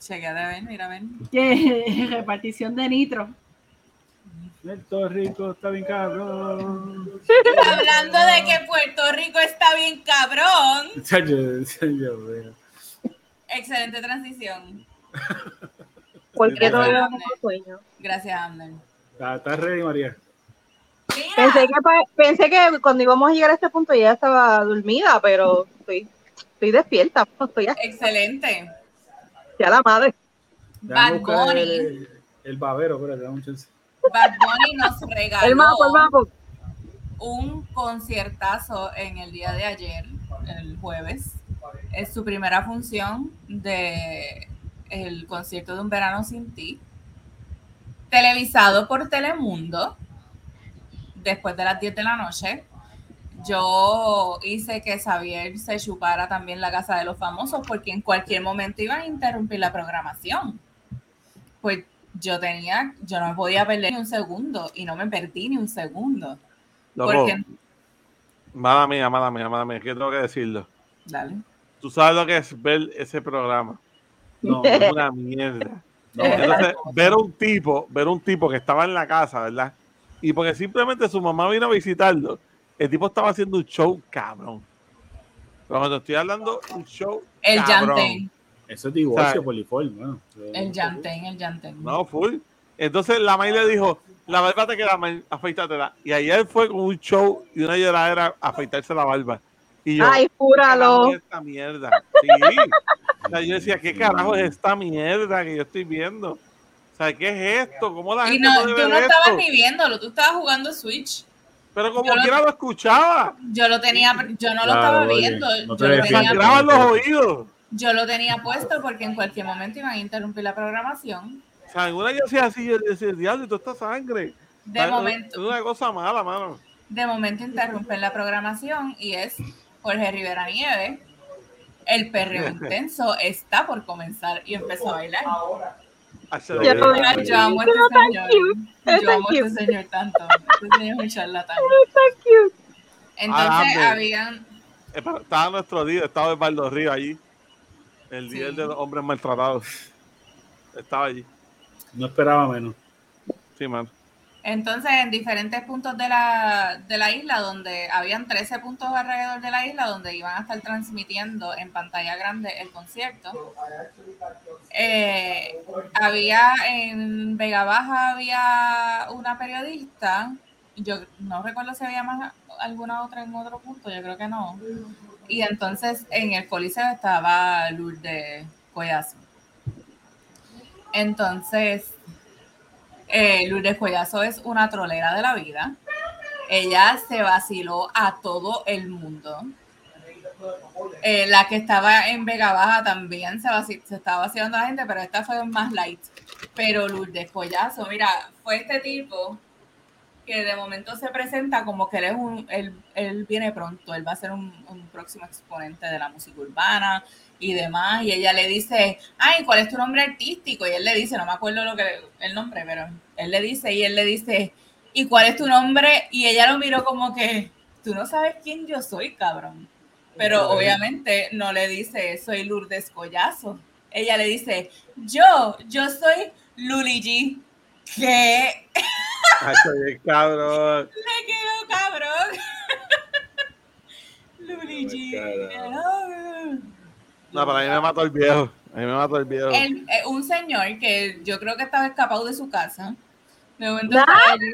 Chequea de ver, mira, ven. Que repartición de nitro. Puerto Rico está bien cabrón. Hablando de que Puerto Rico está bien cabrón. Excelente transición. Porque tengo sueño. Gracias, Amner. ¿Estás ready, María? Pensé que, pa- pensé que cuando íbamos a llegar a este punto ya estaba dormida, pero estoy, estoy despierta. Estoy aquí. excelente. sea la madre. Bad Bunny. el, el babero, espérate, dame un chance. Bad Bunny nos regaló El mapo, el mapo. un conciertazo en el día de ayer, el jueves. Es su primera función de el concierto de Un Verano Sin Ti, televisado por Telemundo, después de las 10 de la noche. Yo hice que Xavier se chupara también la casa de los famosos porque en cualquier momento iban a interrumpir la programación. Pues yo tenía, yo no me podía perder ni un segundo y no me perdí ni un segundo. Loco, Porque, mala mía, mala mía, mala mía, que tengo que decirlo. dale. Tú sabes lo que es ver ese programa. No, Es una mierda. no, Entonces, ver un tipo, ver un tipo que estaba en la casa, ¿verdad? Y porque simplemente su mamá vino a visitarlo, el tipo estaba haciendo un show cabrón. Pero cuando estoy hablando, un show El cabrón. Yantén, Eso es divorcio O sea, poliforme. ¿no? el Yantén, el Yantén. No, full. Entonces la May le dijo, la barba te queda mal, afeítatela. Y ayer fue con un show y una lloradera a afeitarse la barba. Y yo, Ay, ¿qué carajo júralo. es esta mierda? Sí. O sea, yo decía, ¿qué carajo es esta mierda que yo estoy viendo? O sea, ¿qué es esto? ¿Cómo la Y gente no, puede tú ver no esto? estabas ni viéndolo, tú estabas jugando Switch. Pero como yo lo- quiera lo escuchaba. Yo lo tenía, yo no lo estaba oye, viendo. no te yo, lo defiendas. tenía, los oídos. Yo lo tenía puesto porque en cualquier momento iban a interrumpir la programación. O sea, yo hacía así, yo decía, diablo, y toda esta sangre. De momento, Es una cosa mala, mano. de momento interrumpen la programación y es Jorge Rivera Nieves. El perreo intenso está por comenzar y empezó a bailar. Yo Ay, Yo amo a este señor. cute, Yo amo a este señor tanto. Este señor es un charlatán. Entonces Alambre. habían, Eh, Estaba nuestro líder, estaba Osvaldo Río allí. El Sí. líder de los hombres maltratados. Estaba allí. No esperaba menos. Sí, man. entonces en diferentes puntos de la, de la isla, donde habían 13 puntos alrededor de la isla, donde iban a estar transmitiendo en pantalla grande el concierto. Eh, había en Vega Baja había una periodista, yo no recuerdo si había más alguna otra en otro punto, yo creo que no. Y entonces en el coliseo estaba Lourdes Collazo. Entonces, eh, Lourdes Collazo es una trolera de la vida. Ella se vaciló a todo el mundo. Eh, la que estaba en Vega Baja también se, se estaba vacilando a la gente, pero esta fue más light. Pero Lourdes Collazo, mira, fue este tipo que de momento se presenta como que él es un, él, él viene pronto, él va a ser un, un próximo exponente de la música urbana y demás, y ella le dice, ay, ¿cuál es tu nombre artístico? Y él le dice, no me acuerdo lo que el nombre, pero él le dice, y él le dice, ¿y cuál es tu nombre? Y ella lo miró como que, tú no sabes quién yo soy, cabrón. Pero obviamente no le dice, soy Lourdes Collazo. Ella le dice, yo, yo soy Luli G. ¿Qué? Ay, soy el cabrón. Me quedo cabrón. Luli G. No, pero a mí me mató el viejo. A mí me mató el viejo. El- eh, un señor que yo creo que estaba escapado de su casa. De momento Ah. estaba allí.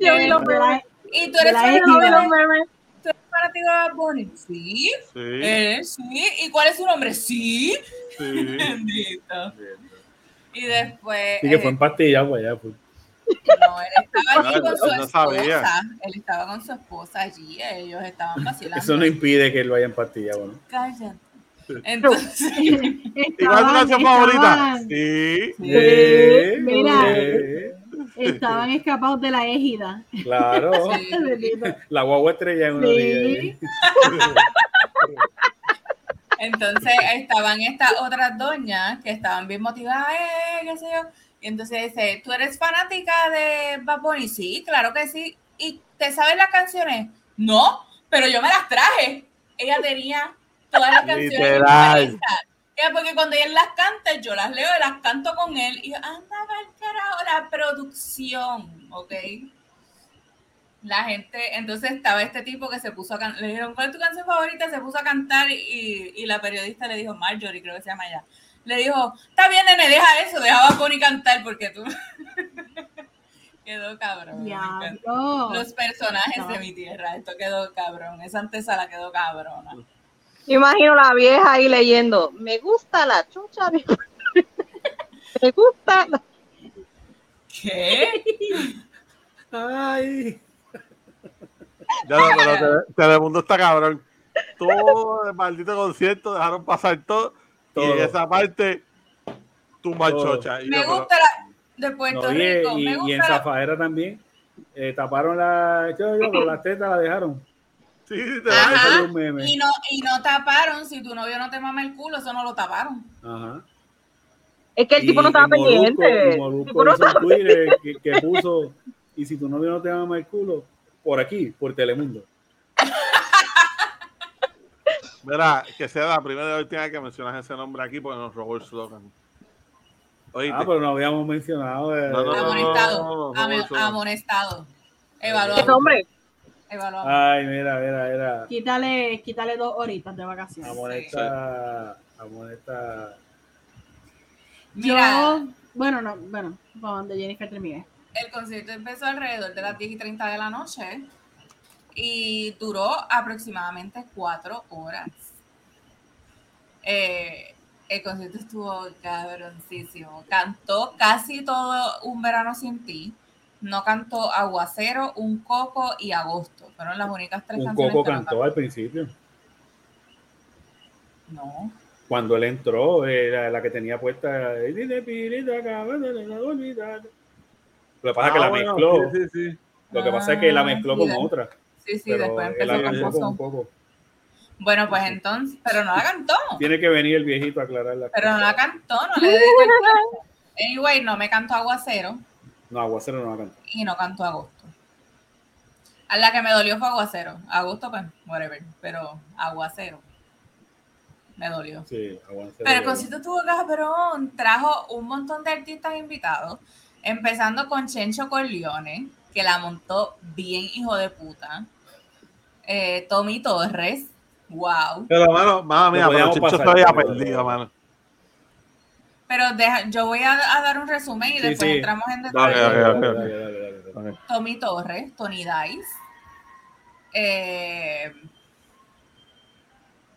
Yo vi los Eh, memes. Y tú eres fanático los de, memes. tú eres fanático de Bunny. Sí. Sí, Eh, sí. ¿Y cuál es su nombre? Sí. sí. Bendito. Y después. Así que fue eh, en pastilla, pues ya. Pues. No, él estaba allí con su no sabía. esposa. Él estaba con su esposa allí. Ellos estaban vacilando. Eso no impide que él vaya en pastilla, bueno. Cállate. Entonces, ¿Y cuál es tu canción favorita? Sí. Mira. Estaban escapados de la égida. claro. sí. La guagua estrella en una Sí. orilla. entonces estaban estas otras doñas que estaban bien motivadas, eh, qué sé yo. Y entonces dice, ¿tú eres fanática de Bad Bunny? Sí, claro que sí. ¿Y te sabes las canciones? No, pero yo me las traje. Ella tenía todas las canciones. Literal. porque cuando él las canta, yo las leo y las canto con él. Y yo, anda, carajo, la producción, ¿ok? La gente, entonces estaba este tipo que se puso a cantar, le dijeron, ¿cuál es tu canción favorita? Se puso a cantar y, y la periodista le dijo, Marjorie, creo que se llama ella, le dijo, está bien, nene, deja eso, deja a Bonnie cantar porque tú... quedó cabrón. me. Los personajes No. de mi tierra, esto quedó cabrón, esa antesala quedó cabrona. Imagino la vieja ahí leyendo. Me gusta la chucha. de-". te gusta. ¿Qué? Ay. Ya, no, pero Tele- Telemundo está cabrón. Todo el maldito concierto dejaron pasar todo. Y Todo. esa parte, tu machocha. Y yo, Me pero- gusta la de Puerto No, y, Rico. y- me y en la- Zafaera también. eh, taparon la. Yo, yo, pero las tetas la dejaron. Sí, sí, te Ajá. un meme. Y no, y no taparon, si tu novio no te mama el culo, eso no lo taparon. Ajá. Es que el tipo no estaba y Molusco- pendiente. no hizo estaba Twitter que, que puso, y si tu novio no te ama el culo, por aquí, por Telemundo. Mira, que sea la primera y última vez que mencionas ese nombre aquí porque nos robó el slogan. Oíste. Ah, pero no habíamos mencionado. eh, No, no, no, Amonestado. no, no, ame- eso no. amonestado. ¿Qué Evaluado. nombre? Evaluado. Ay, mira, mira, mira. Quítale, quítale dos horitas de vacaciones. Amonesta. Amonesta. Mira, Yo, bueno, no, bueno, para donde Jennifer termine. el concierto empezó alrededor de las 10 y 30 de la noche y duró aproximadamente cuatro horas. Eh, el concierto estuvo cabroncísimo. Cantó casi todo Un Verano Sin Ti. No cantó Aguacero, Un Coco y Agosto. Fueron las únicas tres Un canciones coco que no cantó al principio. No. Cuando él entró, era la que tenía puesta. "Y dile, pirita, cabrón, de la olvidar". Lo que pasa es que Ah, la bueno, mezcló. Sí, sí, sí. Lo que pasa es que la Ah, mezcló sí, con otra. Sí, sí, pero después empezó un poco. Bueno, pues entonces, pero no la cantó. Tiene que venir el viejito a aclarar la Pero no la cantó, no le dedicó el tiempo. Anyway, no me cantó Aguacero No, Aguacero no la cantó. y no cantó Agosto. A la que me dolió fue Aguacero. Agosto, pues, whatever. Pero Aguacero me dolió. Sí, Aguacero. Pero el concierto estuvo cabrón. Trajo un montón de artistas invitados. Empezando con Chencho Corleone, que la montó bien hijo de puta. Eh, Tommy Torres. Wow. Pero, mano, mano mía, pero Chicho se había pero- perdido, mano. Pero deja, yo voy a, a dar un resumen y Sí, después sí. entramos en detalle. dale, dale, dale, dale, dale, dale. Ok. Tommy Torres, Tony Dice. Eh,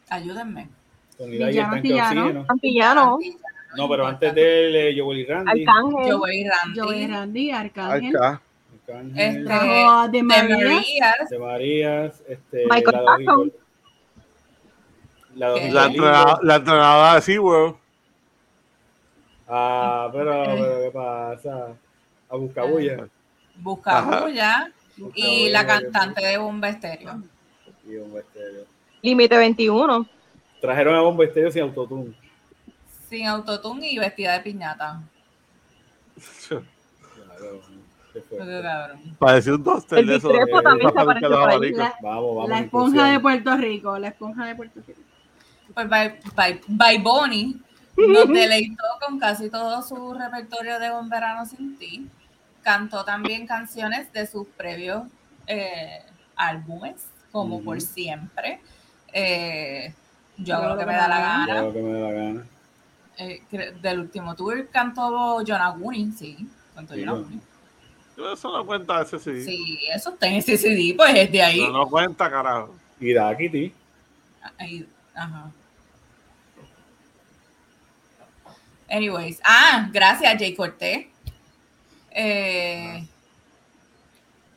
ayúdenme. Tony Day está en. Antillano, No, pero antes de él, eh, Joel y Randy. Arcángel. Joey Randy. Joey Randy, Arcángel. Acá. Arcángel, Este, Trajo a The de Marías. De Marías, este, Michael la Jackson. La. La, la entrenadora de SeaWorld. Ah, pero, pero, ¿qué pasa? A Buscabulla. Busca Ajá. Bulla y la cantante de Bomba Estéreo. Y Bomba Estéreo. Límite 21. Trajeron a Bomba Estéreo sin autotune. Sin autotune y vestida de piñata. Claro, Parecía un toaster El de- también se apareció por ahí. La, Vamos, vamos. la inclusión. esponja de Puerto Rico, la esponja de Puerto Rico. Pues by, by, by Bonnie nos deleitó con casi todo su repertorio de Un Verano Sin Ti. Cantó también canciones de sus previos eh, álbumes, como. Por Siempre. Eh, yo hago lo que me da la gana. Claro que me da la gana. Eh, cre- del último tour cantó John Aguni, sí. Cantó Sí, bueno. Eso no cuenta, ese sí. Sí, eso está en ese CD, pues es de ahí. No, no cuenta, carajo. Y da Kitty. Ahí, ajá. Anyways, ah, gracias Jay Cortés. Eh,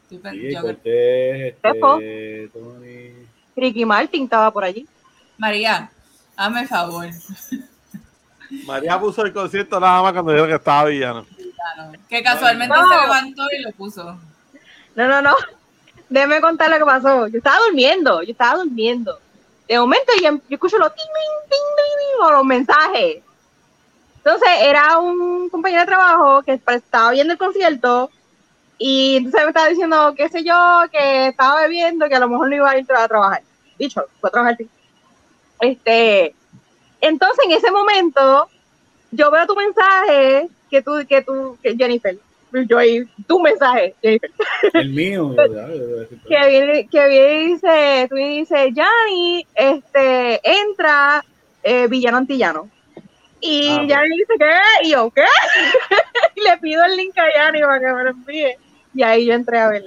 Sí, yo- Cortés, este, Tony. Ricky Martin estaba por allí. María, hazme el favor. María puso el concierto nada más cuando dijo que estaba villano. Que casualmente No. se levantó y lo puso. No, no, no. Déjeme contar lo que pasó. Yo estaba durmiendo, yo estaba durmiendo. De momento yo, yo escucho los ting, ting, ting, o los mensajes. Entonces era un compañero de trabajo que estaba viendo el concierto y entonces me estaba diciendo, qué sé yo, que estaba bebiendo, que a lo mejor no iba a ir a trabajar. Dicho, fue a trabajar. Este, entonces en ese momento yo veo tu mensaje que tú, que tú, que Jennifer, yo ahí, tu mensaje, Jennifer. El mío, que viene, que viene y dice, tú y dice, Yanni, este, entra eh, villano antillano. Y Ah, Yanni dice, ¿qué? Y yo, ¿qué? y le pido el link a Yanni para que me lo envíe. Y ahí yo entré a ver.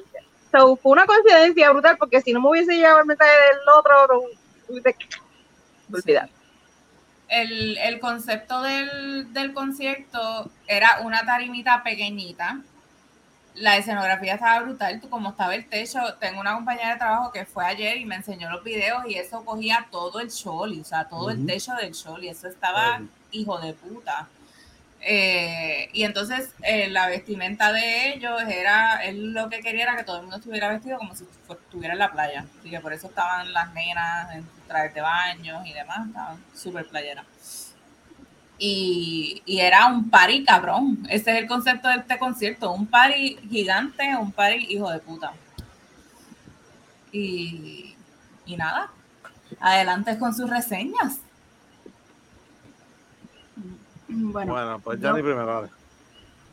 So, fue una coincidencia brutal, porque si no me hubiese llegado el mensaje del otro, no hubiese olvidar. El, el concepto del, del concierto era una tarimita pequeñita. La escenografía estaba brutal, tú como estaba el techo, tengo una compañera de trabajo que fue ayer y me enseñó los videos y eso cogía todo el choli, o sea, todo el techo del choli, eso estaba hijo de puta. Eh, y entonces eh, la vestimenta de ellos era, él lo que quería era que todo el mundo estuviera vestido como si estuviera en la playa. Así que por eso estaban las nenas en trajes de baños y demás, estaban súper playeras. Y, y era un party cabrón. Ese es el concepto de este concierto, un party gigante, un party hijo de puta. Y, y nada, adelante con sus reseñas. Bueno, Bueno, pues yo- ya ni primero. dale.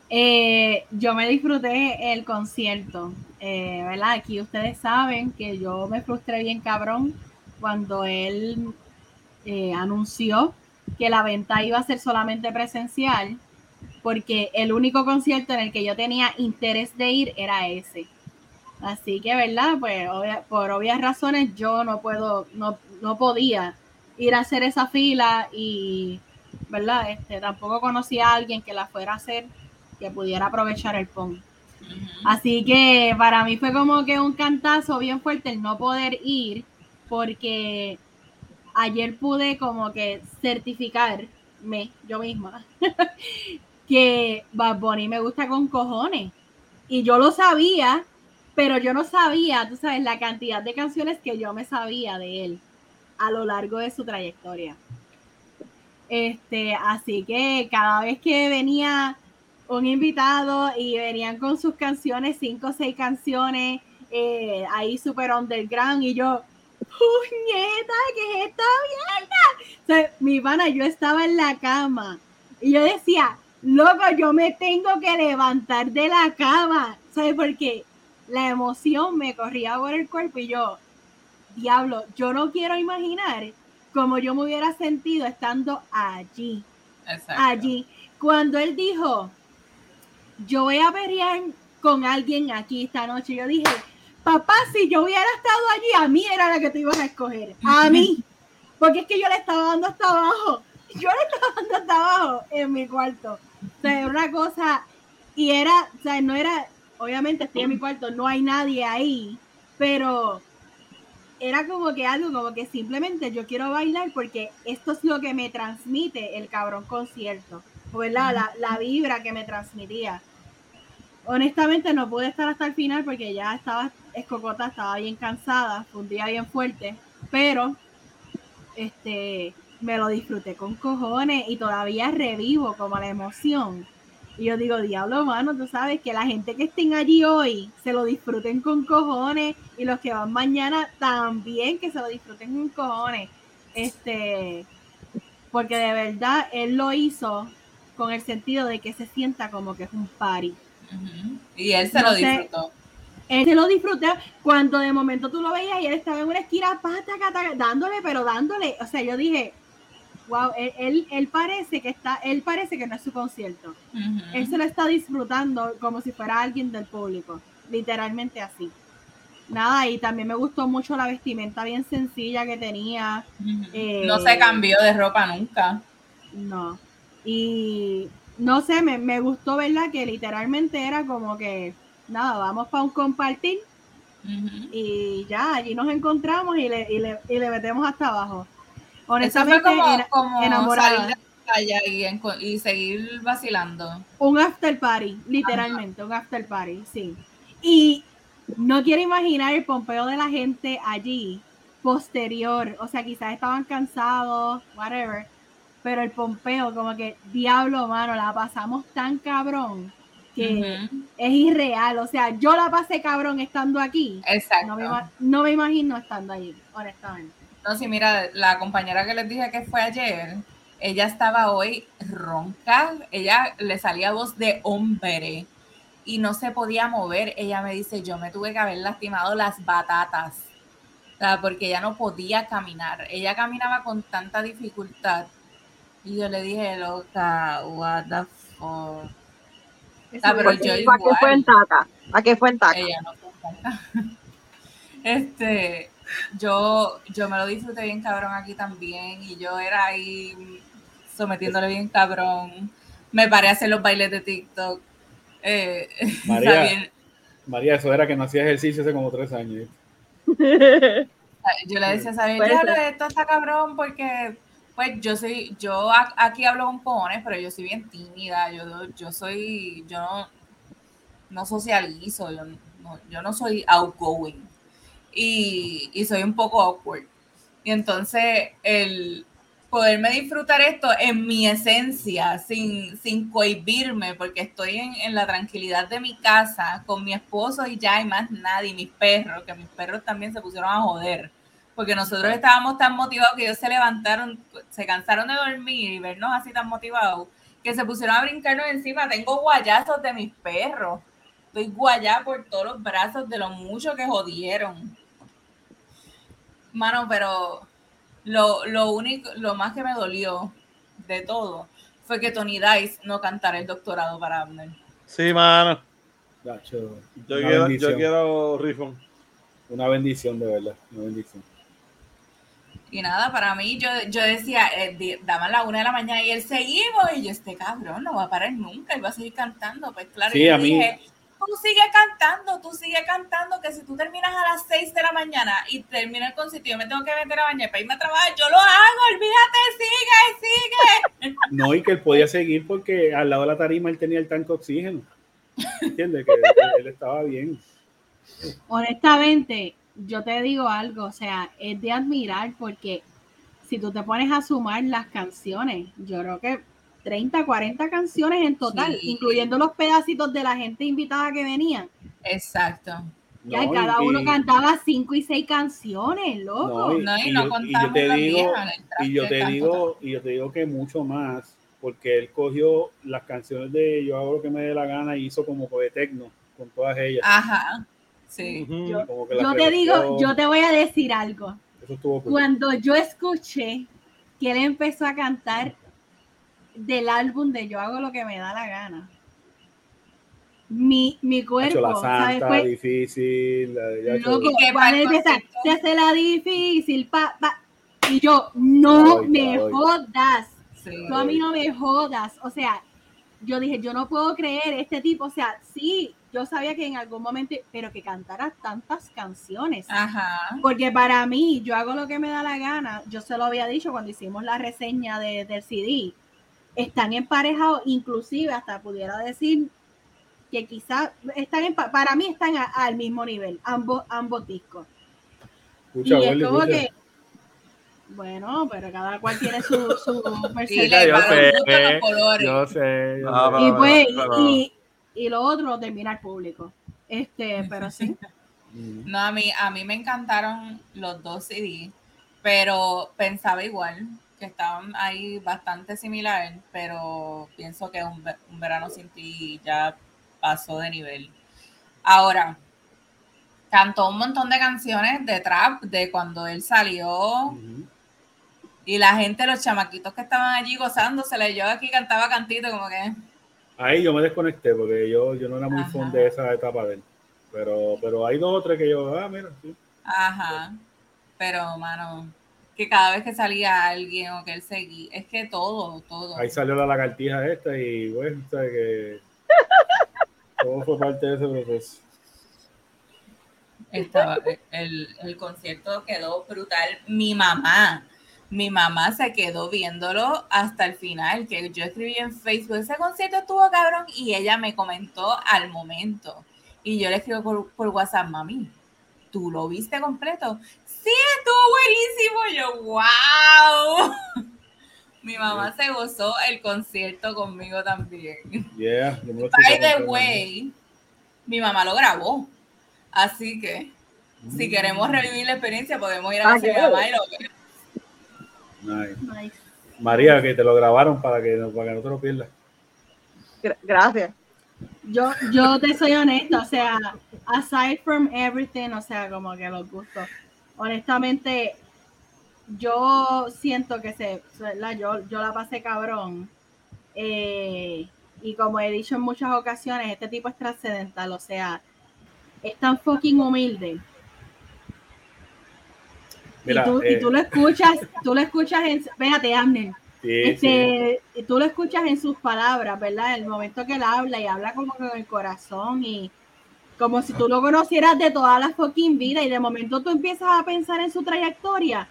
Eh, yo me disfruté el concierto, eh, ¿verdad? Aquí ustedes saben que yo me frustré bien cabrón cuando él eh, anunció que la venta iba a ser solamente presencial, porque el único concierto en el que yo tenía interés de ir era ese. Así que, ¿verdad? Pues obvia- por obvias razones yo no puedo, no, no podía ir a hacer esa fila y, ¿verdad? Este, tampoco conocía a alguien que la fuera a hacer que pudiera aprovechar el PON. Así que para mí fue como que un cantazo bien fuerte el no poder ir, porque ayer pude como que certificarme yo misma que Bad Bunny me gusta con cojones. Y yo lo sabía, pero yo no sabía, tú sabes, la cantidad de canciones que yo me sabía de él a lo largo de su trayectoria. Este, así que cada vez que venía un invitado y venían con sus canciones, cinco o seis canciones, eh, ahí super underground, y yo, puñeta, ¿qué es esta mi pana, yo estaba en la cama y yo decía, loco, yo me tengo que levantar de la cama, ¿sabes? Porque la emoción me corría por el cuerpo y yo, diablo, yo no quiero imaginar cómo yo me hubiera sentido estando allí Exacto. allí. Cuando él dijo, yo voy a pelear con alguien aquí esta noche, yo dije, papá, si yo hubiera estado allí, a mí era la que te ibas a escoger, a mí. Porque es que yo le estaba dando hasta abajo, yo le estaba dando hasta abajo en mi cuarto. O sea, era una cosa, y era, o sea, no era, obviamente estoy en mi cuarto, no hay nadie ahí, pero era como que algo como que simplemente yo quiero bailar porque esto es lo que me transmite el cabrón concierto, ¿verdad? La, la vibra que me transmitía. Honestamente no pude estar hasta el final porque ya estaba escocota, estaba bien cansada, fue un día bien fuerte, pero este me lo disfruté con cojones y todavía revivo como la emoción. Y yo digo, diablo, mano, tú sabes que la gente que estén allí hoy se lo disfruten con cojones y los que van mañana también que se lo disfruten con cojones. Este, porque de verdad él lo hizo con el sentido de que se sienta como que es un party. Y él se lo disfrutó. Él se lo disfrutó cuando de momento tú lo veías y él estaba en una esquina pata, dándole, pero dándole. O sea, yo dije, wow, él, él, él parece que está, él parece que no es su concierto. Él se lo está disfrutando como si fuera alguien del público, literalmente así. Nada, y también me gustó mucho la vestimenta bien sencilla que tenía. Eh, no se cambió de ropa nunca. No. Y no sé, me, me gustó, ¿verdad? Que literalmente era como que, nada, vamos para un compartir y ya, allí nos encontramos y le, y le, y le metemos hasta abajo. Honestamente, como, era como enamorada. salir de la playa y, seguir vacilando. un after party, literalmente, un after party, sí. Y no quiero imaginar el pompeo de la gente allí, posterior, o sea, quizás estaban cansados, whatever, pero el pompeo, como que, diablo, mano, la pasamos tan cabrón que es irreal, o sea, yo la pasé cabrón estando aquí, Exacto. no me, ima- no me imagino estando allí, honestamente. No, sí, mira, la compañera que les dije que fue ayer, ella estaba hoy ronca, ella le salía voz de hombre y no se podía mover. Ella me dice, yo me tuve que haber lastimado las batatas, o sea, porque ella no podía caminar. Ella caminaba con tanta dificultad. Y yo le dije, loca, what the fuck. Ah, pero yo ¿Para qué fue en taca? ¿A qué fue en taca? Ella no fue ronca. Este, yo, yo me lo disfruté bien cabrón aquí también y yo era ahí sometiéndole bien cabrón. Me paré a hacer los bailes de TikTok. Eh, María. María, eso era que no hacía ejercicio hace como tres años. Yo le decía a Sabine, Puede "Diablo, ser. esto está cabrón porque pues yo soy, yo aquí hablo con cojones, pero yo soy bien tímida, yo, yo soy, yo no, no socializo, yo no, yo no soy outgoing y, y soy un poco awkward. Y entonces el poderme disfrutar esto en mi esencia, sin, sin cohibirme, porque estoy en, en la tranquilidad de mi casa con mi esposo y ya hay más nadie, mis perros, que mis perros también se pusieron a joder, porque nosotros estábamos tan motivados que ellos se levantaron, se cansaron de dormir y vernos así tan motivados, que se pusieron a brincarnos encima. Tengo guayazos de mis perros. Estoy guayá por todos los brazos de lo mucho que jodieron. Mano, pero lo, lo único, lo más que me dolió de todo fue que Tony Dice no cantara el doctorado para Abner. Sí, mano. Gacho, Yo quiero, yo quiero Rifon. Una bendición, de verdad. Una bendición. Y nada, para mí, yo, yo decía, eh, di- daban la una de la mañana y él seguimos. Y yo, este cabrón no va a parar nunca, él va a seguir cantando. Pues claro, Sí, yo a mí- dije, tú sigue cantando, tú sigue cantando, que si tú terminas a las 6 de la mañana y termina el concierto, y yo me tengo que meter a bañar para irme a trabajar, yo lo hago, olvídate, sigue, sigue. No, y que él podía seguir porque al lado de la tarima él tenía el tanque de oxígeno. ¿Entiendes? Que, que él estaba bien. Honestamente, yo te digo algo, o sea, es de admirar porque si tú te pones a sumar las canciones, yo creo que 30, 40 canciones en total, Sí. incluyendo los pedacitos de la gente invitada que venían. Exacto. Ya No, cada y- uno y- cantaba cinco y seis canciones, loco. No, y- No, y y no yo- te digo- Y yo te canto digo, y yo te digo que mucho más, porque él cogió las canciones de Yo hago lo que me dé la gana y hizo como de tecno con todas ellas. Ajá, sí. Yo- Como que las Yo te digo, yo te voy a decir algo. Eso estuvo cool. Cuando yo escuché que él empezó a cantar del álbum de Yo hago lo que me da la gana, mi, mi cuerpo, la ¿sabes? santa, Fue, difícil. La, loco, que se hace la difícil, pa, pa, y yo, no Ay, me ay. jodas, sí. tú a mí no me jodas, o sea, yo dije, yo no puedo creer este tipo, o sea, sí, yo sabía que en algún momento, pero que cantara tantas canciones. Ajá. Porque para mí, yo hago lo que me da la gana. Yo se lo había dicho cuando hicimos la reseña de, del CD. Están emparejados, inclusive hasta pudiera decir que quizás están en, para mí están a- al mismo nivel, ambos, ambos discos. Escucha, y es como escucha. que, bueno, pero cada cual tiene su, su le yo para sé, los gustos los colores. Yo sé. yo Ah, sé. y, pues, y, y lo otro termina el público. Este, pero sí. No, a mí, a mí me encantaron los dos CD, pero pensaba igual, que estaban ahí bastante similar, pero pienso que un, un verano sin ti ya pasó de nivel. Ahora, cantó un montón de canciones de trap de cuando él salió y la gente, los chamaquitos que estaban allí gozándosele, yo aquí cantaba cantito como que... Ahí yo me desconecté porque yo, yo no era muy Ajá. fan de esa etapa de él. Pero, pero hay dos o tres que yo, ah, mira, sí. Ajá. Pero, mano, que cada vez que salía alguien o que él seguía, es que todo, todo. Ahí salió la lagartija esta y bueno, sabe que todo fue parte de ese proceso. Estaba, el, el concierto quedó brutal. Mi mamá, mi mamá se quedó viéndolo hasta el final, que yo escribí en Facebook, ese concierto estuvo cabrón, y ella me comentó al momento. Y yo le escribo por, por WhatsApp, mami, ¿tú lo viste completo? Sí, estuvo buenísimo. Yo, wow. Mi mamá se gozó el concierto conmigo también. Yeah, By the way, mi mamá lo grabó. Así que, si queremos revivir la experiencia, podemos ir a casa de mi qué mamá y lo. Nice. Nice. María, que te lo grabaron para que, para que no te lo pierdas. Gra- Gracias. Yo, yo te soy honesta, o sea, aside from everything, o sea, como que los gustos. Honestamente, yo siento que se, ¿verdad? Yo, yo la pasé cabrón. Eh, y como he dicho en muchas ocasiones, este tipo es trascendental, o sea, es tan fucking humilde Mira, y, tú, eh, y tú lo escuchas, tú lo escuchas en, espérate, Amner, sí, sí. este, y tú lo escuchas en sus palabras, ¿verdad? El momento que él habla y habla como con el corazón y como si tú lo conocieras de toda la fucking vida y de momento tú empiezas a pensar en su trayectoria.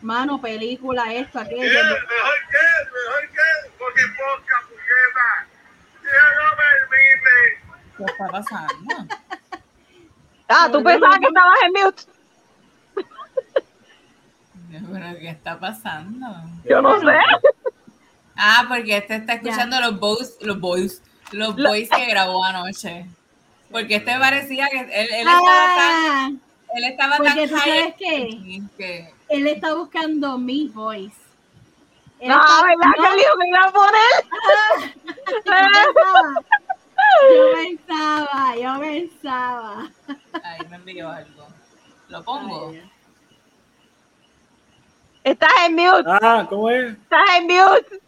Mano, película, esto, aquello. ¿Qué? ¿Mejor qué? ¿Mejor qué? Porque poca puñeta. Si Dios lo permite. ¿Qué está pasando? Ah, tú pensabas que estabas en mute. ¿Pero qué está pasando? Yo no sé. Ah, porque este está escuchando los boys, los boys, los boys que grabó anoche. Porque este parecía que él, él estaba tan, Ah, él estaba tan porque tú high sabes qué? que él está buscando mi voice. Él No, está- ¿verdad que dijo que iba a poner? yo pensaba, yo pensaba. ahí me envió algo. Lo pongo. Ay, Estás en mute, Ah, ¿cómo es? estás en mute.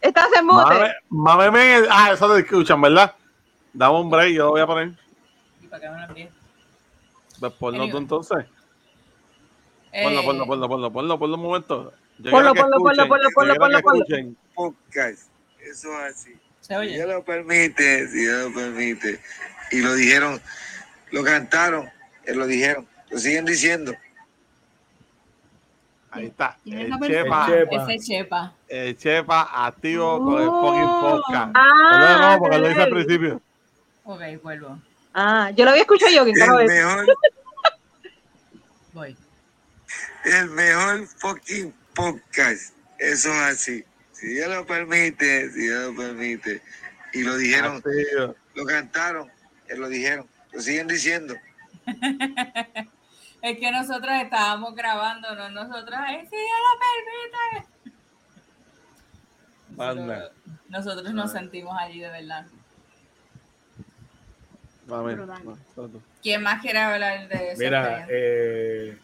Estás en mute. Mame- Mámeme. el- Ah, eso te escuchan, ¿verdad? Dame un break, yo lo voy a poner. ¿Y para qué me lo? Pues ponlo tú entonces. Eh, Ponlo, ponlo, ponlo, ponlo, ponlo, ponlo un momento. Yo Ponlo, ponlo, ponlo, ponlo, ponlo, ponlo, ponlo. podcast. Eso es así. ¿Se Si? Dios lo permite, si Dios lo permite. Y lo dijeron, lo cantaron, eh, lo dijeron, lo siguen diciendo. Ahí está. ¿Quién es El? Chepa, El Chepa. Ese chepa. el Chepa activo con el Oh. fucking podcast. Ah, no, no, porque lo hice al principio. Ok, vuelvo. Ah, yo lo había escuchado yo, que El mejor, Voy. el mejor fucking podcast. Eso es así. Si Dios lo permite, si Dios lo permite. Y lo dijeron, Activo. lo cantaron, eh, lo dijeron, lo siguen diciendo. Es que nosotros estábamos grabando, no nosotros, ay, si Dios lo permite. Nosotros nos sentimos allí de verdad. ¿Quién más quiere hablar de eso? Mira, eh,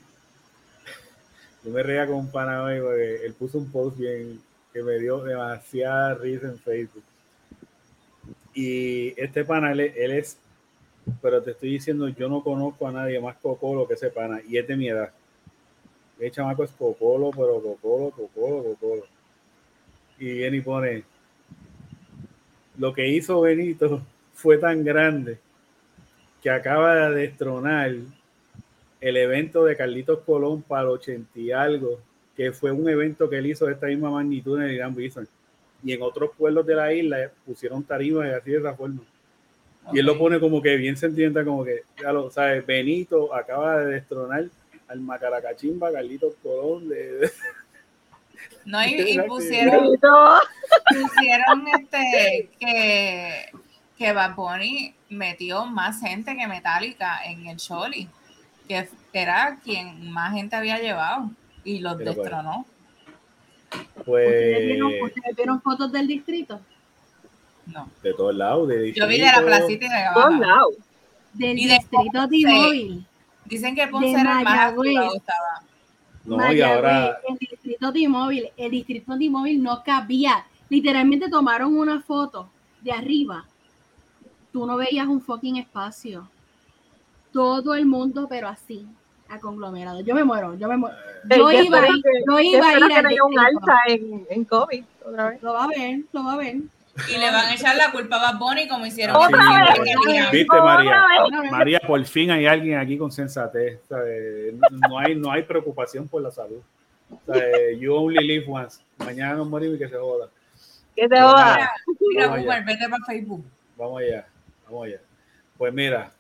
yo me reía con un pana hoy porque él puso un post bien que me dio demasiada risa en Facebook. Y este pana, él, es- él es, pero te estoy diciendo, yo no conozco a nadie más cocolo que ese pana, y es de mi edad. El chamaco es cocolo, pero cocolo, cocolo, cocolo. Y viene y pone, lo que hizo Benito fue tan grande que acaba de destronar el evento de Carlitos Colón para el 80 y algo, que fue un evento que él hizo de esta misma magnitud en el Irán Bison. Y en otros pueblos de la isla pusieron tarimas y así de esa forma. Y él lo pone como que bien sentimental, como que, ya lo sabes, Benito acaba de destronar al Macaracachimba, Carlitos Colón. De, de- No, y, y pusieron, pusieron este que, que Bad Bunny metió más gente que Metallica en el Choli, que era quien más gente había llevado y los pues. destronó. ¿Ustedes vieron, pues ustedes vieron fotos del distrito? No. de todos lados. De Yo vi de la distrito. placita y de Todos lados. Del Y de distrito Ponce. T-Mobile. Dicen que Ponce De era el más estaba. No, y ahora, el distrito T-Mobile, el distrito T-Mobile no cabía. Literalmente tomaron una foto de arriba. Tú no veías un fucking espacio. Todo el mundo, pero así, a conglomerado. Yo me muero, yo me muero. Yo Yo iba a ir, yo iba a ir que haya un alza en, en COVID otra vez. Lo va a ver, lo va a ver. Y le van a echar la culpa a Bad Bunny como hicieron Otra vez. ¿Viste, Otra María? vez. María, por fin hay alguien aquí con sensatez. ¿sabes? No hay, no hay preocupación por la salud. ¿sabes? You only live once. Mañana nos morimos y que se joda. Que se joda. Mira, allá. vete para Facebook. Vamos allá, vamos allá. Pues mira,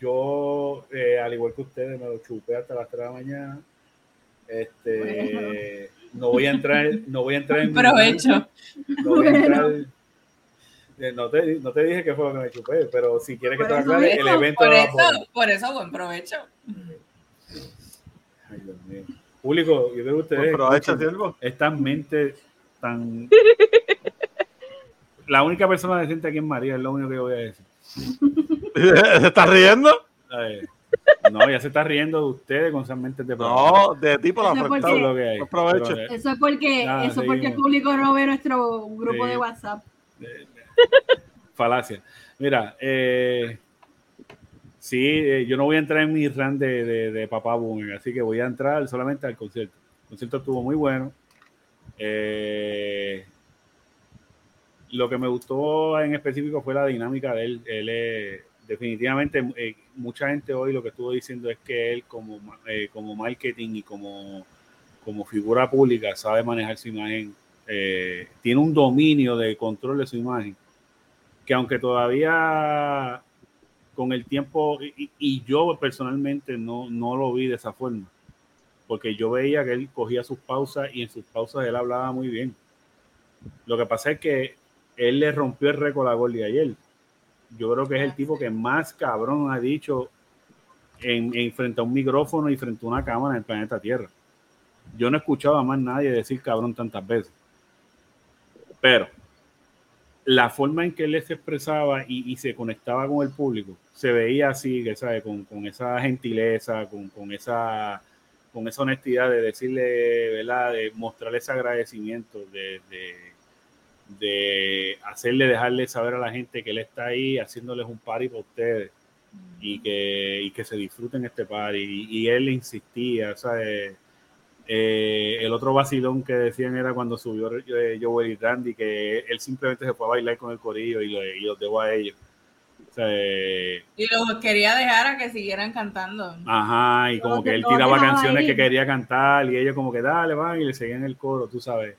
yo, eh, al igual que ustedes, me lo chupé hasta las 3 de la mañana. Este, no voy a entrar, no voy a entrar en Provecho. No voy a entrar. eh, No te, no te dije que fue lo que me chupé, pero si quieres que te Por eso aclare, el evento Por de eso, por eso, buen provecho. Ay, Dios mío. Público, yo creo que ustedes Pues escuchan siervo. estas mentes tan. La única persona decente aquí en María es lo único que yo voy a decir. ¿Se está riendo? No, ya se está riendo de ustedes con esas mentes de No, de la es afectado. Eso es lo que hay. Pero, eh, Eso es porque, Nada, eso es porque el seguimos. público no ve nuestro grupo Sí. de WhatsApp. falacia. Mira, eh, Sí, eh, yo no voy a entrar en mi run de, de, de Papá Boomer, así que voy a entrar solamente al concierto. El concierto estuvo muy bueno. Eh, lo que me gustó en específico fue la dinámica de él. Él es- definitivamente, eh, mucha gente hoy lo que estuvo diciendo es que él como, eh, como marketing y como, como figura pública sabe manejar su imagen. eh, tiene un dominio de control de su imagen que aunque todavía con el tiempo, y, y yo personalmente no, no lo vi de esa forma, porque yo veía que él cogía sus pausas y en sus pausas él hablaba muy bien. Lo que pasa es que él le rompió el récord a Gordy ayer. Yo creo que es el tipo que más cabrón ha dicho en, en frente a un micrófono y frente a una cámara en el planeta Tierra. Yo no escuchaba a más nadie decir cabrón tantas veces. Pero la forma en que él se expresaba y, y se conectaba con el público se veía así, que sabe, con, con esa gentileza, con, con esa con esa honestidad de decirle, ¿verdad? De mostrarle ese agradecimiento, de, de, de hacerle, dejarle saber a la gente que él está ahí haciéndoles un party para ustedes y que, y que se disfruten este party. Y, y él insistía, ¿sabes? Eh, el otro vacilón que decían era cuando subió eh, Joel y Randy, que él simplemente se fue a bailar con el corillo y, lo- y los dejó a ellos. O sea, eh, Y los quería dejar a que siguieran cantando. Ajá, y como que él tiraba canciones que quería cantar y ellos como que dale, van, y le seguían el coro, tú sabes.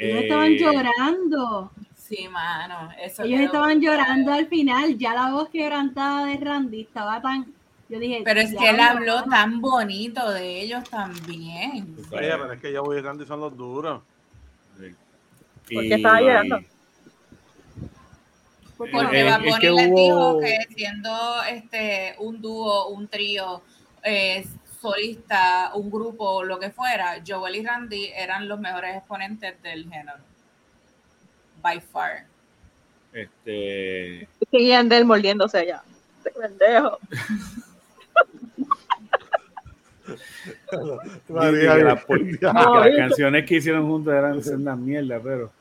Ellos Eh, estaban llorando. Sí, mano. Eso Ellos estaban llorando al final. Ya la voz quebrantada de Randy estaba tan. Yo dije. Pero es que él "Diablo, habló mano". tan bonito de ellos también. sabes. pero es que yo voy y Randy son los duros. Sí. ¿Por qué estaba llorando? Porque Porque Eh, que les hubo- dijo que siendo este un dúo, un trío, eh, solista, un grupo, lo que fuera, Joel y Randy eran los mejores exponentes del género. By far. Este, Seguían de él mordiéndose ya. Este pendejo. María, que la- las canciones que hicieron juntos eran una mierda, pero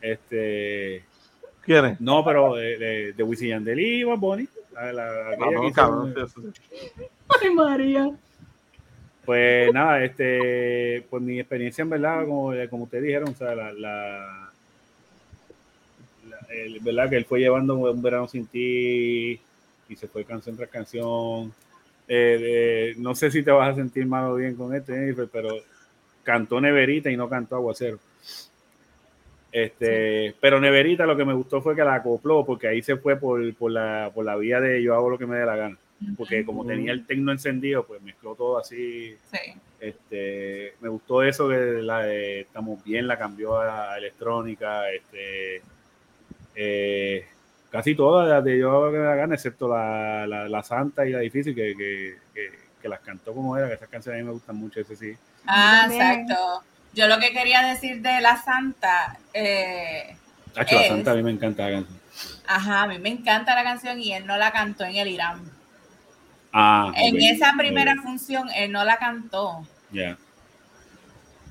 este ¿Quién es? no, pero de, de, de Wisin y Yandel y Bunny, la- la- sí, sí. Ay, María. Pues nada, este, pues mi experiencia en verdad, como, como ustedes dijeron, o sea, la, la, la- el- verdad que él fue llevando un verano sin ti y se fue canción tras canción. Eh, no sé si te vas a sentir mal o bien con Jennifer, pero cantó Neverita y no cantó Aguacero. Este, pero Neverita lo que me gustó fue que la acopló, porque ahí se fue por, por la, por la vía de yo hago lo que me dé la gana. Porque como tenía el tecno encendido, pues mezcló todo así Sí. este, me gustó eso que la de estamos bien la cambió a electrónica, este, eh, casi todas las de yo hago lo que me da gana, excepto la, la, la Santa y la Difícil, que, que, que, que las cantó como era, que esas canciones a mí me gustan mucho, ese sí. Ah, exacto. Yo lo que quería decir de la Santa, eh, Hacho, la Santa a mí me encanta la canción. ajá, a mí me encanta la canción y él no la cantó en el Irán. Ah, En esa primera función él no la cantó ya.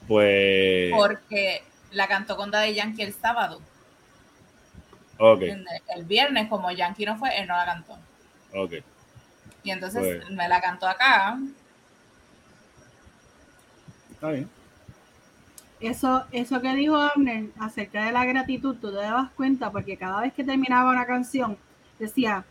Pues, porque la cantó con Daddy Yankee el sábado. ok. El viernes, como Yankee no fue, él no la cantó. ok. Y entonces Pues. me la cantó acá. Está bien. Eso, eso que dijo Abner acerca de la gratitud, tú te dabas cuenta porque cada vez que terminaba una canción decía,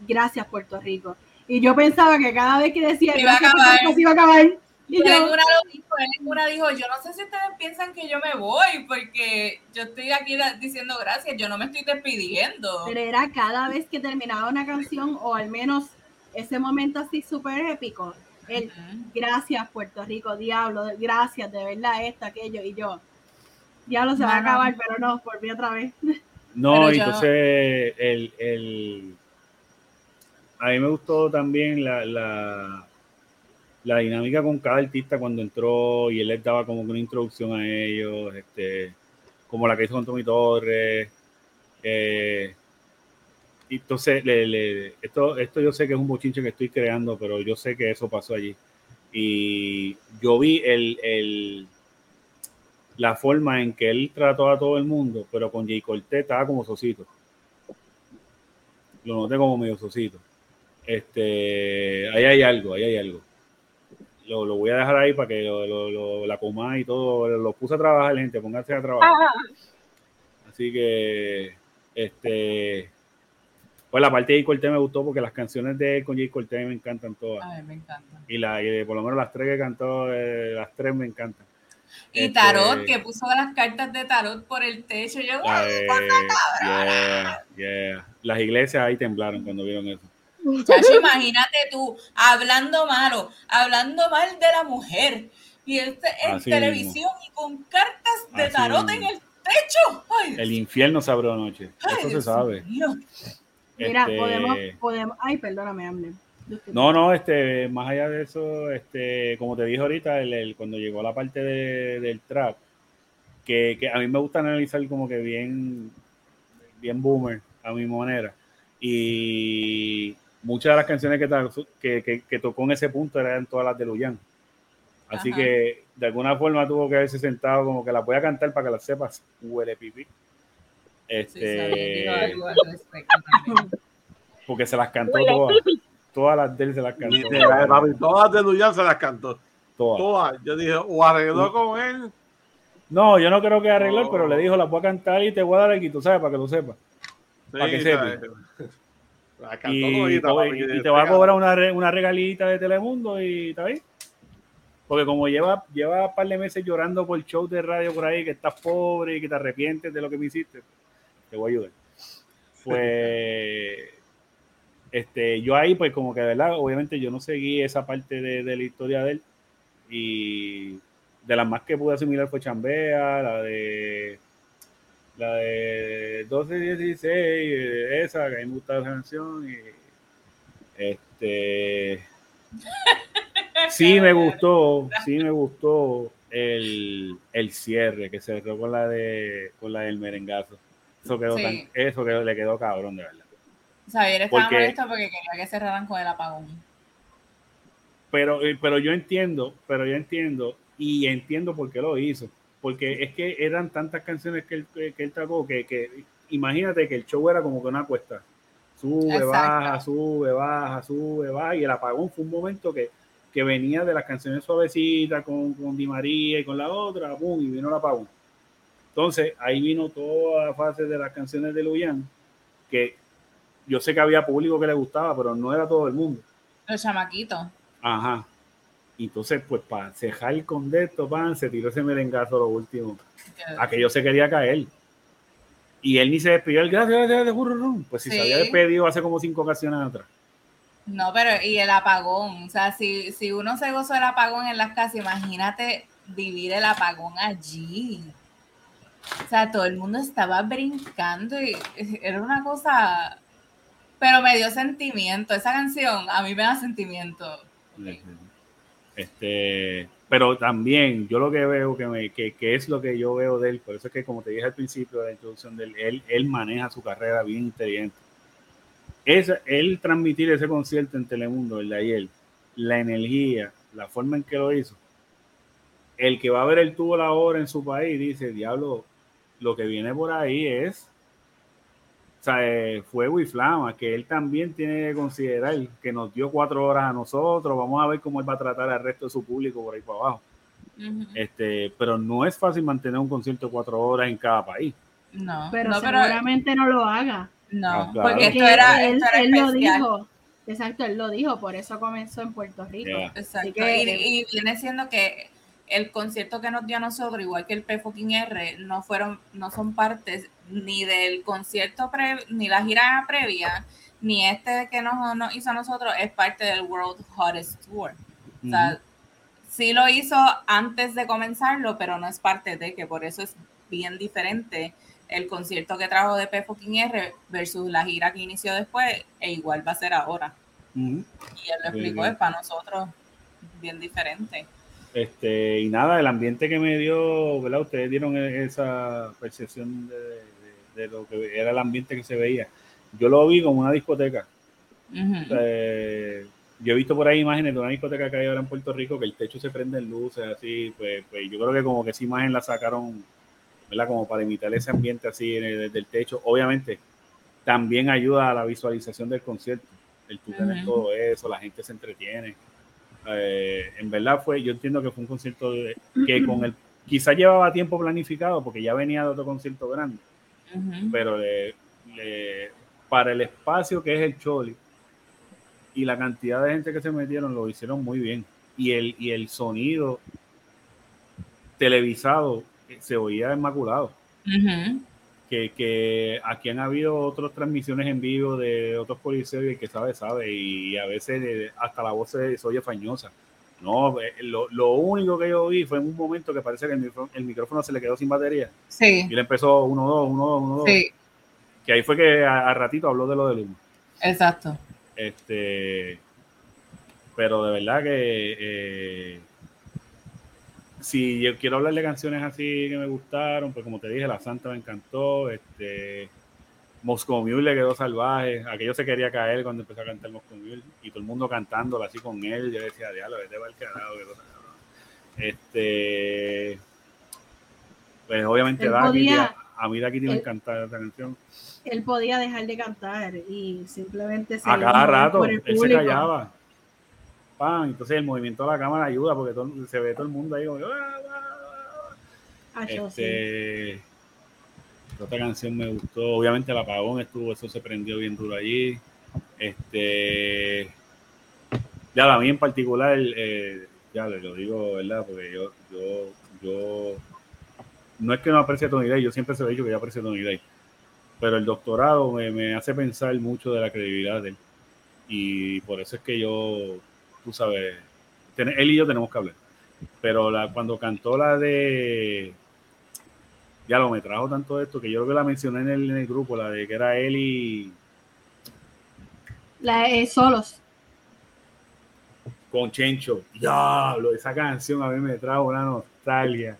gracias Puerto Rico. Y yo pensaba que cada vez que decía, iba a acabar. Se iba a acabar. Y Él en, yo, una lo dijo, él en una dijo, yo no sé si ustedes piensan que yo me voy, porque yo estoy aquí diciendo gracias, yo no me estoy despidiendo. pero era cada vez que terminaba una canción o al menos ese momento así súper épico. El gracias Puerto Rico, diablo, gracias, de verdad, esto, aquello. Y yo, diablo se va a acabar, pero no, volví otra vez. No, Pero y yo- entonces el, el- a mí me gustó también la, la, la dinámica con cada artista cuando entró y él les daba como una introducción a ellos, este, como la que hizo con Tommy Torres. eh, entonces, esto, esto yo sé que es un bochinche que estoy creando, pero yo sé que eso pasó allí. Y yo vi el, el, la forma en que él trató a todo el mundo, pero con Jay Cortez estaba como socito. Lo noté como medio socito. Este, ahí hay algo, ahí hay algo. Lo, lo voy a dejar ahí para que lo, lo- la coma y todo, lo puse a trabajar, gente, pónganse a trabajar. Así que, este, pues la parte de J. Cortés me gustó porque las canciones de él con J. Cortés me encantan todas. Me. Y, la, y por lo menos las tres que cantó, eh, las tres me encantan. Y Este- Tarot, que puso las cartas de Tarot por el techo. Yo, La ¡ay, de- yeah, yeah. Las iglesias ahí temblaron cuando vieron eso. Chacho, imagínate tú hablando malo, hablando mal de la mujer y este, en Así televisión y con cartas de Así tarot en el techo. Ay, El infierno se abrió anoche. ay, Eso se sabe. Mira, Este, podemos, podemos. Ay, perdóname, hambre. No, no, este, más allá de eso, este, como te dije ahorita, el, el- cuando llegó la parte de- del trap, que, que a mí me gusta analizar como que bien, bien boomer a mi manera. Y muchas de las canciones que, ta- que, que, que tocó en ese punto eran todas las de Luyan. Así Ajá. que de alguna forma tuvo que haberse sentado como que la voy a cantar para que la sepas, huele pipí. Este, porque se las cantó Huele todas. Todas las de él se las cantó. Literal, todas de Luyan se las cantó. Todas. Todas. Yo dije, o arregló con él. No, yo no creo que arreglar, No. pero le dijo, la voy a cantar y te voy a dar el quito, ¿sabes? Para que lo sepas. Para que Sí, Y, todita, y- papi, y te va a cobrar una, re- una regalita de Telemundo y está bien. Porque como lleva, lleva un par de meses llorando por show de radio por ahí, que estás pobre y que te arrepientes de lo que me hiciste, te voy a ayudar. Pues, este, yo ahí, pues como que de verdad, obviamente yo no seguí esa parte de, de la historia de él. Y de las más que pude asimilar fue Chambea, la de la de 12-16, eh, esa, que a mí me gusta esa canción. Y, este, sí me gustó, sí me gustó el, el cierre que cerró con la de con la del merengazo. Eso quedó Sí. tan- eso quedó, le quedó cabrón, de verdad. Xavier estaba Porque- molesto porque quería que cerraran con el apagón. Pero, eh, pero yo entiendo, pero yo entiendo, y entiendo por qué lo hizo. Porque es que eran tantas canciones que él, que, que él tocó que, que imagínate que el show era como que una cuesta. Sube, Exacto. baja, sube, baja, sube, baja. Y el apagón fue un momento que, que venía de las canciones suavecitas con, con Di María y con la otra, boom, y vino el apagón. Entonces, ahí vino toda la fase de las canciones de Luyan, que yo sé que había público que le gustaba, pero no era todo el mundo. Los chamaquitos. Ajá. Entonces, pues para cejar con de esto, pan, se tiró ese merengazo lo último. Aquello se quería caer. Y él ni se despidió. El gracias, gracias, de Jururrum. Pues si se Sí. había despedido hace como cinco ocasiones atrás. No, pero y el apagón, o sea, si, si uno se gozó el apagón en las casas, imagínate vivir el apagón allí. O sea, todo el mundo estaba brincando y era una cosa, pero me dio sentimiento. Esa canción a mí me da sentimiento. Este, pero también yo lo que veo que, me, que, que es lo que yo veo de él, por eso es que como te dije al principio de la introducción de él, él, él maneja su carrera bien inteligente. Es él transmitir ese concierto en Telemundo, el de ayer, la energía, la forma en que lo hizo. El que va a ver el tubo la hora en su país dice, diablo, lo que viene por ahí es o sea, eh, fuego y flama, que él también tiene que considerar que nos dio cuatro horas a nosotros, vamos a ver cómo él va a tratar al resto de su público por ahí para abajo. Este, pero no es fácil mantener un concierto de cuatro horas en cada país. No, Pero no, pero seguramente no lo haga. no, Ah, claro. porque esto era, él, esto era él lo dijo. Exacto, él lo dijo, por eso comenzó en Puerto Rico. Yeah. Exacto. Que- y, y viene siendo que el concierto que nos dio a nosotros, igual que el P fucking R, no fueron, no son partes ni del concierto pre- ni la gira previa, ni este que nos, nos hizo a nosotros, es parte del World Hottest Tour. O sea, sí lo hizo antes de comenzarlo, pero no es parte de que por eso es bien diferente el concierto que trajo de P R versus la gira que inició después, e igual va a ser ahora. Y él lo explicó, es para nosotros bien diferente. Este, y nada, el ambiente que me dio, ¿verdad? Ustedes dieron e- esa percepción de, de- lo que era el ambiente que se veía. Yo lo vi como una discoteca. Eh, yo he visto por ahí imágenes de una discoteca que hay ahora en Puerto Rico que el techo se prende en luces, así, pues, pues yo creo que como que esa imagen la sacaron, ¿verdad? Como para imitar ese ambiente así desde el techo. Obviamente, también ayuda a la visualización del concierto. El tú tener todo eso, la gente se entretiene. Eh, en verdad fue, yo entiendo que fue un concierto de- que con el, quizá llevaba tiempo planificado porque ya venía de otro concierto grande, Pero le- le- para el espacio que es el Choli y la cantidad de gente que se metieron lo hicieron muy bien. Y el, y el sonido televisado eh, se oía inmaculado. Que, que aquí han habido otras transmisiones en vivo de otros coliseos y el que sabe, sabe. Y a veces eh, hasta la voz se, se oye fañosa. No, eh, lo, lo único que yo oí fue en un momento que parece que el micrófono, el micrófono se le quedó sin batería. Sí, Y le empezó 1, 2, 1, 2, 1, 2. sí, Que ahí fue que a, a ratito habló de lo del humo. exacto. Este, pero de verdad que eh, si yo quiero hablar de canciones así que me gustaron, pues como te dije, La Santa me encantó, este, Moscow Mule le quedó salvaje, aquello se quería caer cuando empezó a cantar Moscow Mule y todo el mundo cantándola así con él, yo decía, diablo, vete para el carajo, que cosa cabrón". Este, pues obviamente Él Daquiti, podía- a mí Daquiti me él- encanta esta canción. Él podía dejar de cantar y simplemente se a cada rato, él se callaba. Pam, entonces el movimiento de la cámara ayuda porque todo- se ve todo el mundo ahí como, "Ah, ah, ah". Ah, este, otra canción me gustó, obviamente el apagón estuvo, eso se prendió bien duro allí. Este, ya a mí en particular, eh, ya lo digo, ¿verdad? Porque yo, yo, yo, no es que no aprecie a Tony Day, yo siempre se lo he dicho que yo aprecio a Tony Day, pero el doctorado me, me hace pensar mucho de la credibilidad de él. Y por eso es que yo, tú sabes, él y yo tenemos que hablar. Pero la, cuando cantó la de. Ya lo me trajo tanto esto que yo creo que la mencioné en el, en el grupo, la de que era él y La, eh, solos. con Chencho. Diablo, esa canción a mí me trajo una nostalgia.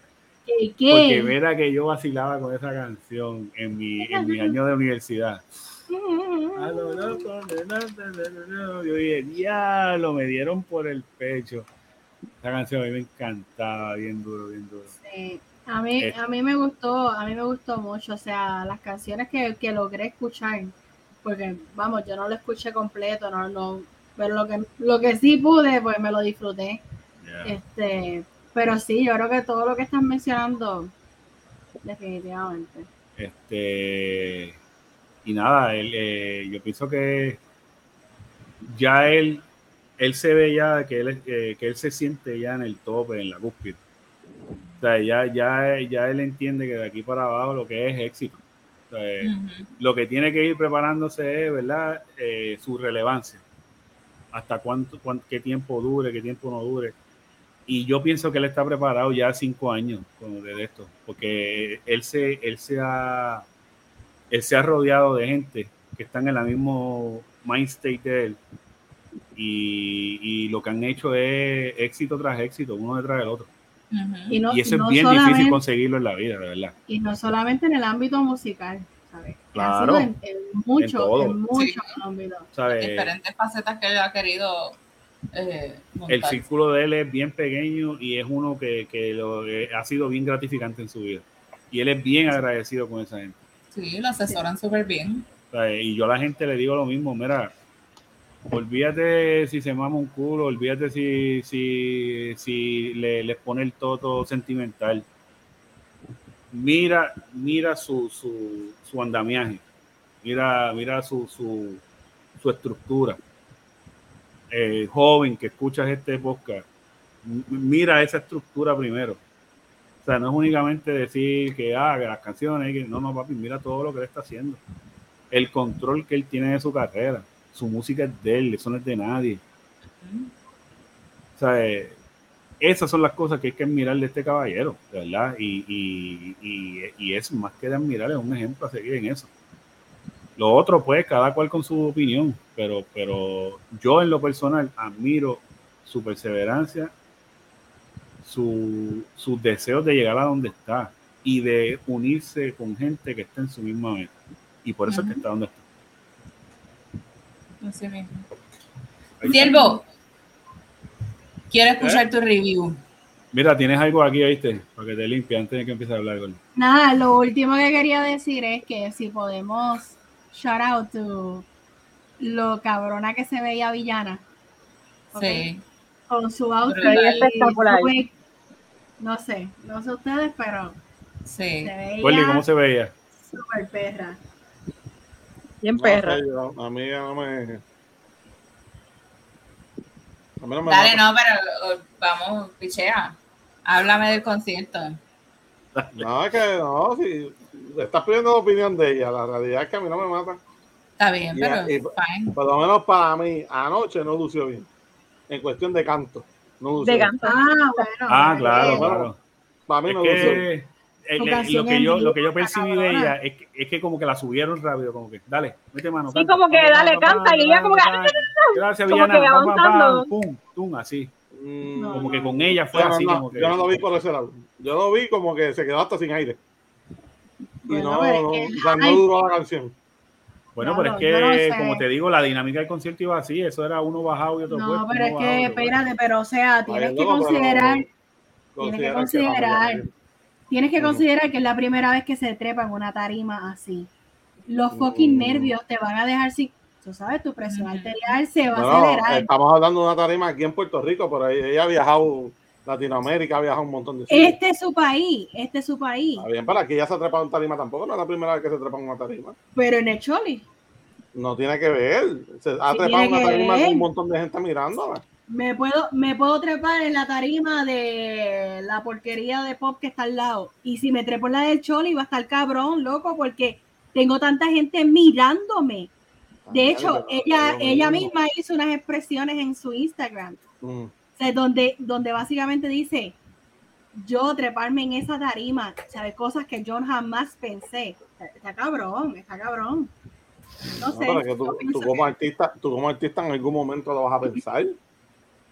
¿Qué? Porque qué? mira que yo vacilaba con esa canción en mi, en mi año de universidad. De. Yo dije, diablo, me dieron por el pecho. Esa canción a mí me encantaba, bien duro, bien duro. Sí. A mí, Eh. a mí me gustó, a mí me gustó mucho, o sea, las canciones que, que logré escuchar, porque vamos, yo no lo escuché completo, no, no, pero lo que, lo que sí pude, pues me lo disfruté. Yeah. Este, pero sí, yo creo que todo lo que estás mencionando, definitivamente. Este, y nada, él, eh, yo pienso que ya él, él se ve ya que él, eh, que él se siente ya en el tope, en la cúspide. O sea, ya, ya, ya él entiende que de aquí para abajo lo que es éxito. O sea, Ujú. Lo que tiene que ir preparándose es, ¿verdad? Eh, su relevancia. Hasta cuánto, cuán- qué tiempo dure, qué tiempo no dure. Y yo pienso que él está preparado ya cinco años con, de esto, porque él se, él se ha, él se ha rodeado de gente que están en el mismo mind state de él. Y, y lo que han hecho es éxito tras éxito, uno detrás del otro. Y, no, y eso no es bien difícil conseguirlo en la vida, de verdad. y no solamente en el ámbito musical, ¿sabes? Claro. En, en muchos, todo. en muchos Sí. ámbitos. ¿Sabes? diferentes facetas que él ha querido eh, el círculo de él es bien pequeño y es uno que, que lo, eh, ha sido bien gratificante en su vida. Y él es bien agradecido con esa gente. Sí, lo asesoran súper bien. Y yo a la gente le digo lo mismo, mira, olvídate si se mama un culo, olvídate si, si, si le, les pone el toto sentimental. Mira, mira su, su, su andamiaje, mira, mira su, su, su estructura. Eh, joven que escuchas este podcast, mira esa estructura primero. O sea, no es únicamente decir que haga las canciones, que no, no, papi, mira todo lo que él está haciendo el control que él tiene de su carrera. Su música es de él, eso no es de nadie. O sea, eh, esas son las cosas que hay que admirar de este caballero, ¿verdad? Y, y, y, y es más que de admirar, es un ejemplo a seguir en eso. Lo otro, pues, cada cual con su opinión, pero, pero yo en lo personal admiro su perseverancia, su, sus deseos de llegar a donde está y de unirse con gente que está en su misma meta. Y por eso es que está donde está. Así mismo. Siervo, quiero escuchar tu review. Mira, tienes algo aquí, ¿viste? Para que te limpie antes de que empieces a hablar con Nada, lo último que quería decir es que si podemos shout out to lo cabrona que se veía villana. Sí. Con su outfit. Espectacular. súper- No sé, no sé ustedes, pero Sí. se ¿cómo se veía? súper perra. Bien No perra. sé, yo- a mí ya no me. A mí no me Dale, no, pero uh, vamos, pichea. Háblame del concierto. No, es que no, si estás pidiendo la opinión de ella, la realidad es que a mí no me mata. Está bien, Y- pero y- fine. Por lo menos para mí, anoche no lució bien. En cuestión de canto. No lució De bien. canto. Ah, bueno. Ah, claro, bueno. claro. Para mí Es no lució bien. Eh, eh, lo que yo lo que yo percibí de ella es que, es que como que la subieron rápido, como que dale, mete mano. Sí, como que dale, canta, y ella como que- Gracias, como Villana. que pam, pam, pam, avanzando. pum, pum, así. Mm, No, Como que con ella fue no, así, no, como que. yo no lo vi por ese lado. Yo lo vi como que se quedó hasta sin aire. Y Bueno, no, no, duró la canción. Bueno, Claro, pero es que, como te digo, la dinámica del concierto iba así. Eso era uno bajado y otro No, puesto. pero es que, espérate, pero o sea, tienes que considerar, Tienes que considera considerar- tienes que considerar que es la primera vez que se trepa en una tarima así. Los fucking Mm. nervios te van a dejar sin, tú sabes, tu presión arterial se va No, a acelerar. estamos hablando de una tarima aquí en Puerto Rico, pero ella ella ha viajado Latinoamérica, ha viajado un montón de sitios. Este es su país, este es su país. Está bien, pero aquí ya se ha trepado en tarima tampoco, no es la primera vez que se trepa en una tarima. Pero en el Choli, No tiene que ver. Se ha Sí trepado en una que tarima ver. con un montón de gente mirándola. Me puedo, me puedo trepar en la tarima de la porquería de pop que está al lado. Y si me trepo en la del Choli, va a estar cabrón, loco, porque tengo tanta gente mirándome. De Ay, hecho, ella, ella misma hizo unas expresiones en su Instagram, Mm. o sea, donde, donde básicamente dice, yo treparme en esa tarima, ¿sabes? Cosas que yo jamás pensé. Está cabrón, está cabrón. No No, sé. que tú, como que- artista, tú como artista en algún momento lo vas a pensar.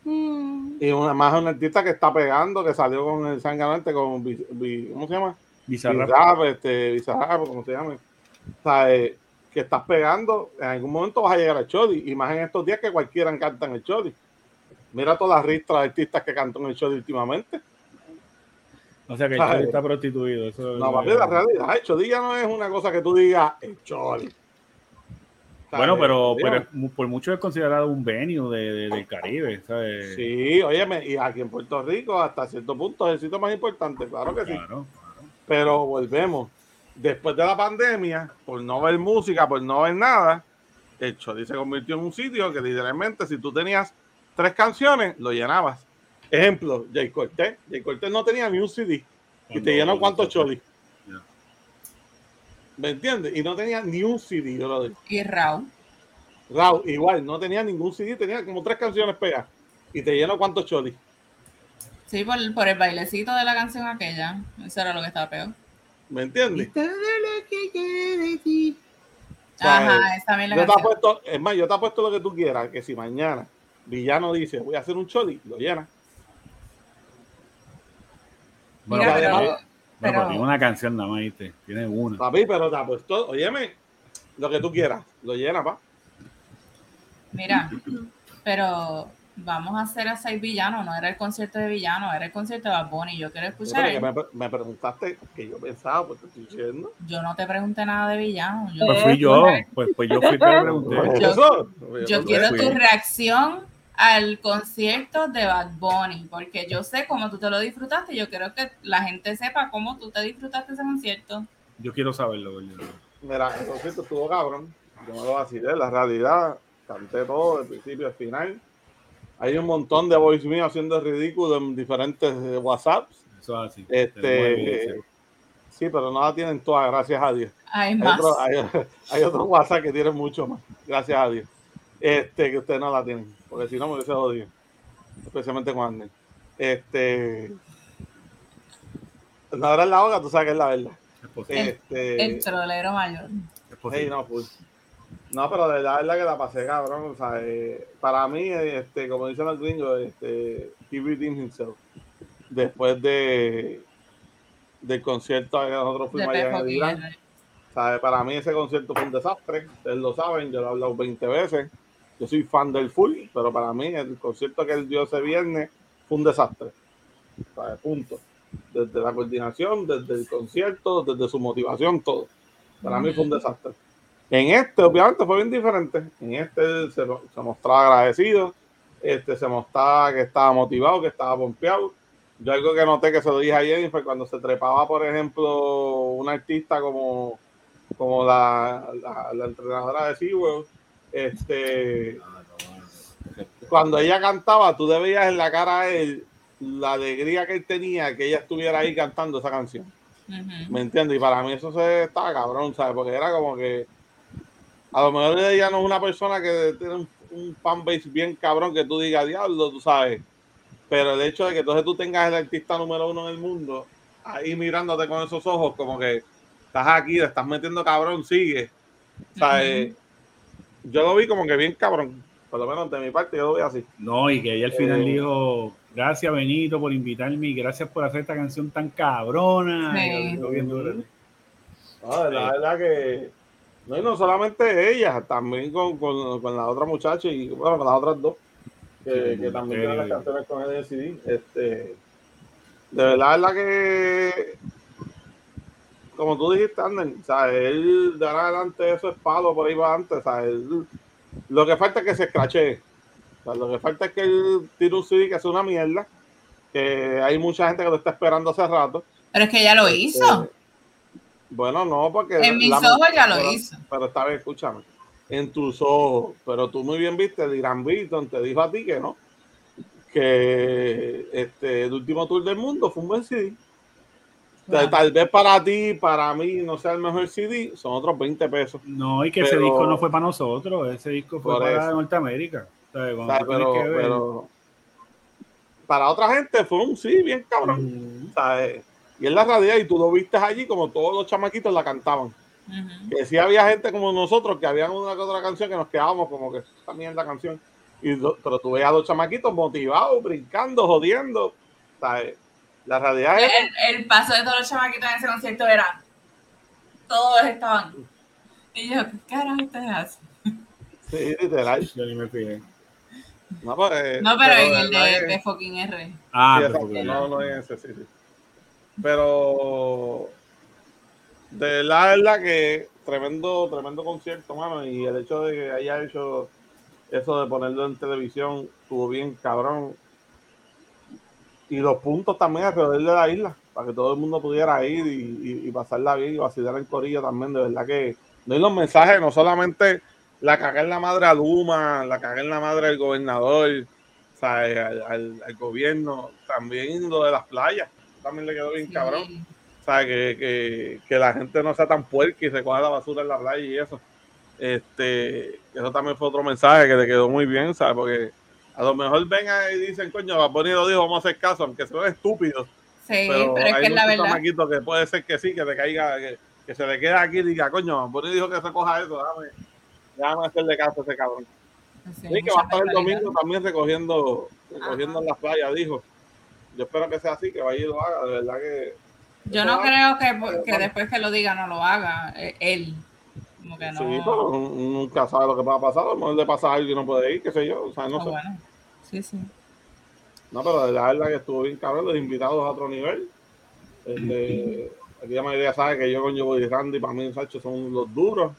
Mm, Y una más un artista que está pegando, que salió con el sangrante, con ¿cómo se llama? Bizarrap. Bizarrap, este, Bizarrap, como se llame. O sea, eh, que estás pegando, en algún momento vas a llegar al Chodi, y más en estos días que cualquiera canta en el Chodi. Mira todas las ristas de artistas que cantan en el Chodi últimamente. O sea que el. Choli está prostituido. Eso, No, papi, la realidad, el Chodi ya no es una cosa que tú digas, el Chodi. Bueno, pero, por mucho es considerado un venue de, de- del Caribe, ¿sabes? Sí, óyeme, y aquí en Puerto Rico hasta cierto punto es el sitio más importante, claro que sí. Claro. Pero volvemos. Después de la pandemia, por no ver música, por no ver nada, el Choli se convirtió en un sitio que literalmente si tú tenías tres canciones, lo llenabas. Ejemplo, Jay Cortés. Jay Cortés no tenía ni un CD. Y te llenó cuántos Choli. ¿Me entiendes? Y no tenía ni un CD, yo lo digo. Y Raúl. Raúl, igual, no tenía ningún CD, tenía como tres canciones pegadas. Y te llenó cuántos Choli. Sí, por, por el bailecito de la canción aquella. Eso era lo que estaba peor. ¿Me entiendes? Ajá, esa también la Yo te canción. apuesto, es más, yo te apuesto lo que tú quieras, que si mañana Villano dice, voy a hacer un choli, lo llena. Bueno, Mira, pero, pero- bueno, pero tiene una canción nada más, ¿viste? Tiene una. Papi, pero te apuesto, óyeme, lo que tú quieras, lo llena, pa. Mira, pero vamos a hacer a seis villanos. No era el concierto de villano, era el concierto de Bad Bunny. Yo quiero escuchar. que me, me preguntaste que yo pensaba, pues te estoy diciendo. Yo no te pregunté nada de villano. Yo, Pues fui yo, pues, pues yo fui el que le pregunté. Yo- eso, yo no quiero tu reacción al concierto de Bad Bunny, porque yo sé cómo tú te lo disfrutaste. Yo quiero que la gente sepa cómo tú te disfrutaste ese concierto. Yo quiero saberlo, gordo. Mira, el concierto estuvo cabrón. Yo no lo vacilé, la realidad, canté todo, del principio al final. Hay un montón de voice mío haciendo ridículo en diferentes eh, WhatsApps. Eso es así. Este, evidencia. sí, pero no la tienen todas, gracias a Dios. Hay Hay, más. otro- hay, hay otros WhatsApp que tienen mucho más, gracias a Dios. Este, que ustedes no la tienen, porque si no me hubiese jodido. Especialmente con Arnel. Este. No era la hoga, tú sabes que es la verdad. Es. Este, El trolero mayor. Es posible. hey, no, pues. No, pero de verdad, de verdad que la pasé, cabrón. O sea, eh, para mí, este, como dicen los gringos, este, he redeemed himself. Después de del concierto que nosotros De fuimos allá en el. Para mí ese concierto fue un desastre, ustedes lo saben, yo lo he hablado 20 veces. Yo soy fan del full, pero para mí el concierto que él dio ese viernes fue un desastre. Punto. Desde la coordinación, desde el concierto, desde su motivación, todo. Para mí fue un desastre. En este, obviamente, fue bien diferente. En este se, mostraba agradecido, este, se mostraba que estaba motivado, que estaba pompeado. Yo algo que noté que se lo dije a Jennifer cuando se trepaba, por ejemplo, una artista como, como la, la, la entrenadora de SeaWorld, este, cuando ella cantaba, tú veías en la cara a él la alegría que él tenía que ella estuviera ahí cantando esa canción. ¿Me entiendes? Y para mí eso se estaba cabrón, ¿sabes? Porque era como que a lo mejor ella no es una persona que tiene un, un fanbase bien cabrón que tú digas diablo, tú sabes. Pero el hecho de que entonces tú tengas el artista número uno en el mundo ahí mirándote con esos ojos, como que estás aquí, te estás metiendo cabrón, sigue. ¿Sabes? Yo lo vi como que bien cabrón. Por lo menos de mi parte, yo lo vi así. No, y que ella al final Eh. dijo, gracias Benito por invitarme y gracias por hacer esta canción tan cabrona. Sí. Y lo dijo bien duro. No, la verdad que. No, y no solamente ella, también con, con, con la otra muchacha y bueno, con las otras dos, que, Sí, que también tienen las canciones con el CD. Este, de verdad, verdad que. Como tú dijiste, Ander, o sea, él de ahora adelante eso es palo por ahí va antes. O sea, él- lo que falta es que se escrache. O sea, lo que falta es que él tire un CD que es una mierda. Que hay mucha gente que lo está esperando hace rato. Pero es que ya lo hizo. Eh, bueno, no, porque. En mis ojos ya lo pero- hizo. Pero esta vez, escúchame. En tus ojos. Pero tú muy bien viste, Dirán Beaton te dijo a ti que no. Que este, el último tour del mundo fue un buen CD. Tal-. Tal vez para ti, para mí, no sea el mejor CD, son otros 20 pesos. No, y que ese Pero- disco no fue para nosotros, ese disco fue para eso. Norteamérica. O sea, pero, que ver- pero para otra gente fue un sí, bien cabrón. Mm, O sea, eh, y en la realidad, y tú lo viste allí como todos los chamaquitos la cantaban. Ujú. que sí había gente como nosotros que habían una que otra canción que nos quedábamos como que esta mierda canción. Y, pero tú veías a los chamaquitos motivados, brincando, jodiendo. Sea, eh, la realidad es El, el paso de todos los chamaquitos en ese concierto era. Todos estaban. Y yo, ¿qué carajo ustedes hacen? sí, literal. yo ni me fijé. No, pues, eh, No, pero en el de, fucking R. Ah, sí, pero no, no es ese, sí, sí. Pero de la verdad que tremendo, tremendo concierto, mano. Y el hecho de que haya hecho eso de ponerlo en televisión estuvo bien cabrón. Y los puntos también alrededor de la isla, para que todo el mundo pudiera ir y, y- y pasarla bien y vacilar en Corillo también. De verdad que no hay los mensajes, no solamente la cagué en la madre a Luma, la cagué en la madre al gobernador, o sea, al, al- al gobierno, también lo de las playas, también le quedó bien cabrón. O sea, que, que, que la gente no sea tan puerca y recoja la basura en la playa y eso. Este, eso también fue otro mensaje que le quedó muy bien, ¿sabes? Porque a lo mejor vengan y dicen, coño, va lo dijo, vamos a hacer caso, aunque son estúpidos. Sí, Pero, pero, es hay que es la verdad. que puede ser que sí, que te caiga, que, que se le quede aquí y diga, coño, Bamboni dijo que recoja eso, déjame, déjame hacerle caso a ese cabrón. Sí, Sí, que va a estar el domingo también recogiendo, recogiendo en las playas, dijo. Yo espero que sea así, que vaya y lo haga, de verdad que. Yo no creo que, que después que lo diga no lo haga. eh, Él. Como que no. Sí, pero nunca sabe lo que va a pasar, a lo mejor le pasa algo y no puede ir, qué sé yo, o sea, no Ah, sé. bueno. Sí, sí. No, pero la verdad que estuvo bien cabrón, los invitados a otro nivel. Este, aquí la mayoría sabe que yo con Joe y Randy, para mí, Sacho, son los duros.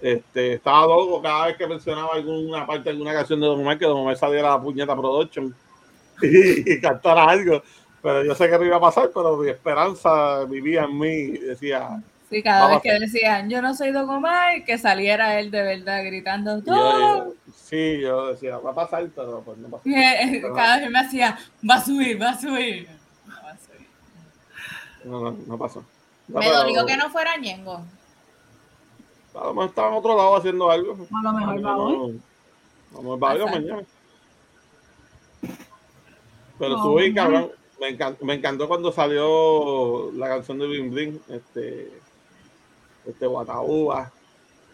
Este, estaba loco cada vez que mencionaba alguna parte de alguna canción de Don Omar, que Don Omar saliera a la puñeta production y, y cantara algo. Pero yo sé que no iba a pasar, pero mi esperanza vivía en mí decía, Sí, cada Vamos vez que decían yo no soy Don Omar, que saliera él de verdad gritando yo- sí, yo decía, va a pasar, pero pues no pasó. Y, eh, Cada vez me hacía, va a subir, va a subir. No va a subir. No, no, no pasó. No, Me pero- dolió que no fuera Ñengo. A lo mejor estaba en otro lado haciendo algo. A lo mejor va hoy. Vamos a ver Exacto. mañana. Pero No, estuvo bien, cabrón. Me encantó, me encantó cuando salió la canción de Bling Bling, este, este Guataúba.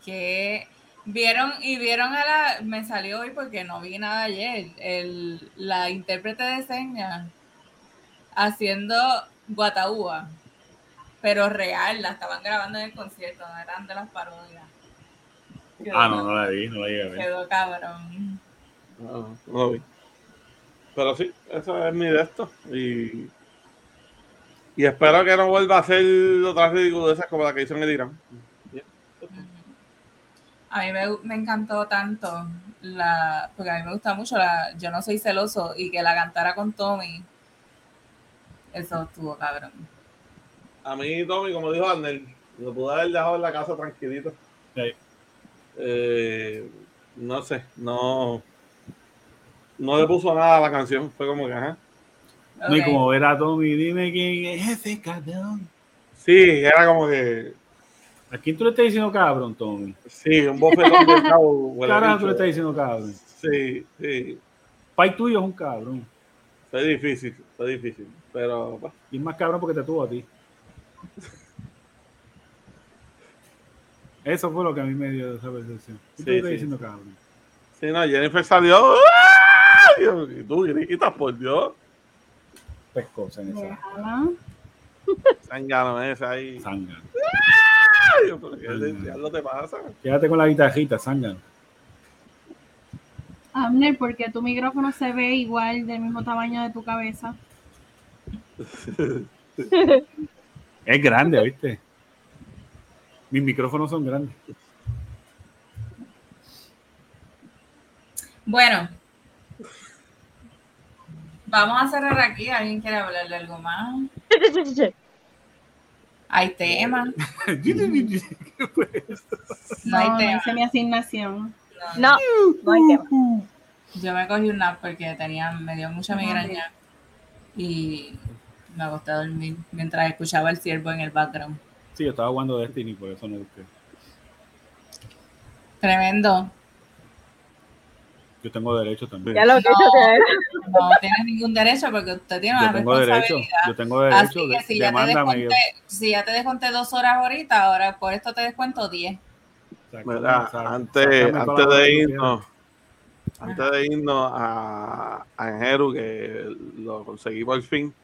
Que vieron y vieron a la, me salió hoy porque no vi nada ayer, el, la intérprete de señas haciendo Guataúba, pero real, la estaban grabando en el concierto, no eran de las parodias. Quedó, Ah, no, no la vi, no la llegué a ver. quedó cabrón. No, no lo vi. Pero sí, eso es mi de esto. Y, y espero que no vuelva a ser otra ridiculeces como la que hizo en el Irán. A mí me, me encantó tanto la, porque a mí me gusta mucho la Yo no soy celoso y que la cantara con Tommy. Eso estuvo cabrón. A mí, Tommy, como dijo Arnel, lo pude haber dejado en la casa tranquilito. Sí. Eh, no sé, no. No le puso nada a la canción. Fue como que, ajá. No, y Ok. como ver a Tommy, dime quién es ese cabrón. Sí, era como que. ¿A quién tú le estás diciendo cabrón, Tommy? Sí, un bofetón del cabo. Carajo, tú le estás diciendo cabrón. Sí, sí. Pai tuyo es un cabrón. Fue difícil, fue difícil. Pero, Y es más cabrón porque te tuvo a ti. Eso fue lo que a mí me dio esa percepción. ¿Qué tú Sí, le estás sí. diciendo cabrón? sí, no, Jennifer salió. ¡ah! Y tú gritas, por Dios. Pescosa en esa. Sangano ese ahí. sanga. Ay, yo, pero ¿qué diablo te pasa? Quédate con la guitarrita, sanga. Abner, porque tu micrófono se ve igual del mismo tamaño de tu cabeza. Es grande, ¿viste? Mis micrófonos son grandes. Bueno, vamos a cerrar aquí. ¿Alguien quiere hablar de algo más? Hay temas. No hay No, no tema. hice mi asignación. No, no hay tema. Yo me cogí un nap porque tenía, me dio mucha migraña y me acosté a dormir mientras escuchaba el ciervo en el background. Sí, yo estaba jugando Destiny, por eso no busqué. Tremendo. Yo tengo derecho también. Ya lo que te No tiene ningún derecho porque usted tiene una Yo tengo derecho. responsabilidad. Yo tengo derecho. Así que de- si ya, te demándame. desconté, si ya te desconté dos horas ahorita, ahora por esto te descuento 10. Sácame, Mira, sácame, antes, antes de irnos, antes de irnos a, a Enjeru, que lo conseguí por fin,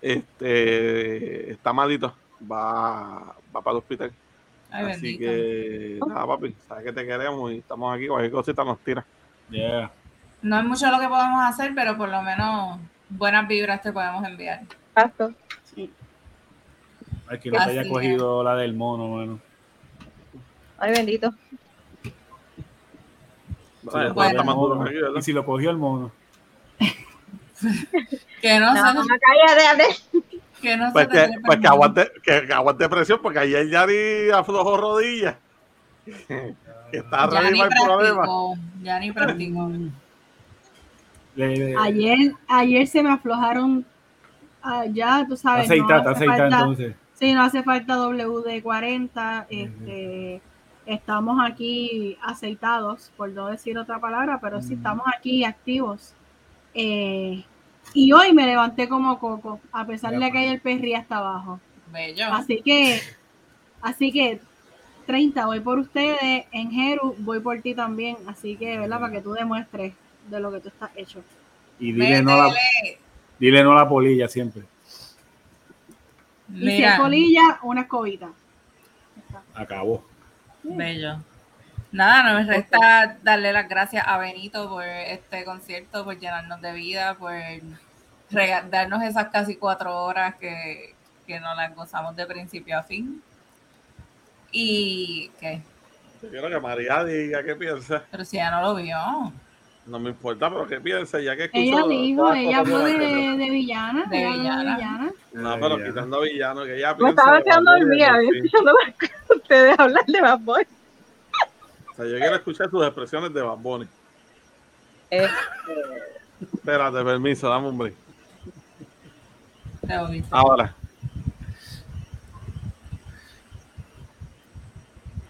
este está malito, va, va para el hospital. Ay, Así bendito. que nada, papi, sabes que te queremos y estamos aquí, cualquier cosita nos tira. Yeah. No es mucho lo que podemos hacer, pero por lo menos buenas vibras te podemos enviar. paso. Ay, que no te haya cogido la del mono, bueno. Ay, bendito. Bueno, Bueno. aquí, ¿verdad? Y si lo cogió el mono. Que no, No, se, no, cállate. que no Pues que, pues que mono. aguante, que, que aguante presión, porque ayer Yari aflojó rodillas. que está Ya ni el problema. ya ni le- Ayer, ayer se me aflojaron. ah, ya, tú sabes. aceita, no hace aceita falta- entonces. Sí, no hace falta WD-40. Este, estamos aquí aceitados, por no decir otra palabra, pero sí estamos aquí activos. Eh, y hoy me levanté como coco, a pesar Ya, de que pues. ayer perría hasta abajo. Bello. Así que, así que 30 voy por ustedes, en Jeru voy por ti también. Así que, ¿verdad? Para que tú demuestres de lo que tú estás hecho. Y dile no, a la, dile no a la polilla siempre. Y si Mira, es colilla, una escobita. Acabó. bello. Nada, no me resta darle las gracias a Benito por este concierto, por llenarnos de vida, por darnos esas casi cuatro horas que, que nos las gozamos de principio a fin. Y que, Yo quiero que María diga qué piensa. pero si ella no lo vio, No me importa, pero qué piensa, ya que escucho Ella dijo, ella habló de, que de villana. De villana. No, pero quitando a Villano, que ella Me piensa. estaba de quedando dormida de escuchando ustedes hablar de Bad Bunny. O sea, yo quiero escuchar sus expresiones de Bad Bunny. Eh, Espérate, permiso, dame un break. Ahora.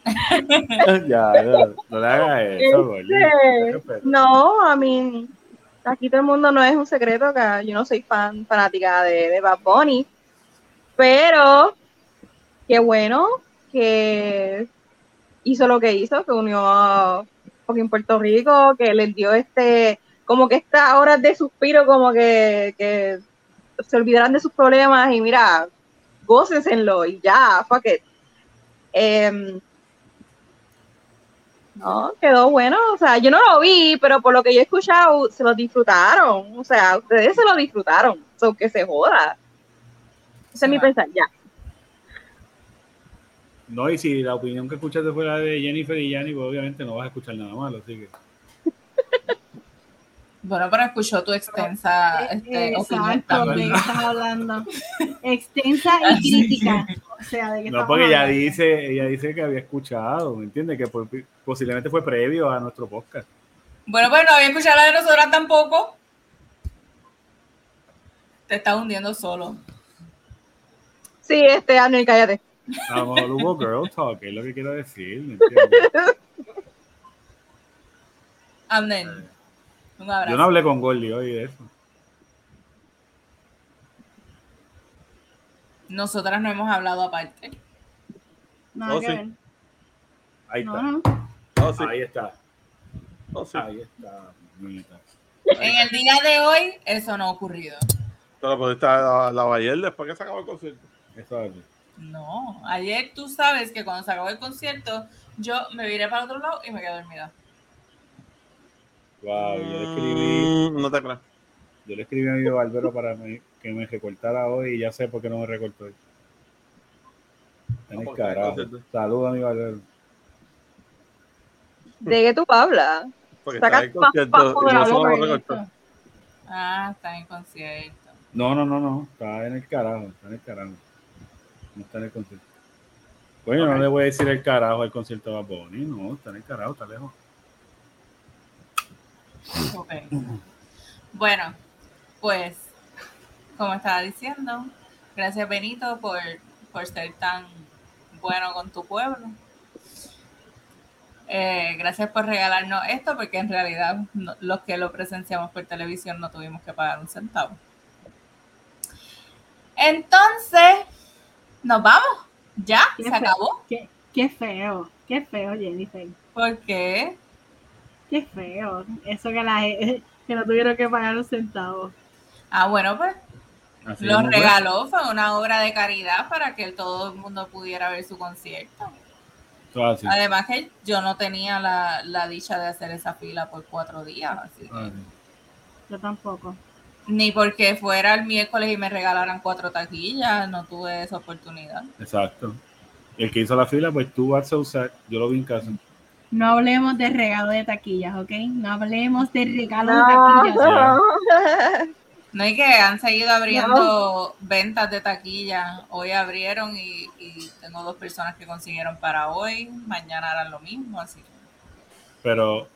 ya, ya, no le hagas eso. Este, no, a mí, aquí todo el mundo no es un secreto que yo no soy fan, fanática de, de Bad Bunny, pero qué bueno que hizo lo que hizo, que unió a fucking Puerto Rico, que les dio este, como que estas horas de suspiro, como que, que se olvidaran de sus problemas y mira, gócensenlo y ya, fuck it. Em, no, quedó bueno. O sea, yo no lo vi, pero por lo que yo he escuchado, se lo disfrutaron. O sea, ustedes se lo disfrutaron. So, que se joda. Ese es mi pensar, ya. No, y si la opinión que escuchaste fue la de Jennifer y Yanni, pues obviamente no vas a escuchar nada malo, así que. Bueno, pero escuchó tu extensa este, opinión Exacto, ¿de también. qué estás hablando? Extensa y crítica. O sea, ¿de qué No, porque ella dice, ella dice que había escuchado, ¿me entiendes? Que por- posiblemente fue previo a nuestro podcast. Bueno, pues no había escuchado la de nosotras tampoco. Te estás hundiendo solo. Sí, este, Arnold, cállate. A lo mejor hubo girl talk, es lo que quiero decir, ¿me entiendes? Anden. Un abrazo. Yo no hablé con Gordy hoy de eso. Nosotras no hemos hablado aparte. Nada Oh, que sí. ver. Ahí No, está. no. Oh, sí. Ahí está. Oh, sí. Ahí está. En el día de hoy, eso no ha ocurrido. Pero pudiste la, la ayer después que se acabó el concierto. Eso es. No, ayer tú sabes que cuando se acabó el concierto, yo me viré para otro lado y me quedé dormida. Wow, yo le escribí, Mm, no te creas. yo le escribí a mi barbero para me- que me recortara hoy y ya sé por qué no me recortó hoy. Está en No, el carajo. Saluda a mi barbero. ¿De qué tú hablas? Porque está en el concierto y no recortó. Ah, está en concierto. No, no, no, no. Está en el carajo. Está en el carajo. No está en el concierto. Bueno, no le voy a decir el carajo al concierto de Bad Bunny. No, está en el carajo, está lejos. Ok. Bueno, pues, como estaba diciendo, gracias Benito por, por ser tan bueno con tu pueblo. Eh, gracias por regalarnos esto, porque en realidad no- los que lo presenciamos por televisión no tuvimos que pagar un centavo. Entonces, nos vamos. Ya, Qué se feo. acabó. Qué, qué feo, qué feo, Jennifer. ¿Por qué? Qué feo. Eso que, la, que no tuvieron que pagar un centavo. Ah, bueno, pues Así Los fue. regaló, fue una obra de caridad para que todo el mundo pudiera ver su concierto. Así. Además que yo no tenía la, la dicha de hacer esa fila por cuatro días, así que- Ah, Yo tampoco. ni porque fuera el miércoles y me regalaran cuatro taquillas, no tuve esa oportunidad. Exacto. El que hizo la fila, pues tú vas a usar. Yo lo vi en casa. No hablemos de regalo de taquillas, ¿ok? No hablemos de regalo de No. taquillas. No hay que han seguido abriendo ventas de taquillas. Hoy abrieron y, y tengo dos personas que consiguieron para hoy. Mañana harán lo mismo, así que Pero,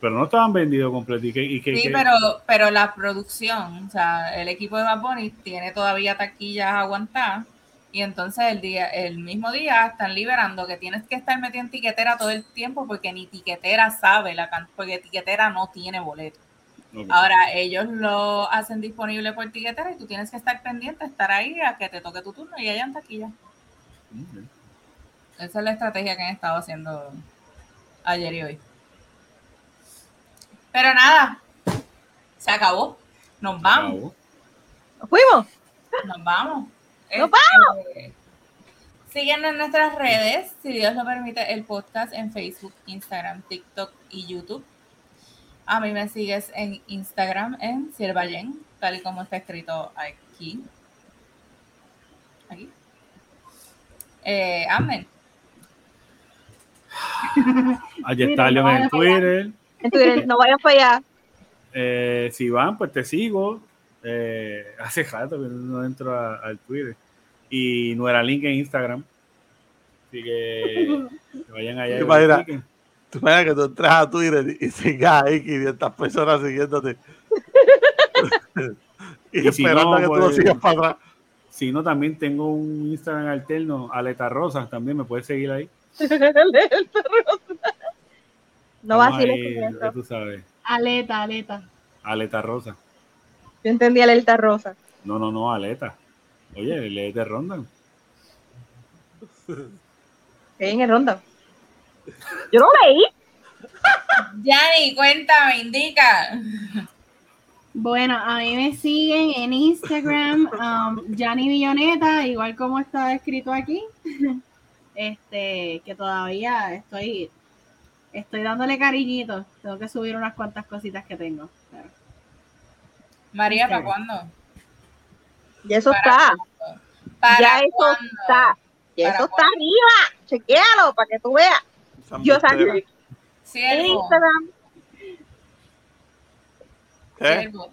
pero no estaban vendidos completos. ¿Y que, y que- Sí, pero, pero la producción, o sea, el equipo de Bad Bunny tiene todavía taquillas aguantadas y entonces el día, el mismo día están liberando que tienes que estar metido en tiquetera todo el tiempo porque ni tiquetera sabe la porque tiquetera no tiene boleto. Ahora ellos lo hacen disponible por tiquetera y tú tienes que estar pendiente, estar ahí a que te toque tu turno y hayan taquillas. Ok. Esa es la estrategia que han estado haciendo ayer y hoy. Pero nada, se acabó. Nos vamos. Acabó. ¿Nos fuimos? Nos vamos. ¡Nos Este, Síguenos en nuestras redes, si Dios lo permite, el podcast en Facebook, Instagram, TikTok y YouTube. A mí me sigues en Instagram en Sirvayen, tal y como está escrito aquí. Aquí. Eh, amén. Allí está Leon no en. Twitter. En Twitter, no vayan para allá. Eh, si van, pues te sigo. Eh, hace rato que no entro a- al Twitter. Y Nuera Link en Instagram. Así que, que vayan allá. Tú imaginas que tú entras a Twitter y sigas ahí 500 personas siguiéndote. y, Y si esperando no, a que tú lo pues- sigas para atrás. Si no, también tengo un Instagram alterno, Aleta Rosa, también me puedes seguir ahí. No va a Estamos ser ahí, ya tú sabes, Aleta, aleta. Aleta Rosa. Yo entendí la alerta rosa. No, no, no, Aleta. Oye, lee de Ronda. ¿Qué hay en el ronda? Yo no leí. Yanni, cuéntame, indica. Bueno, a mí me siguen en Instagram, um, Villoneta, igual como está escrito aquí. Este, que todavía estoy, estoy dándole cariñito. Tengo que subir unas cuantas cositas que tengo. Pero- María, ¿para cuándo? Y eso Para- está. ¿Para Ya eso está. Y Para eso está arriba. Chequéalo para que tú veas. Esa Yo salí Instagram. ¿Qué? Facebook.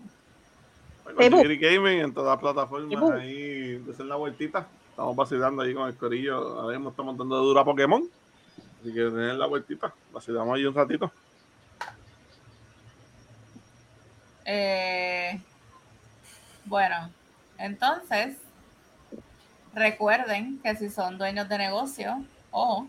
Jiggy Gaming en todas las plataformas ahí, desen la vueltita. Estamos vacilando ahí con el corillo. Ahora mismo estamos dando dura Pokémon. Así que den la vueltita. Vacilamos ahí un ratito. Eh, bueno, entonces, recuerden que si son dueños de negocio o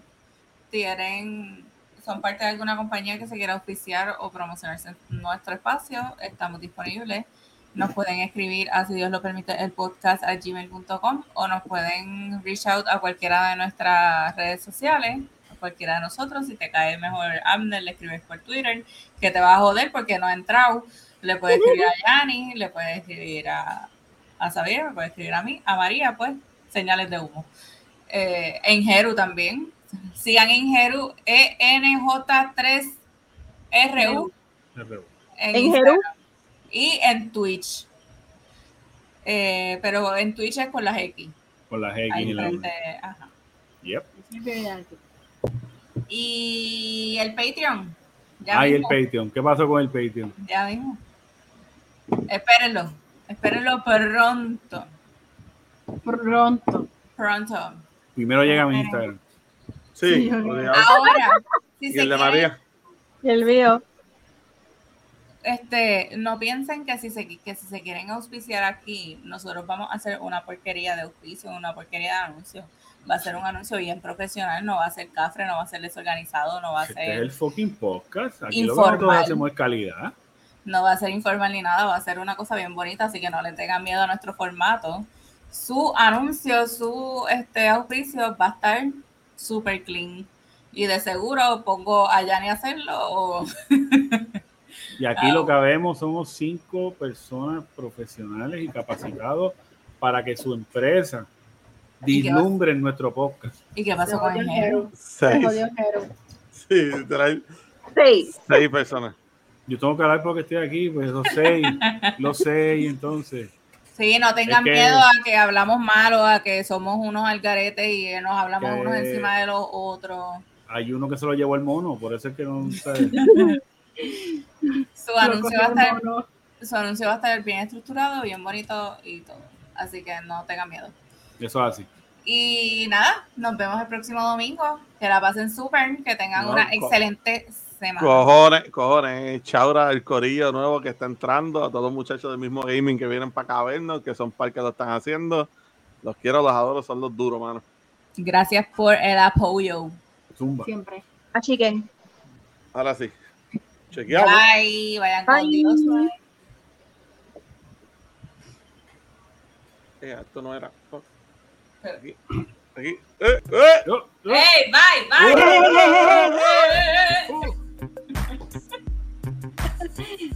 tienen, son parte de alguna compañía que se quiera auspiciar o promocionarse en nuestro espacio, estamos disponibles. Nos pueden escribir a si Dios lo permite el podcast a gmail.com o nos pueden reach out a cualquiera de nuestras redes sociales, a cualquiera de nosotros. Si te cae mejor Abner, le escribes por Twitter, que te va a joder porque no ha entrado. Le puedes escribir a Yanni, le puedes escribir a, a Xavier, me puedes escribir a mí, a María, pues, señales de humo. Eh, en Jeru también. Sigan en Jeru, E ENJ3RU en ¿En Jeru? y en Twitch. Eh, pero en Twitch es con las X. Con las X y la ajá. Yep. Y el Patreon. Ya Ay, el Patreon. ¿Qué pasó con el Patreon? Ya mismo. Espérenlo. Espérenlo pronto. Pronto. Pronto. Primero llega a mi Instagram. Sí, Sí. Ahora, si y se el de María. Y el mío. este, no piensen que si, se, que si se quieren auspiciar aquí, nosotros vamos a hacer una porquería de auspicio, una porquería de anuncio. Va a ser un anuncio bien profesional, no va a ser cafre, no va a ser desorganizado, no va a Este es ser, el fucking podcast. Aquí lo que nosotros hacemos es calidad. No va a ser informal ni nada, va a ser una cosa bien bonita, así que no le tengan miedo a nuestro formato. Su anuncio, su este auspicio va a estar súper clean. Y de seguro pongo a Yanni a hacerlo o Y aquí lo que vemos somos cinco personas profesionales y capacitados para que su empresa ¿Y qué va- vislumbre en nuestro podcast. ¿Y qué pasó con Jero? Seis. Sí, literal. Sí. Seis personas. Yo tengo que hablar porque estoy aquí, pues los seis, los seis, entonces. Sí, no tengan Es que- miedo a que hablamos mal o a que somos unos algaretes y nos hablamos Que- unos encima de los otros. Hay uno que se lo llevó el mono, por eso es que no sabe. Su anuncio, va a estar, Mono. su anuncio va a estar bien estructurado, bien bonito y todo. Así que no tengan miedo. Eso es así. Y nada, nos vemos el próximo domingo. Que la pasen súper, que tengan No, una excelente semana. Cojones, cojones. Chaura, el corillo nuevo que está entrando. A todos los muchachos del mismo gaming que vienen para acá a vernos, que son par que lo están haciendo. Los quiero, los adoro, son los duros, mano. Gracias por el apoyo. Zumba. Siempre. A chicken. Ahora sí. Chequeamos. Bye, vayan con. Eh, esto no era. Aquí. Aquí. ¡Eh! ¡Eh! Hey, bye, bye. Thank you.